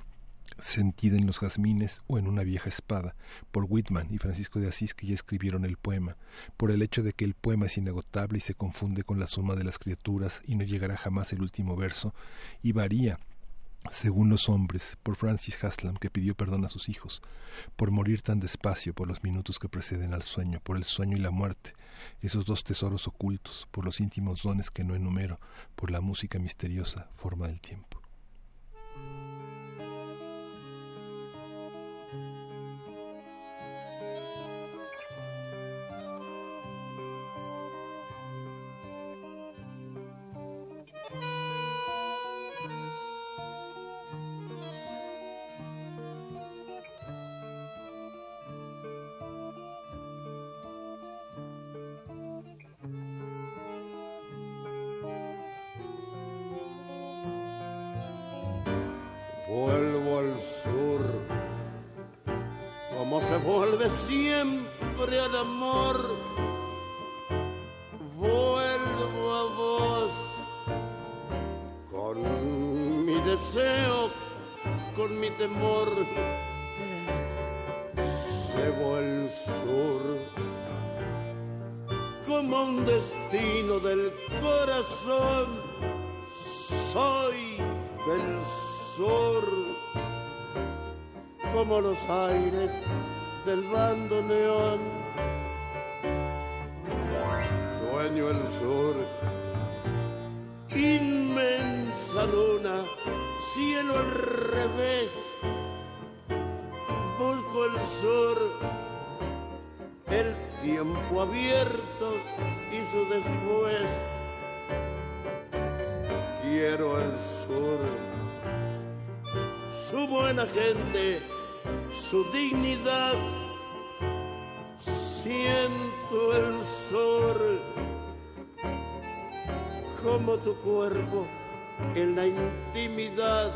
sentida en los jazmines o en una vieja espada, por Whitman y Francisco de Asís que ya escribieron el poema, por el hecho de que el poema es inagotable y se confunde con la suma de las criaturas y no llegará jamás el último verso, y varía según los hombres, por Francis Haslam, que pidió perdón a sus hijos, por morir tan despacio, por los minutos que preceden al sueño, por el sueño y la muerte, esos dos tesoros ocultos, por los íntimos dones que no enumero, por la música misteriosa, forma del tiempo. como los aires del bando bandoneón. Sueño el sur, inmensa luna, cielo al revés. Busco el sur, el tiempo abierto y su después. Quiero el sur, su buena gente su dignidad. Siento el sol como tu cuerpo en la intimidad.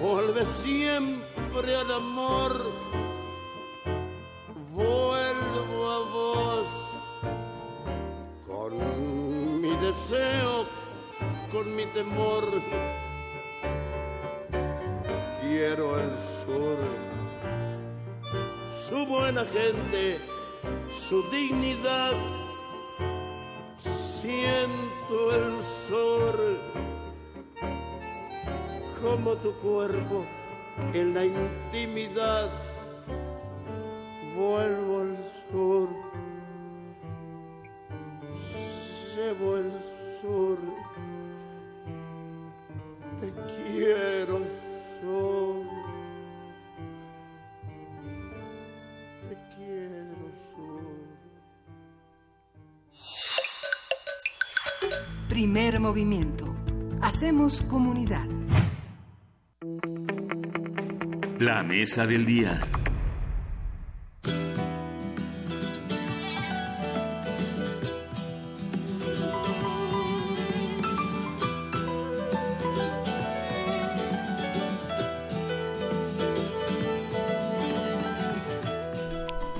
Vuelve siempre al amor. Vuelvo a vos, con mi deseo, con mi temor. Quiero el sur, su buena gente, su dignidad siento el como tu cuerpo en la intimidad. Vuelvo al sur, llevo el sur, te quiero sol, te quiero sol. Primer movimiento. Hacemos comunidad. La mesa del día.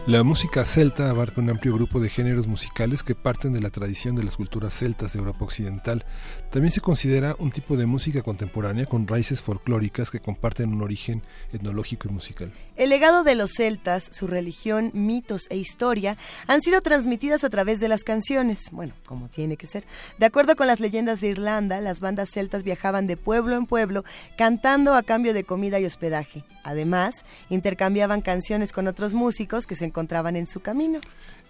La música celta abarca un amplio grupo de géneros musicales que parten de la tradición de las culturas celtas de Europa Occidental. También se considera un tipo de música contemporánea con raíces folclóricas que comparten un origen etnológico y musical. El legado de los celtas, su religión, mitos e historia han sido transmitidas a través de las canciones, bueno, como tiene que ser. De acuerdo con las leyendas de Irlanda, las bandas celtas viajaban de pueblo en pueblo cantando a cambio de comida y hospedaje. Además, intercambiaban canciones con otros músicos que se en su camino.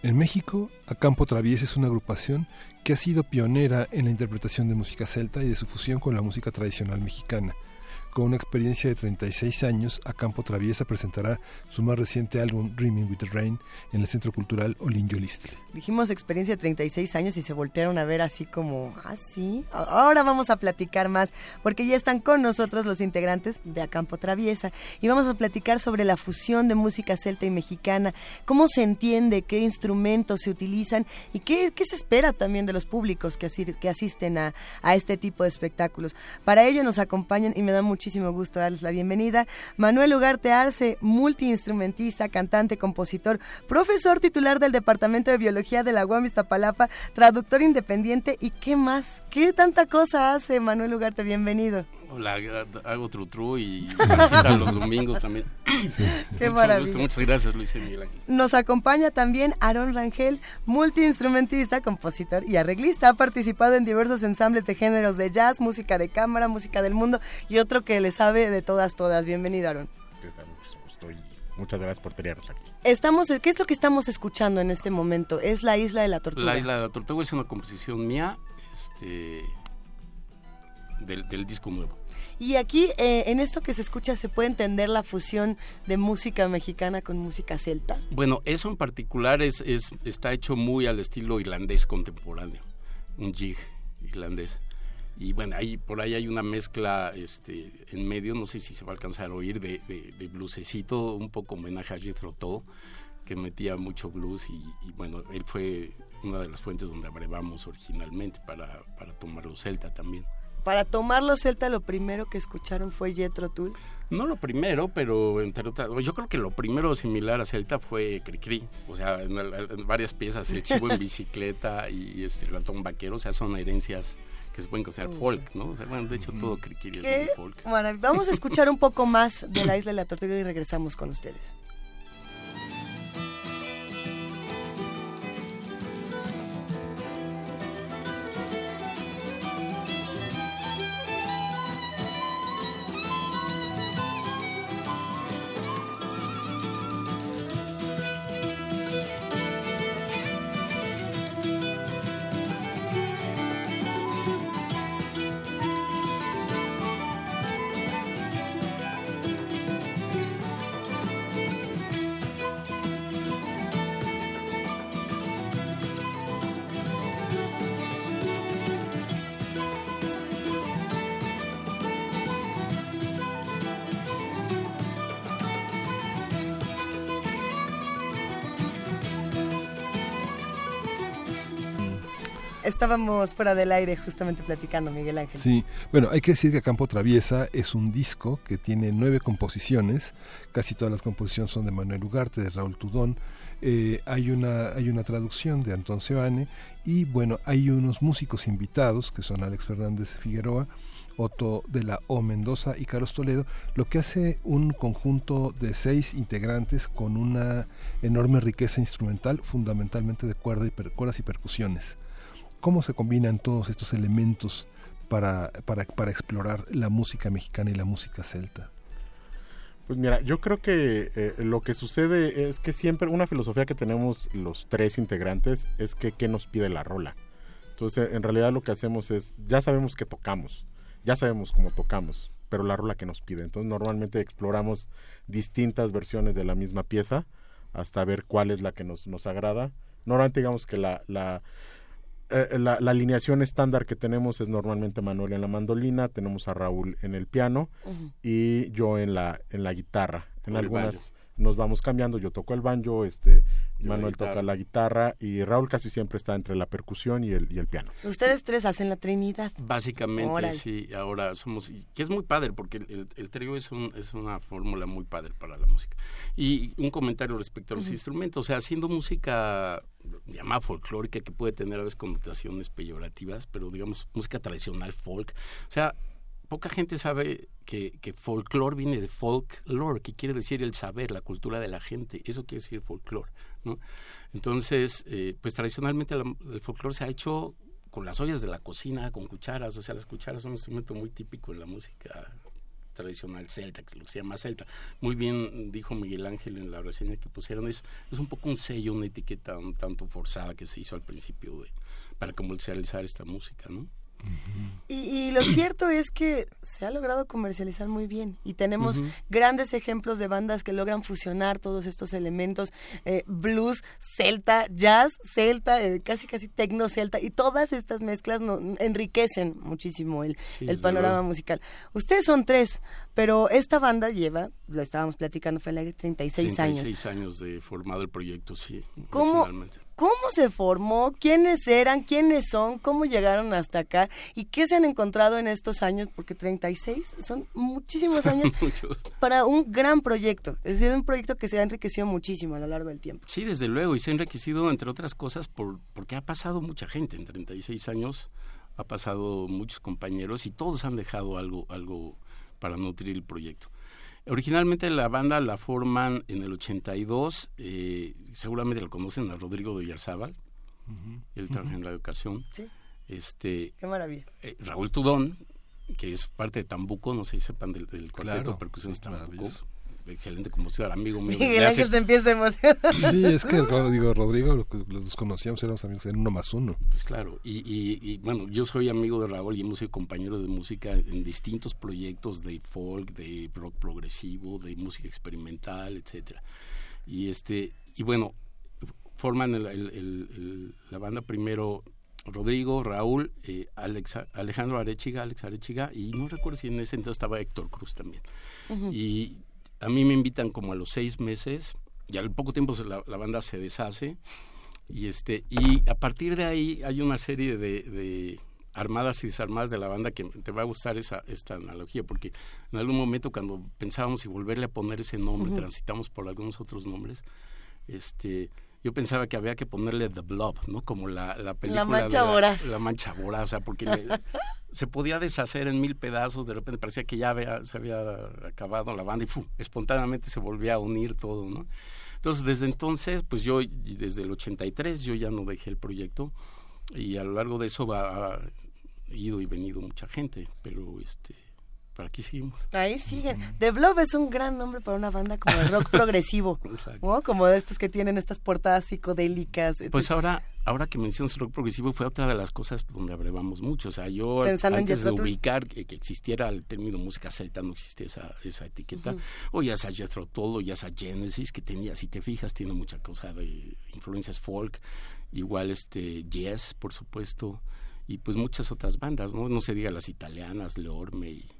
En México, Acampo Traviesa es una agrupación que ha sido pionera en la interpretación de música celta y de su fusión con la música tradicional mexicana. Con una experiencia de 36 años, Acampo Traviesa presentará su más reciente álbum Dreaming with the Rain en el Centro Cultural Olin Yolistle. Dijimos experiencia de 36 años y se voltearon a ver así como, ah, sí, ahora vamos a platicar más, porque ya están con nosotros los integrantes de Acampo Traviesa y vamos a platicar sobre la fusión de música celta y mexicana, cómo se entiende, qué instrumentos se utilizan y qué, qué se espera también de los públicos que, asisten a, a este tipo de espectáculos. Para ello nos acompañan y me da muchísimo gusto darles la bienvenida Manuel Ugarte Arce, multiinstrumentista, cantante, compositor, profesor titular del Departamento de Biología de la UAM Iztapalapa, traductor independiente y qué más, qué tanta cosa hace Manuel Ugarte, bienvenido. Hola, hago tru tru y visita los domingos también. Qué Mucho maravilla. gusto, muchas gracias Luis y Miguel Ángel. Nos acompaña también Aaron Rangel, multiinstrumentista, compositor y arreglista. Ha participado en diversos ensambles de géneros de jazz, música de cámara, música del mundo y otro que le sabe de todas, todas. Bienvenido, y Muchas gracias por tenernos aquí. Estamos, ¿Qué es lo que estamos escuchando en este momento? Es la Isla de la Tortuga. La Isla de la Tortuga es una composición mía este, del, del disco nuevo. Y aquí, eh, en esto que se escucha, se puede entender la fusión de música mexicana con música celta. Bueno, eso en particular es, es, está hecho muy al estilo irlandés contemporáneo, un jig irlandés. Y bueno, ahí, por ahí hay una mezcla este, en medio, no sé si se va a alcanzar a oír, de, de, de bluesecito, un poco homenaje a Jethro Tull, que metía mucho blues y, y, bueno, él fue una de las fuentes donde abrevamos originalmente para, para tomarlo celta también. Para tomarlo celta lo primero que escucharon fue Jethro Tull. No lo primero, pero entre otras, yo creo que lo primero similar a Celta fue Cricri, o sea, en, en varias piezas, el chivo en bicicleta y este el ratón vaquero, o sea, son herencias que se pueden considerar folk, ¿no? O sea, bueno, de hecho todo Cricri es folk. Bueno, vamos a escuchar un poco más de la Isla de la Tortuga y regresamos con ustedes. Estábamos fuera del aire justamente platicando, Miguel Ángel. Sí, bueno, hay que decir que Campo Traviesa es un disco que tiene nueve composiciones, casi todas las composiciones son de Manuel Ugarte, de Raúl Tudón, eh, hay, una, hay una traducción de Antón Seoane y bueno, hay unos músicos invitados que son Alex Fernández Figueroa, Otto de la O Mendoza y Carlos Toledo, lo que hace un conjunto de seis integrantes con una enorme riqueza instrumental, fundamentalmente de cuerda y cuerdas y percusiones. ¿Cómo se combinan todos estos elementos para, para, para explorar la música mexicana y la música celta? Pues mira, yo creo que eh, lo que sucede es que siempre una filosofía que tenemos los tres integrantes es que qué nos pide la rola. Entonces, en realidad lo que hacemos es, ya sabemos que tocamos, ya sabemos cómo tocamos, pero la rola que nos pide. Entonces, normalmente exploramos distintas versiones de la misma pieza hasta ver cuál es la que nos, nos agrada. Normalmente digamos que la, la eh, la, alineación estándar que tenemos es normalmente Manuel en la mandolina, tenemos a Raúl en el piano y yo en la en la guitarra. En algunas nos vamos cambiando, yo toco el banjo, este Manuel toca la guitarra y Raúl casi siempre está entre la percusión y el, y el piano. Ustedes tres hacen la Trinidad. Básicamente, sí, ahora somos, que es muy padre porque el, el, trío es, un, es una fórmula muy padre para la música. Y un comentario respecto a los instrumentos, o sea, haciendo música llamada folclórica que puede tener a veces connotaciones peyorativas, pero digamos música tradicional folk, o sea, poca gente sabe que, que folclore viene de folklore, que quiere decir el saber, la cultura de la gente. Eso quiere decir folclore, ¿no? Entonces, eh, pues tradicionalmente el folclore se ha hecho con las ollas de la cocina, con cucharas. O sea, las cucharas son un instrumento muy típico en la música tradicional celta, que se llama celta. Muy bien dijo Miguel Ángel en la reseña que pusieron, es, es un poco un sello, una etiqueta un tanto forzada que se hizo al principio de, para comercializar esta música, ¿no? Y, lo cierto es que se ha logrado comercializar muy bien y tenemos grandes ejemplos de bandas que logran fusionar todos estos elementos, eh, blues, celta, jazz, celta, eh, casi casi tecno celta y todas estas mezclas enriquecen muchísimo el, el panorama musical. Ustedes son tres, pero esta banda lleva, lo estábamos platicando, fue el aire 36, 36 años. años de formado el proyecto, sí. ¿Cómo, ¿Cómo se formó? ¿Quiénes eran? ¿Quiénes son? ¿Cómo llegaron hasta acá? ¿Y qué se han encontrado en estos años? Porque 36 son muchísimos años para un gran proyecto. Es decir, un proyecto que se ha enriquecido muchísimo a lo largo del tiempo. Sí, desde luego. Y se ha enriquecido, entre otras cosas, por, porque ha pasado mucha gente en 36 años. Ha pasado muchos compañeros y todos han dejado algo, algo para nutrir el proyecto. Originalmente la banda la forman en el 82, eh, seguramente lo conocen a Rodrigo de Villarzábal, él trabaja en la educación. Sí. Este, Qué maravilla. Eh, Raúl Tudón, que es parte de Tambuco, no sé si sepan del, del cuarteto de percusiones Tambuco excelente compositor, amigo mío. Miguel Ángel se empieza a emocionar. Sí, es que digo, Rodrigo, los conocíamos, éramos amigos en uno más uno. Pues claro, y, y, bueno, yo soy amigo de Raúl y hemos sido compañeros de música en distintos proyectos de folk, de rock progresivo, de música experimental, etcétera. Y este, y bueno, forman el, la banda primero Rodrigo, Raúl, eh, Alex, Alejandro Arechiga, Alex Arechiga, y no recuerdo si en ese entonces estaba Héctor Cruz también. Y a mí me invitan como a los seis meses y al poco tiempo la, banda se deshace y este y a partir de ahí hay una serie de, armadas y desarmadas de la banda que te va a gustar esa esta analogía porque en algún momento cuando pensábamos si volverle a poner ese nombre transitamos por algunos otros nombres este yo pensaba que había que ponerle The Blob, ¿no? Como la, la película. La mancha voraz. La mancha voraz, o sea, porque se podía deshacer en mil pedazos, de repente parecía que ya había, se había acabado la banda y ¡fum! espontáneamente se volvía a unir todo, ¿no? Entonces, desde entonces, pues yo, desde el 83, yo ya no dejé el proyecto y a lo largo de eso va, ha ido y venido mucha gente, pero este para aquí seguimos. Ahí siguen. The Blob es un gran nombre para una banda como el rock progresivo, ¿no? Como de estos que tienen estas portadas psicodélicas. Pues ahora, ahora que mencionas rock progresivo fue otra de las cosas donde abrevamos mucho. O sea, yo antes de ubicar que, existiera el término música celta no existía esa, esa etiqueta. O ya sea Jethro Tull o ya sea Genesis que tenía, si te fijas, tiene mucha cosa de influencias folk. Igual este Yes, por supuesto. Y pues muchas otras bandas, ¿no? No se diga las italianas, Leorme y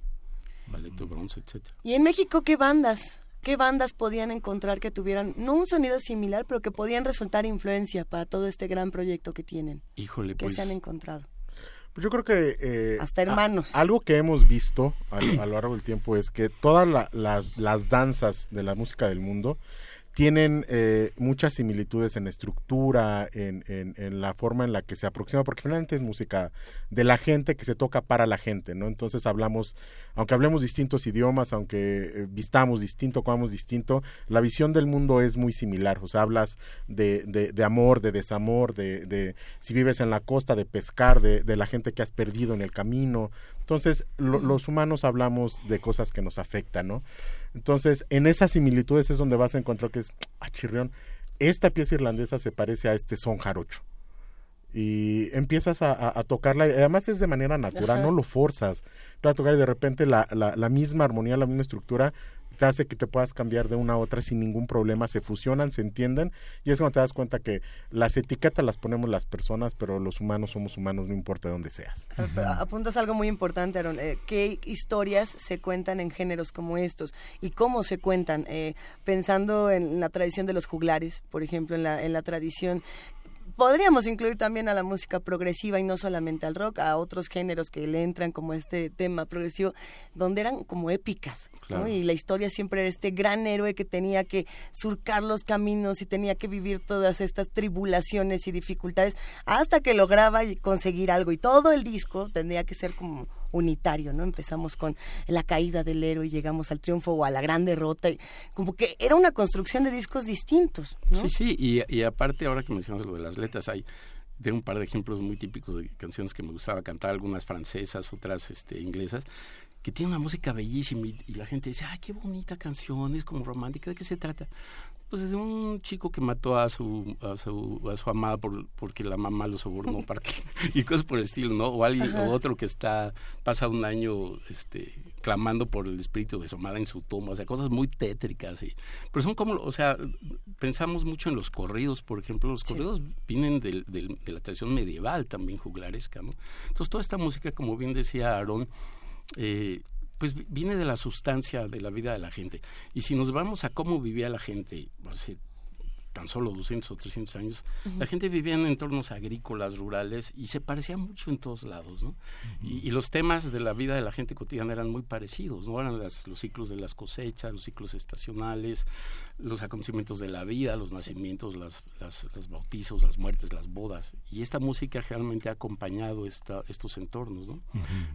Bronce, etcétera. ¿Y en México qué bandas? ¿Qué bandas podían encontrar que tuvieran, no un sonido similar, pero que podían resultar influencia para todo este gran proyecto que tienen? Híjole, que pues... se han encontrado. Pues yo creo que... Eh, Hasta hermanos. algo que hemos visto a, lo largo del tiempo es que todas las, las danzas de la música del mundo tienen eh, muchas similitudes en estructura, en, en, la forma en la que se aproxima, porque finalmente es música de la gente que se toca para la gente, ¿no? Entonces hablamos, aunque hablemos distintos idiomas, aunque eh, vistamos distinto, comamos distinto, la visión del mundo es muy similar, o sea, hablas de, de, amor, de desamor, de, de, si vives en la costa, de pescar, de, de la gente que has perdido en el camino. Entonces, los humanos hablamos de cosas que nos afectan, ¿no? Entonces, en esas similitudes es donde vas a encontrar que es, ah, chirrión, esta pieza irlandesa se parece a este son jarocho. Y empiezas a, tocarla, además es de manera natural, no lo forzas. Te a tocar y de repente la, la, la misma armonía, la misma estructura te hace que te puedas cambiar de una a otra sin ningún problema, se fusionan, se entienden y es cuando te das cuenta que las etiquetas las ponemos las personas, pero los humanos somos humanos, no importa de dónde seas. Apuntas algo muy importante, Aaron, eh, ¿qué historias se cuentan en géneros como estos y cómo se cuentan? Eh, pensando en la tradición de los juglares, por ejemplo, en la, en la tradición podríamos incluir también a la música progresiva y no solamente al rock, a otros géneros que le entran como este tema progresivo, donde eran como épicas, Y la historia siempre era este gran héroe que tenía que surcar los caminos y tenía que vivir todas estas tribulaciones y dificultades hasta que lograba conseguir algo. Y todo el disco tendría que ser como unitario, ¿no? Empezamos con la caída del héroe y llegamos al triunfo o a la gran derrota. Como que era una construcción de discos distintos, ¿no? Sí, sí, y, y aparte ahora que mencionas lo de las letras, hay tengo un par de ejemplos muy típicos de canciones que me gustaba cantar, algunas francesas, otras este, inglesas, que tienen una música bellísima y, la gente dice, ay, qué bonita canción, es como romántica, ¿de qué se trata? Pues de un chico que mató a su a su, a su amada por, porque la mamá lo sobornó para que, y cosas por el estilo no o alguien o otro que está pasa un año este clamando por el espíritu de su amada en su tumba o sea cosas muy tétricas y pero son como o sea pensamos mucho en los corridos por ejemplo los corridos vienen del, del, de la tradición medieval también juglaresca no entonces toda esta música como bien decía Aarón eh, pues viene de la sustancia de la vida de la gente. Y si nos vamos a cómo vivía la gente hace tan solo 200 o 300 años, la gente vivía en entornos agrícolas, rurales, y se parecía mucho en todos lados, ¿no? y, los temas de la vida de la gente cotidiana eran muy parecidos, ¿no? Eran los ciclos de las cosechas, los ciclos estacionales, los acontecimientos de la vida, los nacimientos, las, los bautizos, las muertes, las bodas. Y esta música realmente ha acompañado esta, estos entornos, ¿no?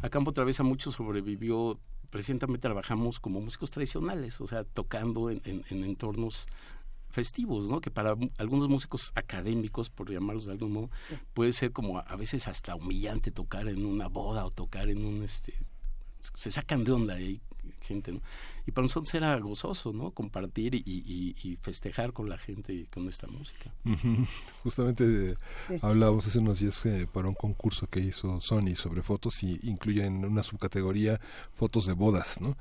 A Campo Traviesa mucho sobrevivió recientemente trabajamos como músicos tradicionales, o sea, tocando en, en, entornos festivos, ¿no? Que para algunos músicos académicos, por llamarlos de algún modo, puede ser como a veces hasta humillante tocar en una boda o tocar en un este se sacan de onda ahí gente, ¿no? Y para nosotros era gozoso, ¿no? Compartir y, y, festejar con la gente con esta música. Justamente eh, hablábamos hace unos días eh, para un concurso que hizo Sony sobre fotos y incluye en una subcategoría fotos de bodas, ¿no?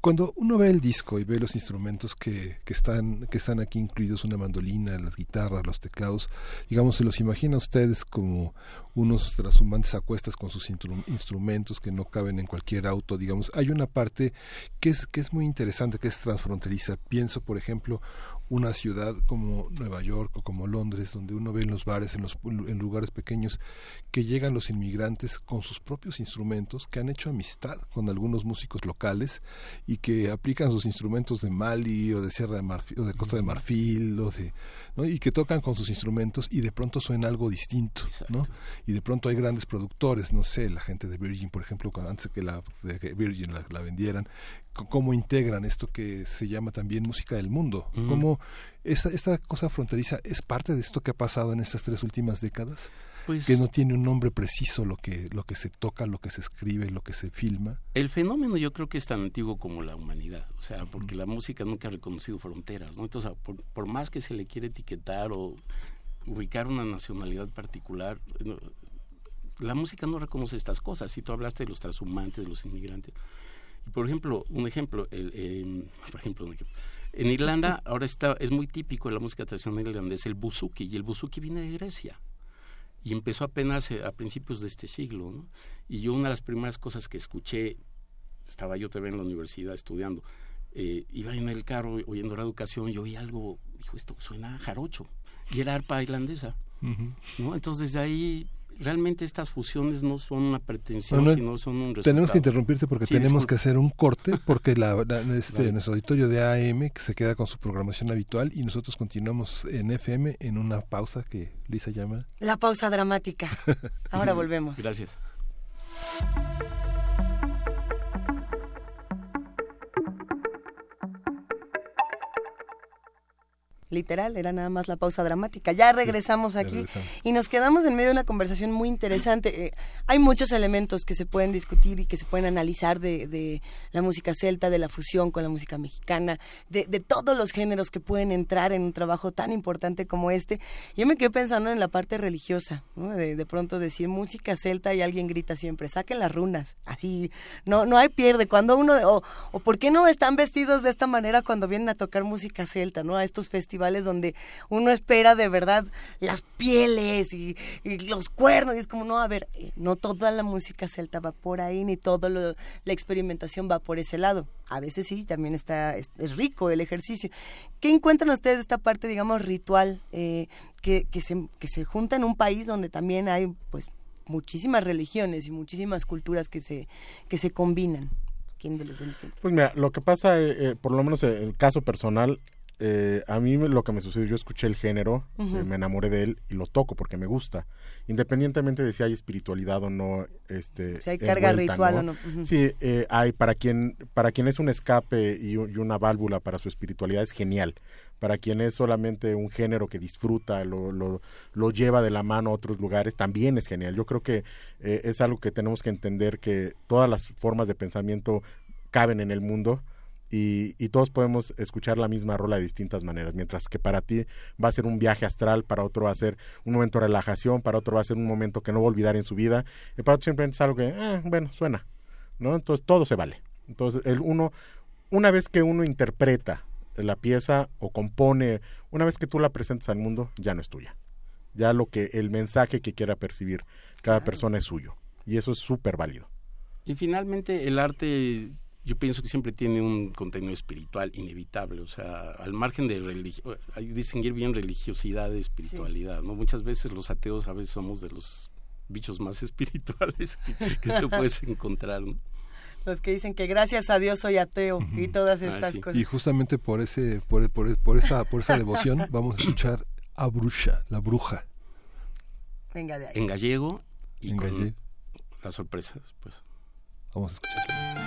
Cuando uno ve el disco y ve los instrumentos que, que están que están aquí incluidos, una mandolina, las guitarras, los teclados, digamos, se los imagina a ustedes como unos transhumantes a con sus instrumentos que no caben en cualquier auto, digamos, hay una parte que es, que es muy interesante que es transfronteriza. Pienso, por ejemplo, una ciudad como Nueva York o como Londres, donde uno ve en los bares, en, los, en lugares pequeños, que llegan los inmigrantes con sus propios instrumentos, que han hecho amistad con algunos músicos locales y que aplican sus instrumentos de Mali o de Sierra de Marfil, o de Costa de Marfil, o de, ¿no? y que tocan con sus instrumentos y de pronto suena algo distinto, ¿no? Y de pronto hay grandes productores, no sé, la gente de Virgin, por ejemplo, antes de que la de Virgin la, la vendieran, cómo integran esto que se llama también música del mundo, cómo esta, esta cosa fronteriza es parte de esto que ha pasado en estas tres últimas décadas, Pues- que no tiene un nombre preciso lo que, lo que se toca, lo que se escribe, lo que se filma. El fenómeno yo creo que es tan antiguo como la humanidad, o sea, porque la música nunca ha reconocido fronteras, ¿no? Entonces, por, por más que se le quiere etiquetar o ubicar una nacionalidad particular, no, la música no reconoce estas cosas. Si tú hablaste de los transhumantes, de los inmigrantes. Y por ejemplo, un ejemplo, el, em, por ejemplo, un ejemplo. En Irlanda ahora está es muy típico en la música tradicional irlandesa el buzuki y el buzuki viene de Grecia y empezó apenas eh, a principios de este siglo, ¿no? Y yo una de las primeras cosas que escuché, estaba yo todavía en la universidad estudiando, eh, iba en el carro oyendo la educación y oí algo, dijo, esto suena a jarocho, y era arpa irlandesa, ¿no? Entonces desde ahí realmente estas fusiones no son una pretensión, Manuel, sino son un resultado. tenemos que interrumpirte porque Sí, tenemos que hacer un corte porque la, la- este, Vale. nuestro auditorio de AM que se queda con su programación habitual y nosotros continuamos en FM en una pausa que Lisa llama. La pausa dramática. Ahora volvemos. Gracias. Literal, era nada más la pausa dramática. Ya regresamos aquí regresamos. y nos quedamos en medio de una conversación muy interesante. Eh, hay muchos elementos que se pueden discutir y que se pueden analizar de, de la música celta, de la fusión con la música mexicana, de, de todos los géneros que pueden entrar en un trabajo tan importante como este. Yo me quedé pensando en la parte religiosa, ¿no? de, de pronto decir música celta y alguien grita siempre, saquen las runas, así, no, no hay pierde. Cuando uno, o, o por qué no están vestidos de esta manera cuando vienen a tocar música celta, ¿no? A estos festivales donde uno espera de verdad las pieles y, y los cuernos, y es como, no, a ver, eh, no toda la música celta va por ahí, ni toda la experimentación va por ese lado. A veces sí, también está, es, es rico el ejercicio. ¿Qué encuentran ustedes de esta parte, digamos, ritual, eh, que, que, se, que se junta en un país donde también hay, pues, muchísimas religiones y muchísimas culturas que se, que se combinan? ¿Quién de los? Pues mira, lo que pasa, eh, eh, por lo menos en el caso personal, eh, a mí lo que me sucedió, yo escuché el género, eh, me enamoré de él y lo toco porque me gusta, independientemente de si hay espiritualidad o no. Este, Si hay carga envuelta, ritual o no. Sí, eh, hay para quien para quien es un escape y una válvula para su espiritualidad es genial. Para quien es solamente un género que disfruta, lo, lo, lo lleva de la mano a otros lugares, también es genial. Yo creo que eh, es algo que tenemos que entender que todas las formas de pensamiento caben en el mundo y, y todos podemos escuchar la misma rola de distintas maneras, mientras que para ti va a ser un viaje astral, para otro va a ser un momento de relajación, para otro va a ser un momento que no va a olvidar en su vida, y para otro simplemente es algo que, eh, bueno, suena, ¿no? Entonces todo se vale. Entonces el uno, una vez que uno interpreta la pieza o compone, una vez que tú la presentas al mundo, ya no es tuya. Ya lo que el mensaje que quiera percibir cada persona es suyo y eso es súper válido. Y finalmente el arte, yo pienso que siempre tiene un contenido espiritual inevitable, o sea, al margen de religio- hay que distinguir bien religiosidad de espiritualidad, ¿no? Muchas veces los ateos a veces somos de los bichos más espirituales que, que tú puedes encontrar, ¿no? Los que dicen que gracias a Dios soy ateo y todas Ah, estas sí. cosas. Y justamente por ese por, por, por esa por esa devoción vamos a escuchar a Bruxa, la bruja. Venga de ahí. En gallego y En con gallego. las sorpresas, pues. Vamos a escuchar.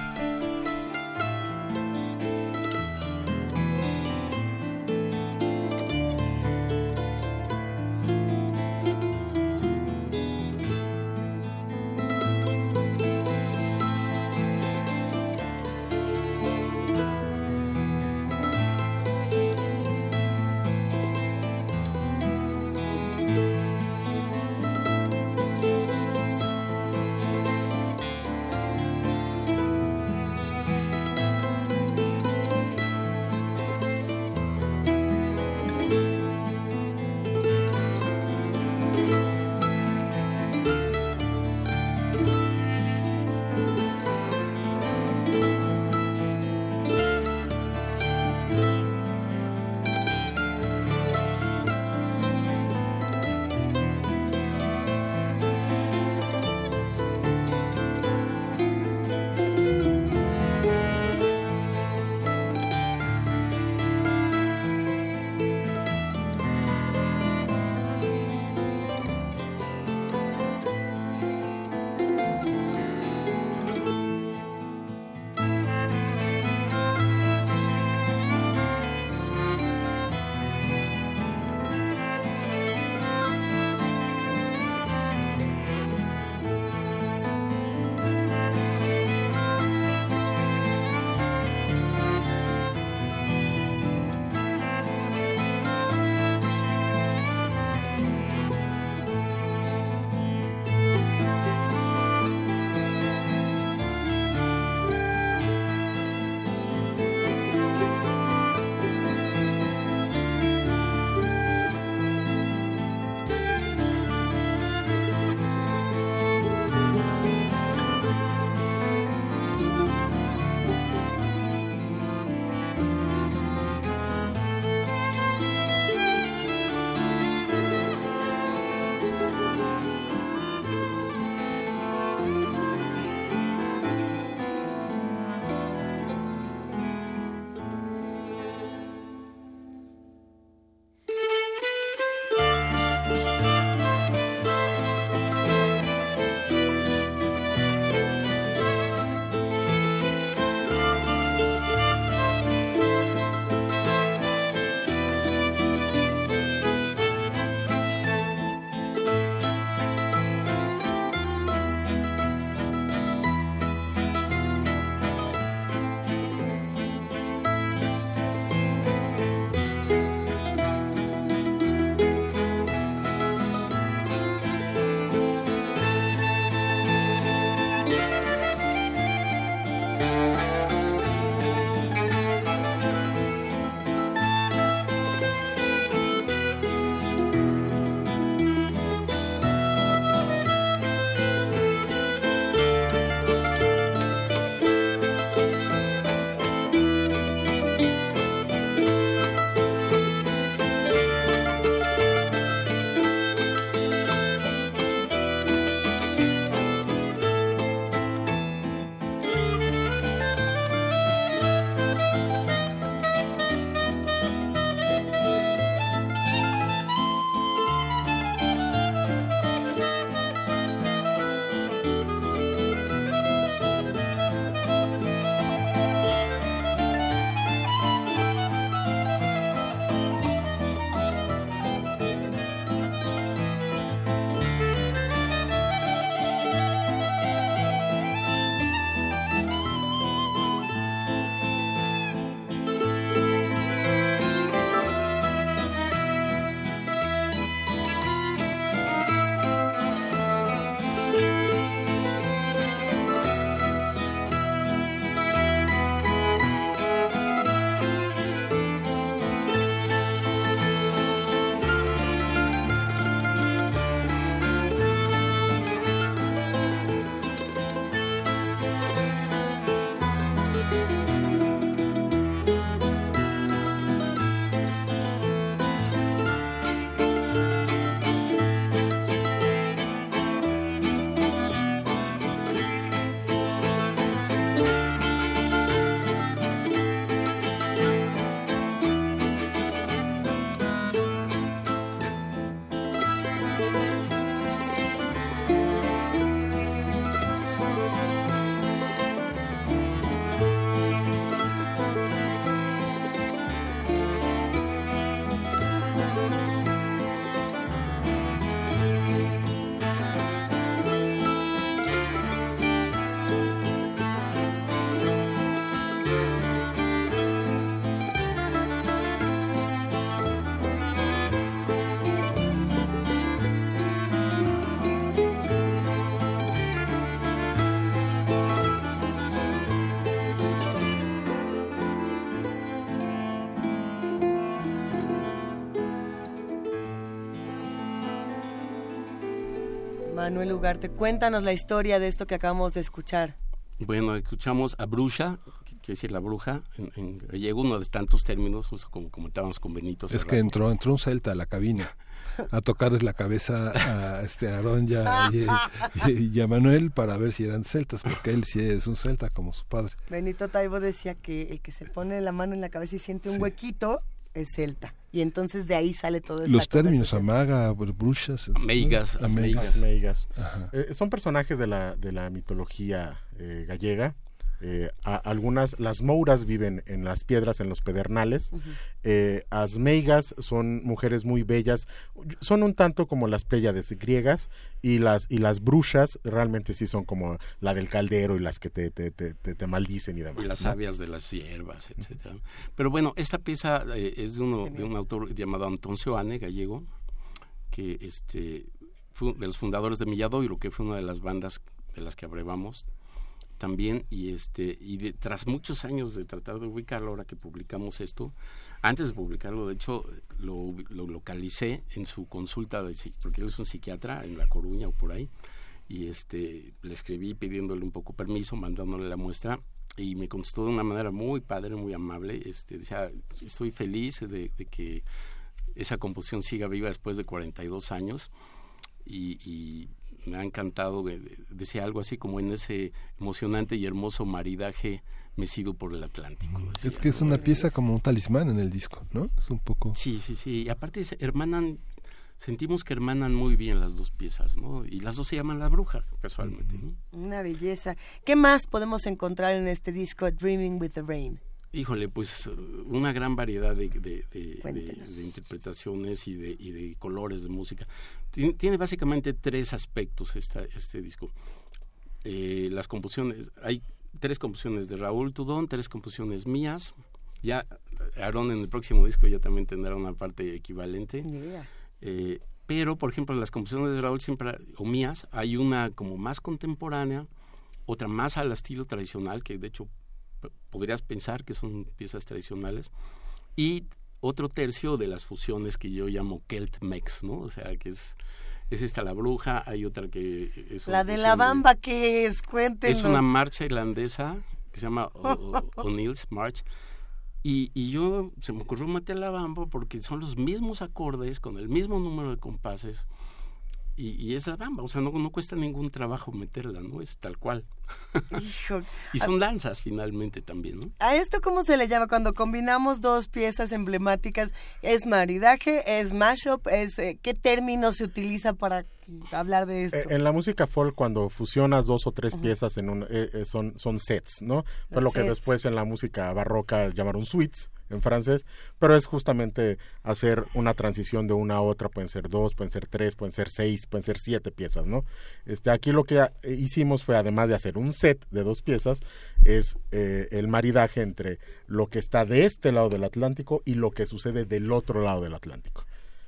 Manuel Ugarte, cuéntanos la historia de esto que acabamos de escuchar. Bueno, escuchamos a Bruja, que quiere decir la bruja, en, en gallego, uno de tantos términos, justo como comentábamos con Benito. Es que entró, entró un celta a la cabina a tocarles la cabeza a este Aarón y a, y, y a Manuel para ver si eran celtas, porque él sí es un celta como su padre. Benito Taibo decía que el que se pone la mano en la cabeza y siente un Sí. huequito es celta. Y entonces de ahí sale todo esto. Los términos amaga, brujas, Ameigas, ¿no? ameigas. Meigas. Ajá. Eh, son personajes de la, de la mitología eh, gallega. Eh, a- algunas, las mouras viven en las piedras, en los pedernales. Eh, as meigas son mujeres muy bellas. Son un tanto como las pléyades griegas. Y las, y las brujas realmente sí son como la del caldero y las que te, te, te, te- te maldicen y demás. y las ¿no? sabias de las hierbas, etcétera. Pero bueno, esta pieza eh, es de uno de un autor llamado Antón Seoane, gallego, que este fue de los fundadores de Milladoiro, que fue una de las bandas de las que abrevamos también y este y de- tras muchos años de tratar de ubicarlo ahora que publicamos esto antes de publicarlo de hecho lo, lo localicé en su consulta de porque él es un psiquiatra en la Coruña o por ahí y este le escribí pidiéndole un poco permiso mandándole la muestra y me contestó de una manera muy padre muy amable este decía estoy feliz de, de que esa composición siga viva después de 42 años y, y me ha encantado, eh, decía algo así como en ese emocionante y hermoso maridaje mecido por el Atlántico. decía, Es que es ¿no? una pieza como un talismán en el disco, ¿no? Es un poco... Sí, sí, sí. Y aparte hermanan, sentimos que hermanan muy bien las dos piezas, ¿no? Y las dos se llaman La Bruja, casualmente, ¿no? Una belleza. ¿Qué más podemos encontrar en este disco Dreaming with the Rain? Híjole, pues una gran variedad de, de- de- de- de interpretaciones y de, y de colores de música. Tiene, tiene básicamente tres aspectos esta, este disco. Eh, las composiciones, hay tres composiciones de Raúl Tudón, tres composiciones mías. Ya Aarón en el próximo disco ya también tendrá una parte equivalente. Eh, pero, por ejemplo, en las composiciones de Raúl siempre, o mías, hay una como más contemporánea, otra más al estilo tradicional, que de hecho podrías pensar que son piezas tradicionales, y otro tercio de las fusiones que yo llamo Celt-Mex, ¿no? O sea, que es, es esta la bruja, hay otra que es La de la bamba, ¿qué es? Cuéntenos. es una marcha irlandesa que se llama O'Neill's March. Y, y yo se me ocurrió meter la bamba porque son los mismos acordes con el mismo número de compases y, y es la bamba, o sea, no, no cuesta ningún trabajo meterla, ¿no? Es tal cual. Hijo. Y son danzas finalmente también, ¿no? ¿A esto cómo se le llama cuando combinamos dos piezas emblemáticas? ¿Es maridaje? ¿Es mashup? ¿Es, eh, ¿Qué término se utiliza para hablar de esto? Eh, En la música folk, cuando fusionas dos o tres piezas en un, eh, son, son sets, ¿no? Fue Los lo que sets. después en la música barroca llamaron suites en francés, pero es justamente hacer una transición de una a otra, pueden ser dos, pueden ser tres, pueden ser seis, pueden ser siete piezas, ¿no? Este, aquí lo que hicimos fue, además de hacer un set de dos piezas, es eh, el maridaje entre lo que está de este lado del Atlántico y lo que sucede del otro lado del Atlántico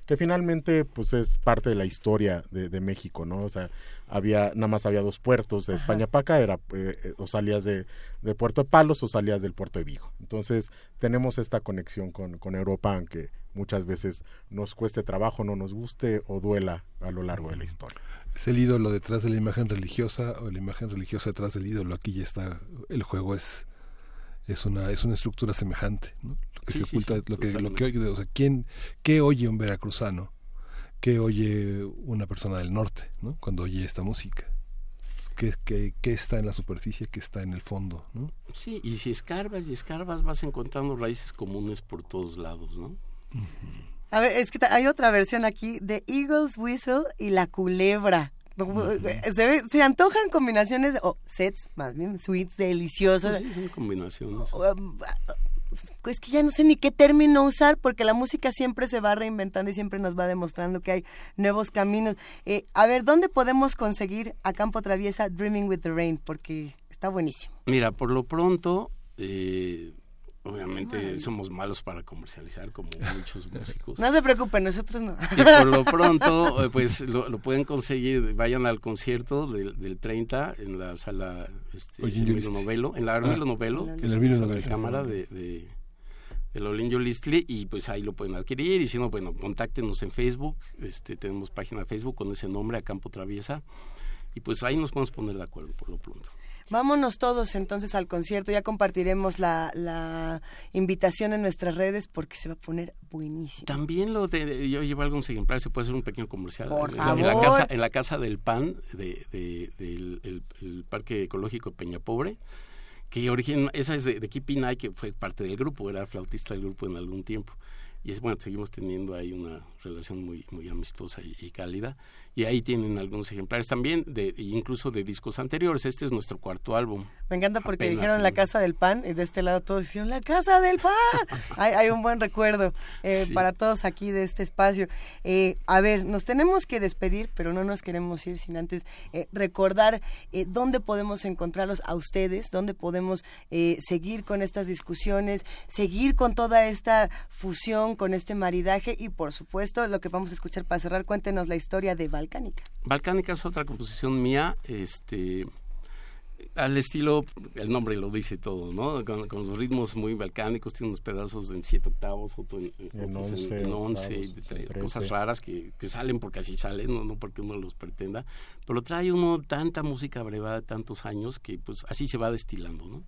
que finalmente pues es parte de la historia de, de México, ¿no? O sea, había, nada más había dos puertos de España para acá, era eh, eh, o salías de, de Puerto de Palos o salías del puerto de Vigo. Entonces tenemos esta conexión con, con Europa, aunque muchas veces nos cueste trabajo, no nos guste o duela a lo largo de la historia. Es el ídolo detrás de la imagen religiosa o la imagen religiosa detrás del ídolo. Aquí ya está, el juego es es una es una estructura semejante, ¿no? Lo que Sí, se sí, oculta, sí, lo que lo que oye, o sea, quién qué oye un veracruzano, qué oye una persona del norte, ¿no? Cuando oye esta música. ¿Qué, qué, qué está en la superficie, qué está en el fondo, ¿no? Sí, y si escarbas y escarbas vas encontrando raíces comunes por todos lados, ¿no? A ver, es que hay otra versión aquí de Eagle's Whistle y la culebra. se, ve- se antojan combinaciones, o sets, más bien, suites deliciosas. Pues sí, son combinaciones. Um, Es que ya no sé ni qué término usar porque la música siempre se va reinventando y siempre nos va demostrando que hay nuevos caminos. Eh, a ver, ¿dónde podemos conseguir a Campo Traviesa Dreaming with the Rain? Porque está buenísimo. Mira, por lo pronto, eh, obviamente somos malos para comercializar como muchos músicos. No se preocupen, nosotros no. Y por lo pronto, eh, pues lo, lo pueden conseguir, vayan al concierto del, del 30 en la sala este. Novelo, en la Ah, Novelo, que es la de cámara de, de, el Olinjo Listli y pues ahí lo pueden adquirir y si no, bueno, contáctenos en Facebook, este, tenemos página de Facebook con ese nombre, a Campo Traviesa y pues ahí nos podemos poner de acuerdo por lo pronto. Vámonos todos entonces al concierto, ya compartiremos la, la invitación en nuestras redes porque se va a poner buenísimo. También lo de, yo llevo algunos ejemplares, se puede hacer un pequeño comercial. Por en, favor. la casa, en la casa del pan de, de- del el- el Parque Ecológico Peña Pobre, que origen, esa es de, de Nai, que fue parte del grupo, era flautista del grupo en algún tiempo. Y es bueno, seguimos teniendo ahí una relación muy, muy amistosa y, y cálida. Y ahí tienen algunos ejemplares también, de, incluso de discos anteriores. Este es nuestro cuarto álbum. Me encanta porque Apenas, dijeron la casa del pan y de este lado todos dijeron la casa del pan. hay, hay un buen recuerdo eh, Sí. para todos aquí de este espacio. Eh, a ver, nos tenemos que despedir, pero no nos queremos ir sin antes eh, recordar dónde podemos encontrarlos a ustedes, dónde podemos seguir con estas discusiones, seguir con toda esta fusión, con este maridaje y por supuesto lo que vamos a escuchar para cerrar, cuéntenos la historia de Balcánica. Balcánica es otra composición mía, este al estilo, el nombre lo dice todo, ¿no? Con, con los ritmos muy balcánicos, tiene unos pedazos en siete octavos, otro en, En otros en- once en once, octavos, de tre- trece. cosas raras que, que salen porque así salen, no, no porque uno los pretenda, pero trae uno tanta música brevada de tantos años que pues así se va destilando, ¿no?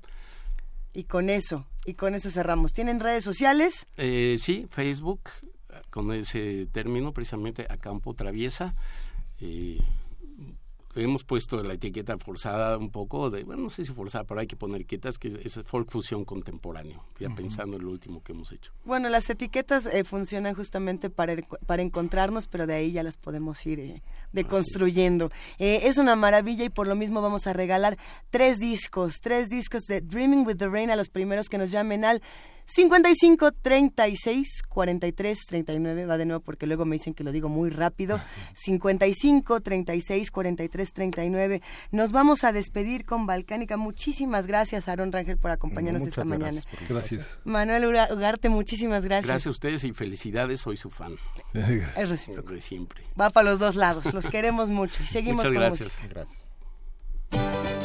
Y con eso, y con eso cerramos. ¿Tienen redes sociales? Eh, sí, Facebook, con ese término precisamente, a campo traviesa. Eh, hemos puesto la etiqueta forzada un poco, de, bueno, no sé si forzada, pero hay que poner etiquetas, que es, es folk fusión contemporáneo, ya pensando en lo último que hemos hecho. Bueno, las etiquetas eh, funcionan justamente para, el- para encontrarnos, pero de ahí ya las podemos ir eh, deconstruyendo. Eh, es una maravilla y por lo mismo vamos a regalar tres discos, tres discos de Dreaming with the Rain a los primeros que nos llamen al 55 36 43 39. Va de nuevo porque luego me dicen que lo digo muy rápido. 55 36 43 39. Nos vamos a despedir con Balcánica. Muchísimas gracias, Aaron Rangel, por acompañarnos Muchas esta mañana. gracias la Gracias. Manuel Ugarte, muchísimas gracias. Gracias a ustedes y felicidades, soy su fan. Es recíproco. De siempre. Va para los dos lados. Los queremos mucho y seguimos Muchas con gracias. música. Gracias.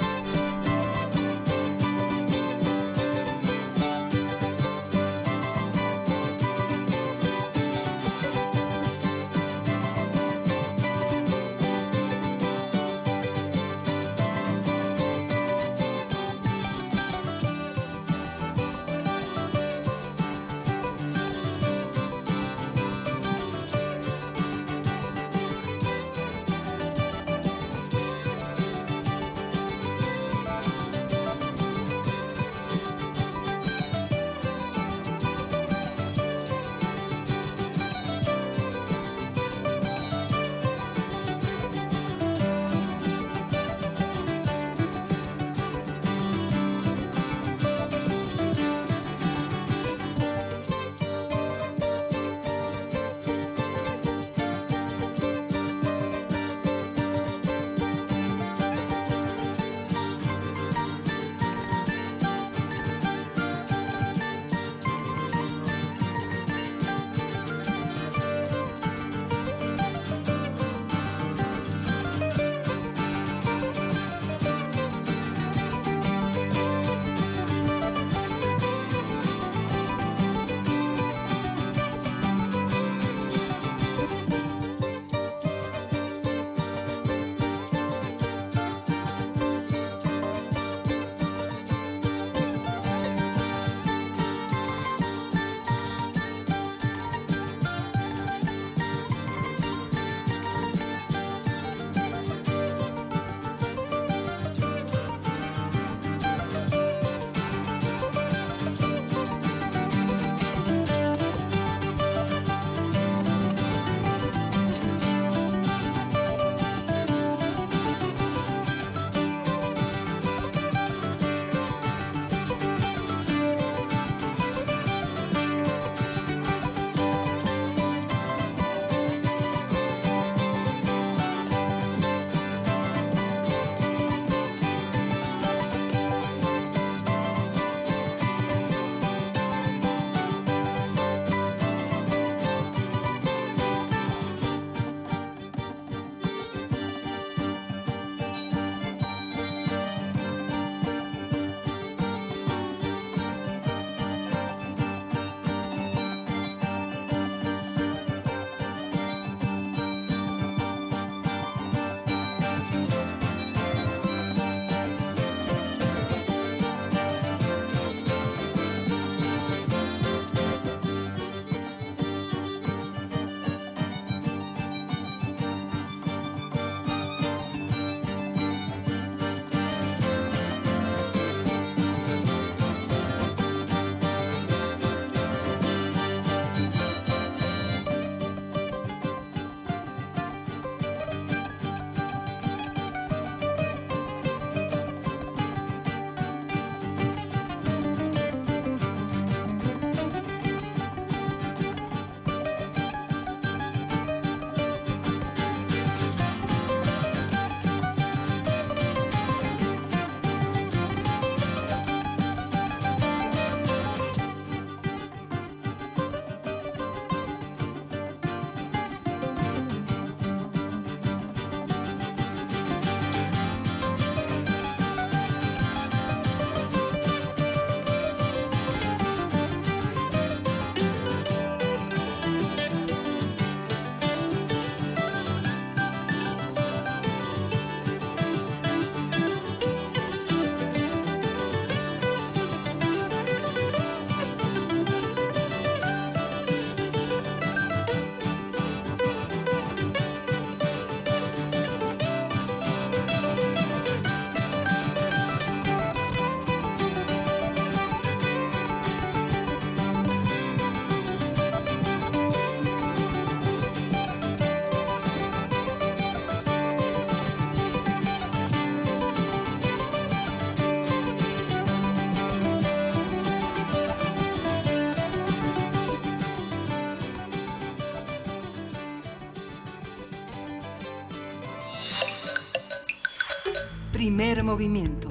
Primer movimiento.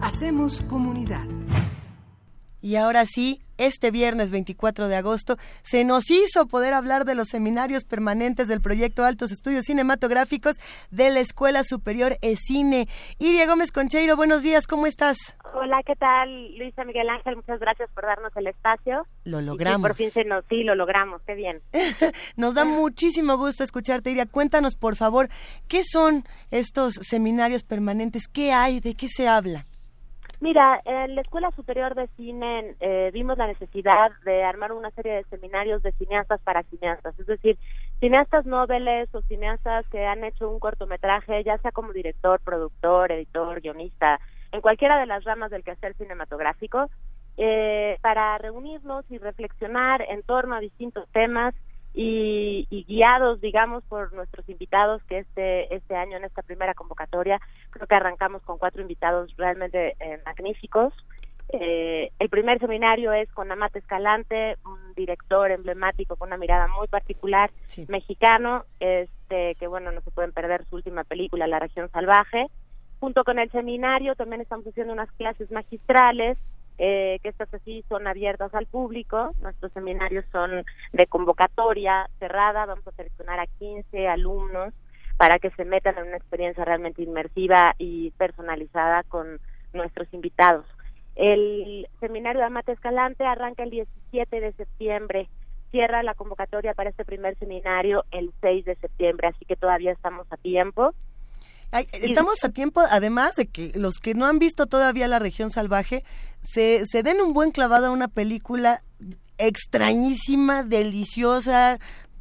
Hacemos comunidad. Y ahora sí, este viernes 24 de agosto se nos hizo poder hablar de los seminarios permanentes del proyecto Altos Estudios Cinematográficos de la Escuela Superior ECINE. Iria Gómez Concheiro, buenos días, ¿cómo estás? Hola, ¿qué tal? Luisa Miguel Ángel, muchas gracias por darnos el espacio. Lo logramos. por fin se nos, sí, lo logramos, qué bien. nos da muchísimo gusto escucharte, Iria. Cuéntanos, por favor, ¿qué son estos seminarios permanentes? ¿Qué hay? ¿De qué se habla? Mira, en la Escuela Superior de Cine eh, vimos la necesidad de armar una serie de seminarios de cineastas para cineastas, es decir, cineastas noveles o cineastas que han hecho un cortometraje, ya sea como director, productor, editor, guionista, en cualquiera de las ramas del quehacer cinematográfico, eh, para reunirnos y reflexionar en torno a distintos temas y, guiados, digamos, por nuestros invitados que este este año en esta primera convocatoria creo que arrancamos con cuatro invitados realmente eh, magníficos. Eh, el primer seminario es con Amate Escalante, un director emblemático con una mirada muy particular, mexicano, este que bueno, no se pueden perder su última película, La región salvaje. Junto con el seminario también estamos haciendo unas clases magistrales eh, que estas así son abiertas al público. Nuestros seminarios son de convocatoria cerrada, vamos a seleccionar a 15 alumnos para que se metan en una experiencia realmente inmersiva y personalizada con nuestros invitados. El seminario de Amate Escalante arranca el 17 de septiembre, cierra la convocatoria para este primer seminario el 6 de septiembre, así que todavía estamos a tiempo estamos a tiempo, además de que los que no han visto todavía la región salvaje, se, se den un buen clavado a una película extrañísima, deliciosa,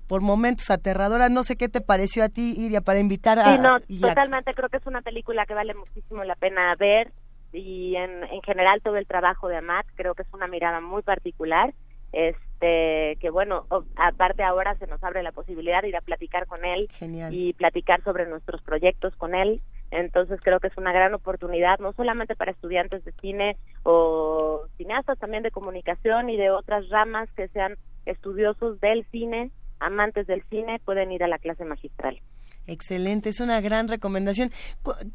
por momentos aterradora. No sé qué te pareció a ti, Iria, para invitar a... Sí, no, totalmente. Creo que es una película que vale muchísimo la pena ver y en, en general todo el trabajo de Amat. Creo que es una mirada muy particular. Este que bueno aparte ahora se nos abre la posibilidad de ir a platicar con él y platicar sobre nuestros proyectos con él. Entonces creo que es una gran oportunidad no solamente para estudiantes de cine o cineastas también de comunicación y de otras ramas que sean estudiosos del cine amantes del cine pueden ir a la clase magistral Excelente, es una gran recomendación.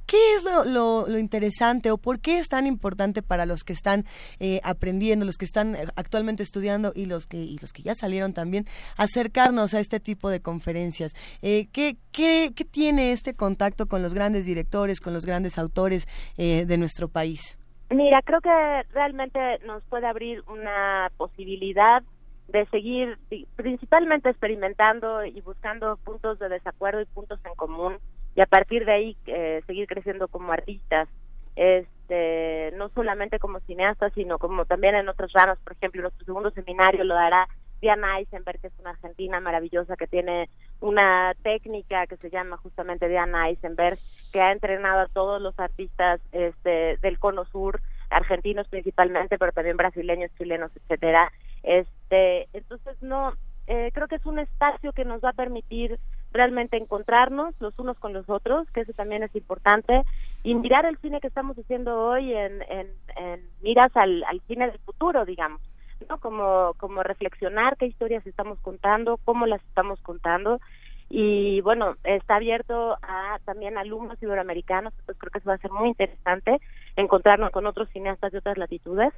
¿Qué es lo, interesante o por qué es tan importante para los que están eh, aprendiendo, los que están eh, actualmente estudiando y los que y los que ya salieron también, acercarnos a este tipo de conferencias? Eh, ¿qué, qué, qué, tiene este contacto con los grandes directores, con los grandes autores de nuestro país? Mira, creo que realmente nos puede abrir una posibilidad de seguir principalmente experimentando y buscando puntos de desacuerdo y puntos en común y a partir de ahí eh, seguir creciendo como artistas. Este no solamente como cineastas sino como también en otras ramas. Por ejemplo nuestro segundo seminario lo dará Diana Eisenberg que es una argentina maravillosa que tiene una técnica que se llama justamente Diana Eisenberg que ha entrenado a todos los artistas este del cono sur argentinos principalmente pero también brasileños chilenos etcétera este, entonces no, eh, creo que es un espacio que nos va a permitir realmente encontrarnos los unos con los otros, que eso también es importante, y mirar el cine que estamos haciendo hoy en, en, miras al, cine del futuro, digamos, ¿no? Como, reflexionar qué historias estamos contando, cómo las estamos contando, y bueno, está abierto a también alumnos iberoamericanos, pues creo que eso va a ser muy interesante, encontrarnos con otros cineastas de otras latitudes,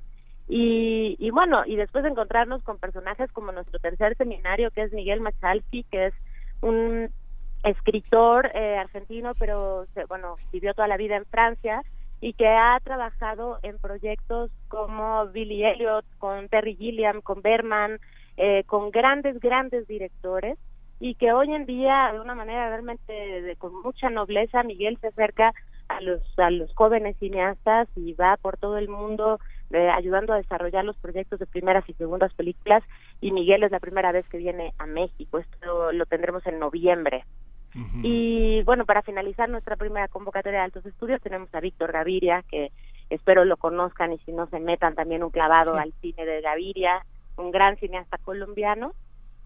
y, y bueno, y después de encontrarnos con personajes como nuestro tercer seminario, que es Miguel Machalski, que es un escritor eh, argentino, pero bueno, vivió toda la vida en Francia y que ha trabajado en proyectos como Billy Elliot, con Terry Gilliam, con Berman, eh, con grandes, grandes directores y que hoy en día, de una manera realmente de, con mucha nobleza, Miguel se acerca a los, a los jóvenes cineastas y va por todo el mundo eh, ayudando a desarrollar los proyectos de primeras y segundas películas y Miguel es la primera vez que viene a México, esto lo tendremos en noviembre. Y bueno, para finalizar nuestra primera convocatoria de altos estudios tenemos a Víctor Gaviria, que espero lo conozcan y si no se metan también un clavado al cine de Gaviria, un gran cineasta colombiano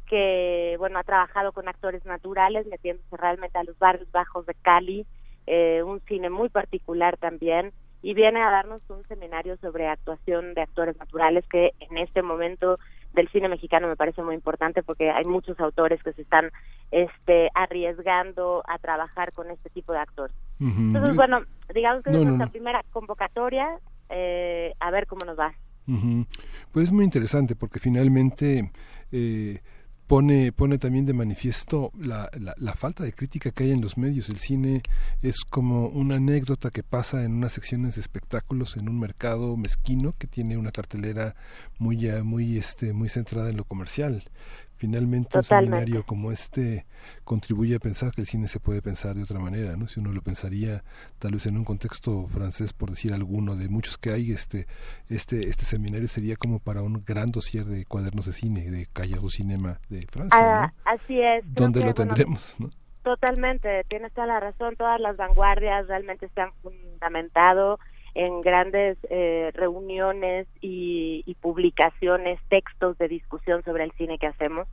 que bueno ha trabajado con actores naturales metiéndose realmente a los barrios bajos de Cali, eh, un cine muy particular también y viene a darnos un seminario sobre actuación de actores naturales que en este momento del cine mexicano me parece muy importante porque hay muchos autores que se están este arriesgando a trabajar con este tipo de actores. Entonces, bueno, digamos que es nuestra primera convocatoria, eh, a ver cómo nos va. Pues es muy interesante porque finalmente eh, pone, pone también de manifiesto la, la, falta de crítica que hay en los medios. El cine es como una anécdota que pasa en unas secciones de espectáculos en un mercado mezquino que tiene una cartelera muy, muy, este, muy centrada en lo comercial. Finalmente un seminario como este contribuye a pensar que el cine se puede pensar de otra manera, ¿no? Si uno lo pensaría tal vez en un contexto francés, por decir alguno, de muchos que hay, este, este, este seminario sería como para un gran dossier de cuadernos de cine, de Callao Cinema de Francia, ah, Así es. ¿Dónde lo tendremos, no? Totalmente, tienes toda la razón, todas las vanguardias realmente se han fundamentado en grandes eh, reuniones y, publicaciones, textos de discusión sobre el cine que hacemos.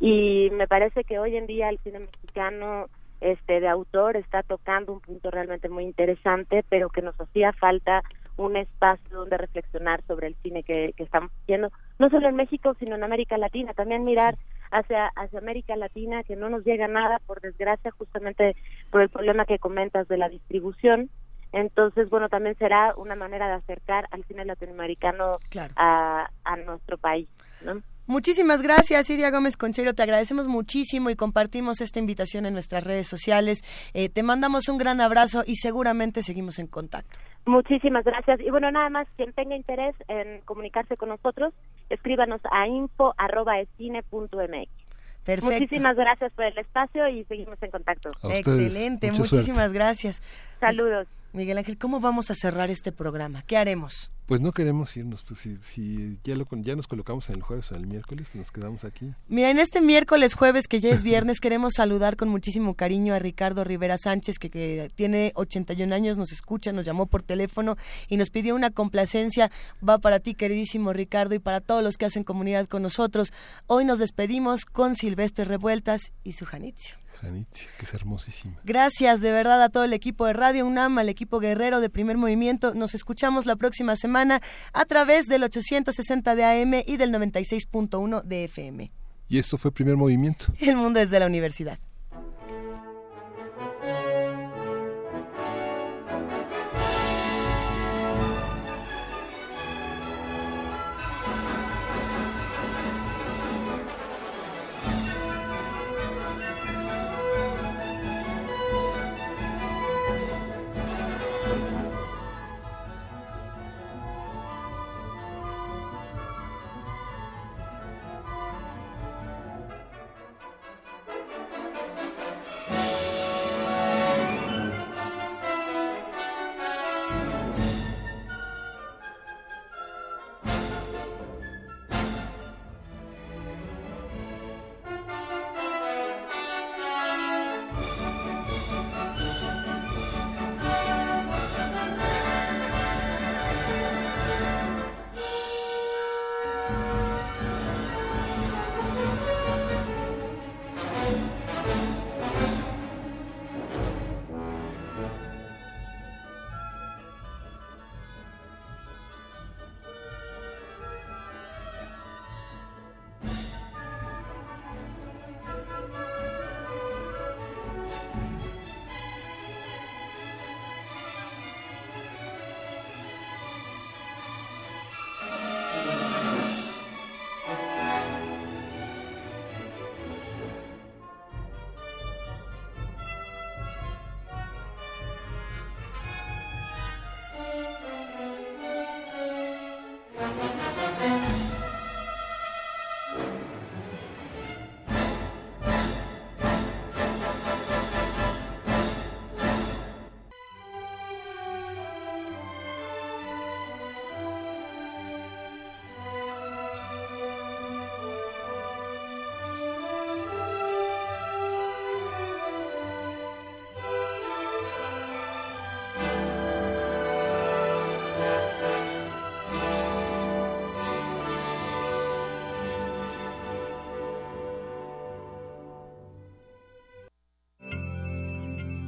Y me parece que hoy en día el cine mexicano este de autor está tocando un punto realmente muy interesante, pero que nos hacía falta un espacio donde reflexionar sobre el cine que, estamos haciendo, no solo en México, sino en América Latina, también mirar hacia, hacia América Latina, que no nos llega nada, por desgracia, justamente por el problema que comentas de la distribución, entonces, bueno, también será una manera de acercar al cine latinoamericano a, a nuestro país, ¿no? Muchísimas gracias, Iria Gómez Conchero. Te agradecemos muchísimo y compartimos esta invitación en nuestras redes sociales. Eh, te mandamos un gran abrazo y seguramente seguimos en contacto. Muchísimas gracias. Y bueno, nada más, quien tenga interés en comunicarse con nosotros, escríbanos a info.escine.mx. Perfecto. Muchísimas gracias por el espacio y seguimos en contacto. Excelente, muchísimas gracias. Saludos. Miguel Ángel, ¿cómo vamos a cerrar este programa? ¿Qué haremos? Pues no queremos irnos, pues si, ya, lo, ya nos colocamos en el jueves o en el miércoles, pues nos quedamos aquí. Mira, en este miércoles, jueves, que ya es viernes, queremos saludar con muchísimo cariño a Ricardo Rivera Sánchez, que, que tiene 81 años, nos escucha, nos llamó por teléfono y nos pidió una complacencia. Va para ti, queridísimo Ricardo, y para todos los que hacen comunidad con nosotros. Hoy nos despedimos con Silvestre Revueltas y su Janitzio que es hermosísima. Gracias de verdad a todo el equipo de Radio UNAM, al equipo guerrero de Primer Movimiento. Nos escuchamos la próxima semana a través del 860 de AM y del 96.1 de FM. Y esto fue Primer Movimiento. El mundo desde la universidad.